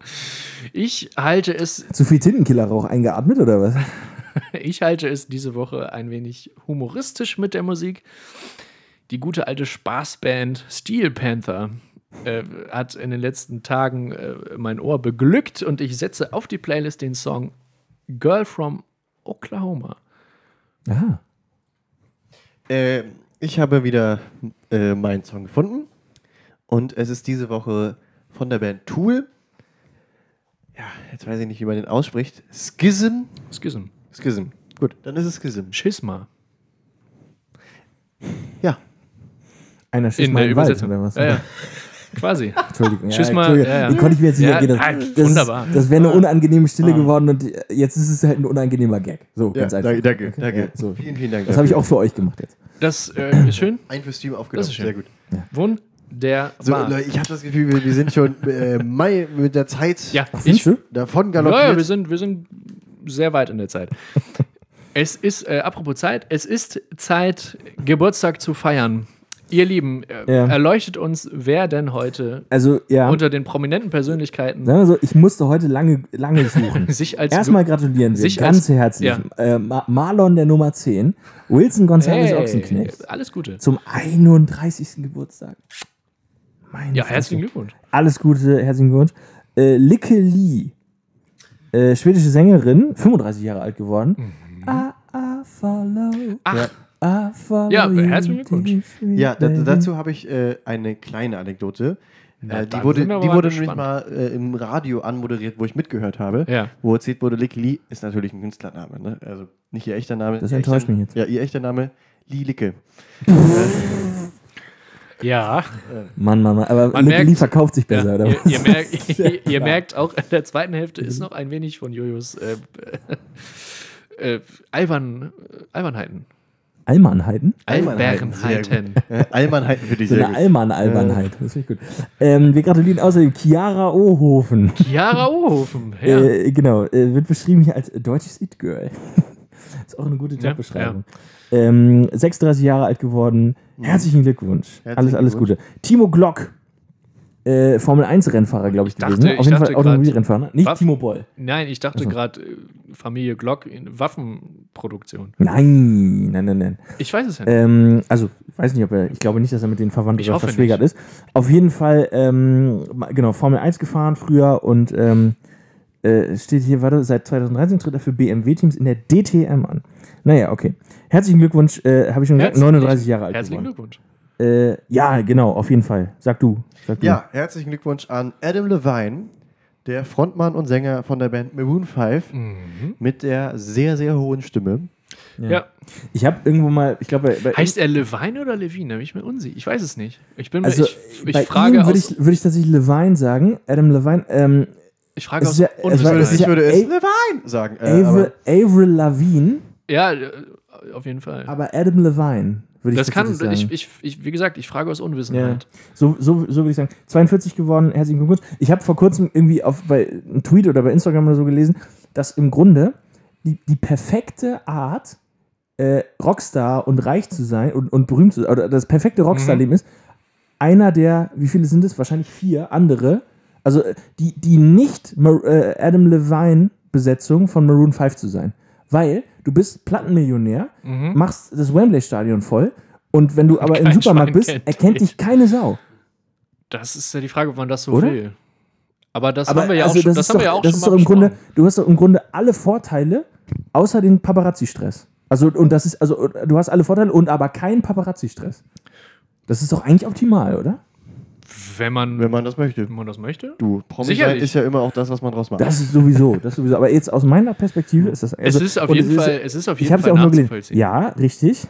Ich halte es, Zu viel Tintenkillerrauch eingeatmet oder was? *laughs* ich halte es diese Woche ein wenig humoristisch mit der Musik. Die gute alte Spaßband Steel Panther äh, hat in den letzten Tagen äh, mein Ohr beglückt und ich setze auf die Playlist den Song Girl from Oklahoma. Aha. Äh, ich habe wieder äh, meinen Song gefunden. Und es ist diese Woche von der Band Tool. Ja, jetzt weiß ich nicht, wie man den ausspricht. Schism. Schism. Schism. Gut, dann ist es Schism. Schisma. Ja, Einer schießt In der den Wald, Übersetzung. oder was? Ja, ja. *laughs* Quasi. *laughs* Entschuldigung. Ja, Tschüss mal, Entschuldigung. ja, ja. Die konnte ich mir jetzt nicht Ja, ergehen. nein, Das, das, wunderbar. das wäre eine unangenehme Stille geworden und jetzt ist es halt ein unangenehmer Gag. So, ja ganz einfach. danke, danke. Okay, danke. ja, so. Vielen, vielen Dank. Das habe ich auch für euch gemacht jetzt. Das äh, ist schön. ein für Stream aufgenommen. Das ist schön. Sehr gut. Wunderbar. So, Leute, ich habe das Gefühl, wir, wir sind schon äh, Mai mit der Zeit ja, ich, davon ja, galoppiert. ja, wir sind, wir sind sehr weit in der Zeit. es ist, äh, apropos Zeit, es ist Zeit, Geburtstag zu feiern. Ihr Lieben, äh, Ja. erleuchtet uns, wer denn heute Also, ja. unter den prominenten Persönlichkeiten Sagen wir so, ich musste heute lange, lange suchen. *laughs* sich als Erstmal gratulieren wir ganz als- herzlich. ja. Äh, Ma Marlon der Nummer 10, Wilson González Hey, Ochsenknecht alles Gute. zum 31. Geburtstag. Meine Ja, Fresse. herzlichen Glückwunsch. Alles Gute, herzlichen Glückwunsch. Äh, Licke Lee, äh, schwedische Sängerin, 35 Jahre alt geworden. I, I follow, Ach, follow Ja, herzlichen Glückwunsch. Ja, dazu habe ich äh, eine kleine Anekdote. Na, Äh, die wurde, die wurde gespannt. nämlich mal äh, im Radio anmoderiert, wo ich mitgehört habe. Ja. Wo erzählt wurde, Licky Lee ist natürlich ein Künstlername. Ne? Also nicht ihr echter Name. Das enttäuscht echter, mich jetzt. Ja, ihr echter Name, Lee Licke. *laughs* ja. Mann, Mann, Mann. Aber Man merkt- verkauft sich besser, ja. oder Ihr, was? *laughs* *laughs* ihr, merkt, ihr, ihr merkt auch, in der zweiten Hälfte ist noch ein wenig von Jojos äh, äh, Albern, Albernheiten. Allmannheiten? Albernheiten. Äh, Allmannheiten für dich So eine. Allmann-Albernheit. Das finde ich gut. Ähm, wir gratulieren außerdem Chiara Ohofen. Chiara Ohofen. Ja. Äh, genau, äh, wird beschrieben hier als deutsches It-Girl. *laughs* ist auch eine gute Ja, Jobbeschreibung. Ähm, 36 Jahre alt geworden. Herzlichen Glückwunsch. Herzlichen alles, alles. Gute. Timo Glock. Äh, Formel 1 Rennfahrer, glaube ich, Ich dachte- gewesen. ich Auf jeden Fall Automobilrennfahrer. ne? Nicht Waffen- Timo Boll. Nein, ich dachte Also. gerade äh, Familie Glock in Waffenproduktion. Nein, nein, nein, nein. Ich weiß es ja nicht. Ähm, also, ich weiß nicht, ob er, ich glaube nicht, dass er mit denen verwandt Ich oder verschwägert ist. Auf jeden Fall, ähm, genau, Formel 1 gefahren früher und ähm, äh, steht hier, warte, seit 2013 tritt er für BMW-Teams in der DTM an. Naja, okay. Herzlichen Glückwunsch, äh, habe ich schon gesagt, Herzlichen- 39 Jahre alt Herzlichen geworden. Glückwunsch. Äh, ja, genau, auf jeden Fall. Sag du. Sag du. Ja, herzlichen Glückwunsch an Adam Levine, der Frontmann und Sänger von der Band Maroon 5 Mhm. mit der sehr, sehr hohen Stimme. Ja. Ich habe irgendwo mal, ich glaube, Heißt er Levine oder Levine? Da bin ich mir unsicher. Ich weiß es nicht. Ich bin mir, also ich, ich bei frage ihm würde ich, würd ich tatsächlich Levine sagen. Adam Levine. Ähm, ich frage aus ja- es war- es ist Ich ja würde es A- Levine sagen. Äh, Avril, Avril Lavigne, Ja, äh, auf jeden Fall. aber Adam Levine, würde ich das kann, sagen. ich, ich, ich, wie gesagt, ich frage aus Ja, Unwissenheit. so, so, so würde ich sagen. 42 geworden, herzlichen Glückwunsch. Ich habe vor kurzem irgendwie auf, bei einem Tweet oder bei Instagram oder so gelesen, dass im Grunde die, die perfekte Art, äh, Rockstar und reich zu sein und, und berühmt zu sein, oder das perfekte Rockstar-Leben ist, einer der, wie viele sind es? Wahrscheinlich vier andere, also äh, die, die nicht äh, Adam Levine-Besetzung von Maroon 5 zu sein. Weil du bist Plattenmillionär, machst das Wembley-Stadion voll und wenn du *laughs* aber im Kein Supermarkt Schwein bist, kennt erkennt dich. keine Sau. Das ist ja die Frage, ob man das so Oder? will. Aber das Aber haben wir ja also auch schon, das das haben doch, wir ja auch das schon ist im Grunde, du hast doch im Grunde alle Vorteile, außer den Paparazzi-Stress. Also, und das ist, also, du hast alle Vorteile und aber keinen Paparazzi-Stress. Das ist doch eigentlich optimal, oder? Wenn man, wenn man das möchte. wenn man das möchte. Du, Promi sein Sicherlich. ist ja immer auch das, was man draus macht. Das ist sowieso, das ist sowieso. Aber jetzt aus meiner Perspektive ist das. Es also- ist auf jeden es Fall, es ist auf ich jeden es Fall ja auch nur gelesen. Ja, richtig.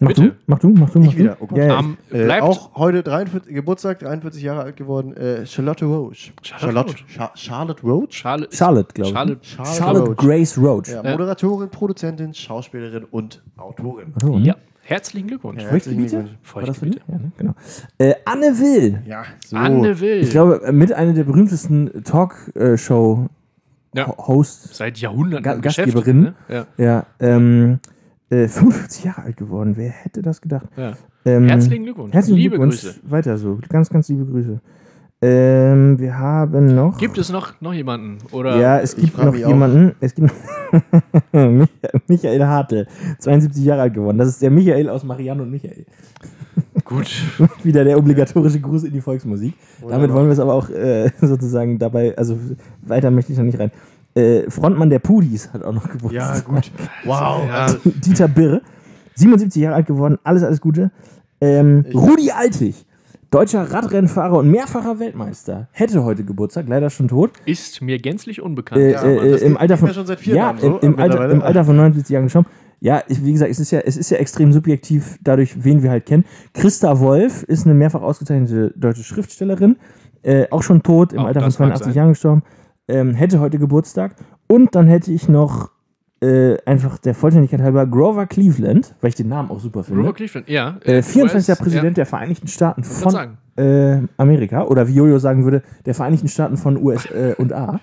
Mach Bitte. du, mach du, mach du, mach Ich wieder, du. oh Gott. ja, ja. Ähm, Äh, auch heute 43, Geburtstag, 43 Jahre alt geworden, äh, Charlotte Roach. Charlotte Charlotte, Cha Charlotte Roach? Charlotte, Charlotte, glaube ich. Charlotte, Charlotte, Charlotte Roach. Grace Roach. Ja, Ja. Moderatorin, Produzentin, Schauspielerin und Autorin. Ne? ja. Herzlichen Glückwunsch. Ja. Herzlichen War das? Feuchtgebiete. Ja, ne? genau. Äh, Anne Will. Ja, so. Anne Will. Ich glaube, mit einer der berühmtesten Talkshow-Hosts ja. Seit Jahrhunderten Ga- Gastgeberin. Ne? Ja. Ja, ähm, äh, 55 Jahre alt geworden. Wer hätte das gedacht? Ja. Ähm, Herzlichen Glückwunsch. Herzlichen Liebe Glückwunsch. Grüße. Weiter so. Ganz, ganz liebe Grüße. Ähm, wir haben noch. Gibt es noch, noch jemanden? Oder ja, es gibt noch auch. jemanden. Es gibt *laughs* Michael- Michael Hartl, 72 Jahre alt geworden. Das ist der Michael aus Marianne und Michael. *laughs* gut. *laughs* Wieder der obligatorische Gruß in die Volksmusik. Damit wollen wir es aber auch äh, sozusagen dabei, also weiter möchte ich da nicht rein. Äh, Frontmann der Pudis hat auch noch Geburtstag. Ja, gut. Wow. Ja. Also, Dieter Birr, 77 Jahre alt geworden, alles, alles Gute. Ähm, Rudi Altig, Deutscher Radrennfahrer und mehrfacher Weltmeister. Hätte heute Geburtstag, leider schon tot. Ist mir gänzlich unbekannt. Äh, äh, im Alter von schon seit vier ja, Jahren so, im, im, Alter, im Alter von 79 Jahren gestorben. Ja, ich, wie gesagt, es ist ja, es ist ja extrem subjektiv, dadurch, wen wir halt kennen. Christa Wolf ist eine mehrfach ausgezeichnete deutsche Schriftstellerin, äh, auch schon tot, im Auch Alter von das mag 82 sein. Jahren gestorben. Ähm, hätte heute Geburtstag. Und dann hätte ich noch äh, einfach der Vollständigkeit halber Grover Cleveland, weil ich den Namen auch super finde. Grover Cleveland, ja. Äh, 24. US, Präsident der Vereinigten Staaten Ja, von äh, Amerika. Oder wie Jojo sagen würde, der Vereinigten Staaten von US äh, und A.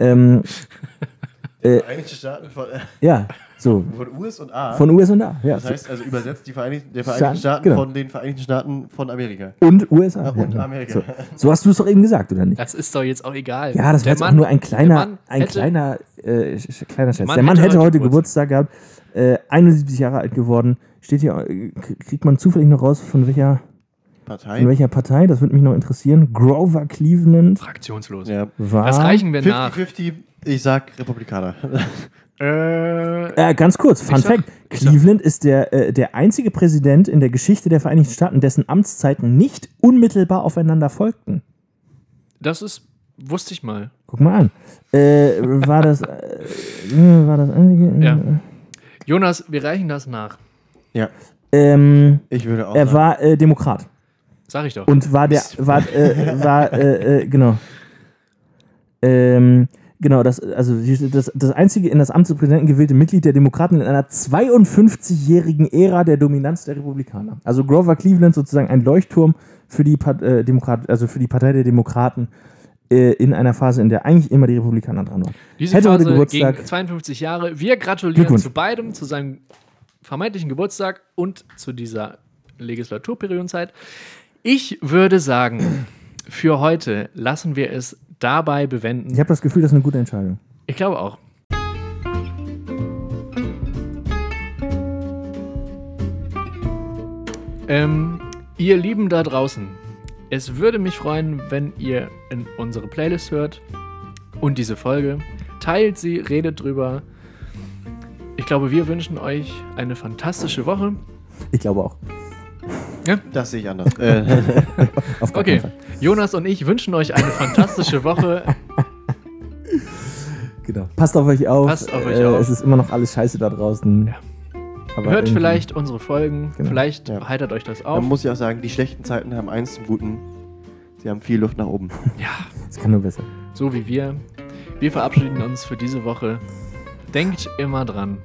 ähm, *laughs* Vereinigte Staaten von, äh, ja, so. von US und A. Von US und A. Ja. das heißt also übersetzt die Vereinigten, der Staaten, Vereinigten Staaten genau. von den Vereinigten Staaten von Amerika. und USA. und ja, Amerika. So, so hast du es doch eben gesagt, oder nicht? Das ist doch jetzt auch egal. Ja, das war Der jetzt auch Mann- nur ein kleiner, ein hätte- kleiner, äh, kleiner Scherz. Der Mann hätte hätte heute Geburtstag gehabt, äh, 71 Jahre alt geworden. Steht hier, äh, kriegt man zufällig noch raus, von welcher, Partei. von welcher Partei? Das würde mich noch interessieren. Grover Cleveland Fraktionslos. Ja. war. Das reichen wir nach. 50-50, ich sag Republikaner. *laughs* Äh, Äh, ganz kurz, Fun Fact: Cleveland ist der, äh, der einzige Präsident in der Geschichte der Vereinigten Staaten, dessen Amtszeiten nicht unmittelbar aufeinander folgten. das ist, wusste ich mal. Guck mal an. Äh, war das, äh, war das einzige? Ja. Jonas, wir reichen das nach. ja, Ähm, ich würde auch er sagen. war äh, Demokrat Sag ich doch. und war der, war, äh, war, äh, äh, genau. Ähm, genau, das, also das, das einzige in das Amt des Präsidenten gewählte Mitglied der Demokraten in einer 52-jährigen Ära der Dominanz der Republikaner. Also Grover Cleveland sozusagen ein Leuchtturm für die, äh, Demokrat, also für die Partei der Demokraten äh, in einer Phase, in der eigentlich immer die Republikaner dran waren. Diese hätte heute Phase Geburtstag. gegen 52 Jahre. Wir gratulieren zu beidem, zu seinem vermeintlichen Geburtstag und zu dieser Legislaturperiodenzeit. Ich würde sagen, für heute lassen wir es dabei bewenden. Ich habe das Gefühl, das ist eine gute Entscheidung. Ich glaube auch. Ähm, ihr Lieben da draußen, es würde mich freuen, wenn ihr in unsere Playlist hört und diese Folge. Teilt sie, redet drüber. Ich glaube, wir wünschen euch eine fantastische Woche. Ich glaube auch. Das sehe ich anders. äh, *laughs* Okay. Jonas und ich wünschen euch eine fantastische Woche. *laughs* Genau. Passt auf euch auf. Passt auf euch äh, auf. Es ist immer noch alles scheiße da draußen. Ja. Aber Hört irgendwie- vielleicht unsere Folgen. Genau. Vielleicht Ja. heitert euch das auf. man muss ja auch sagen, die schlechten Zeiten haben eins zum Guten. Sie haben viel Luft nach oben. *laughs* Ja, Es kann nur besser. so wie wir. Wir verabschieden uns für diese Woche. Denkt immer dran.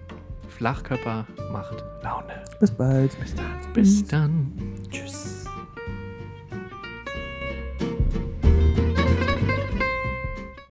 Flachkörper macht Laune. Bis bald. Bis dann. Bis dann. Tschüss.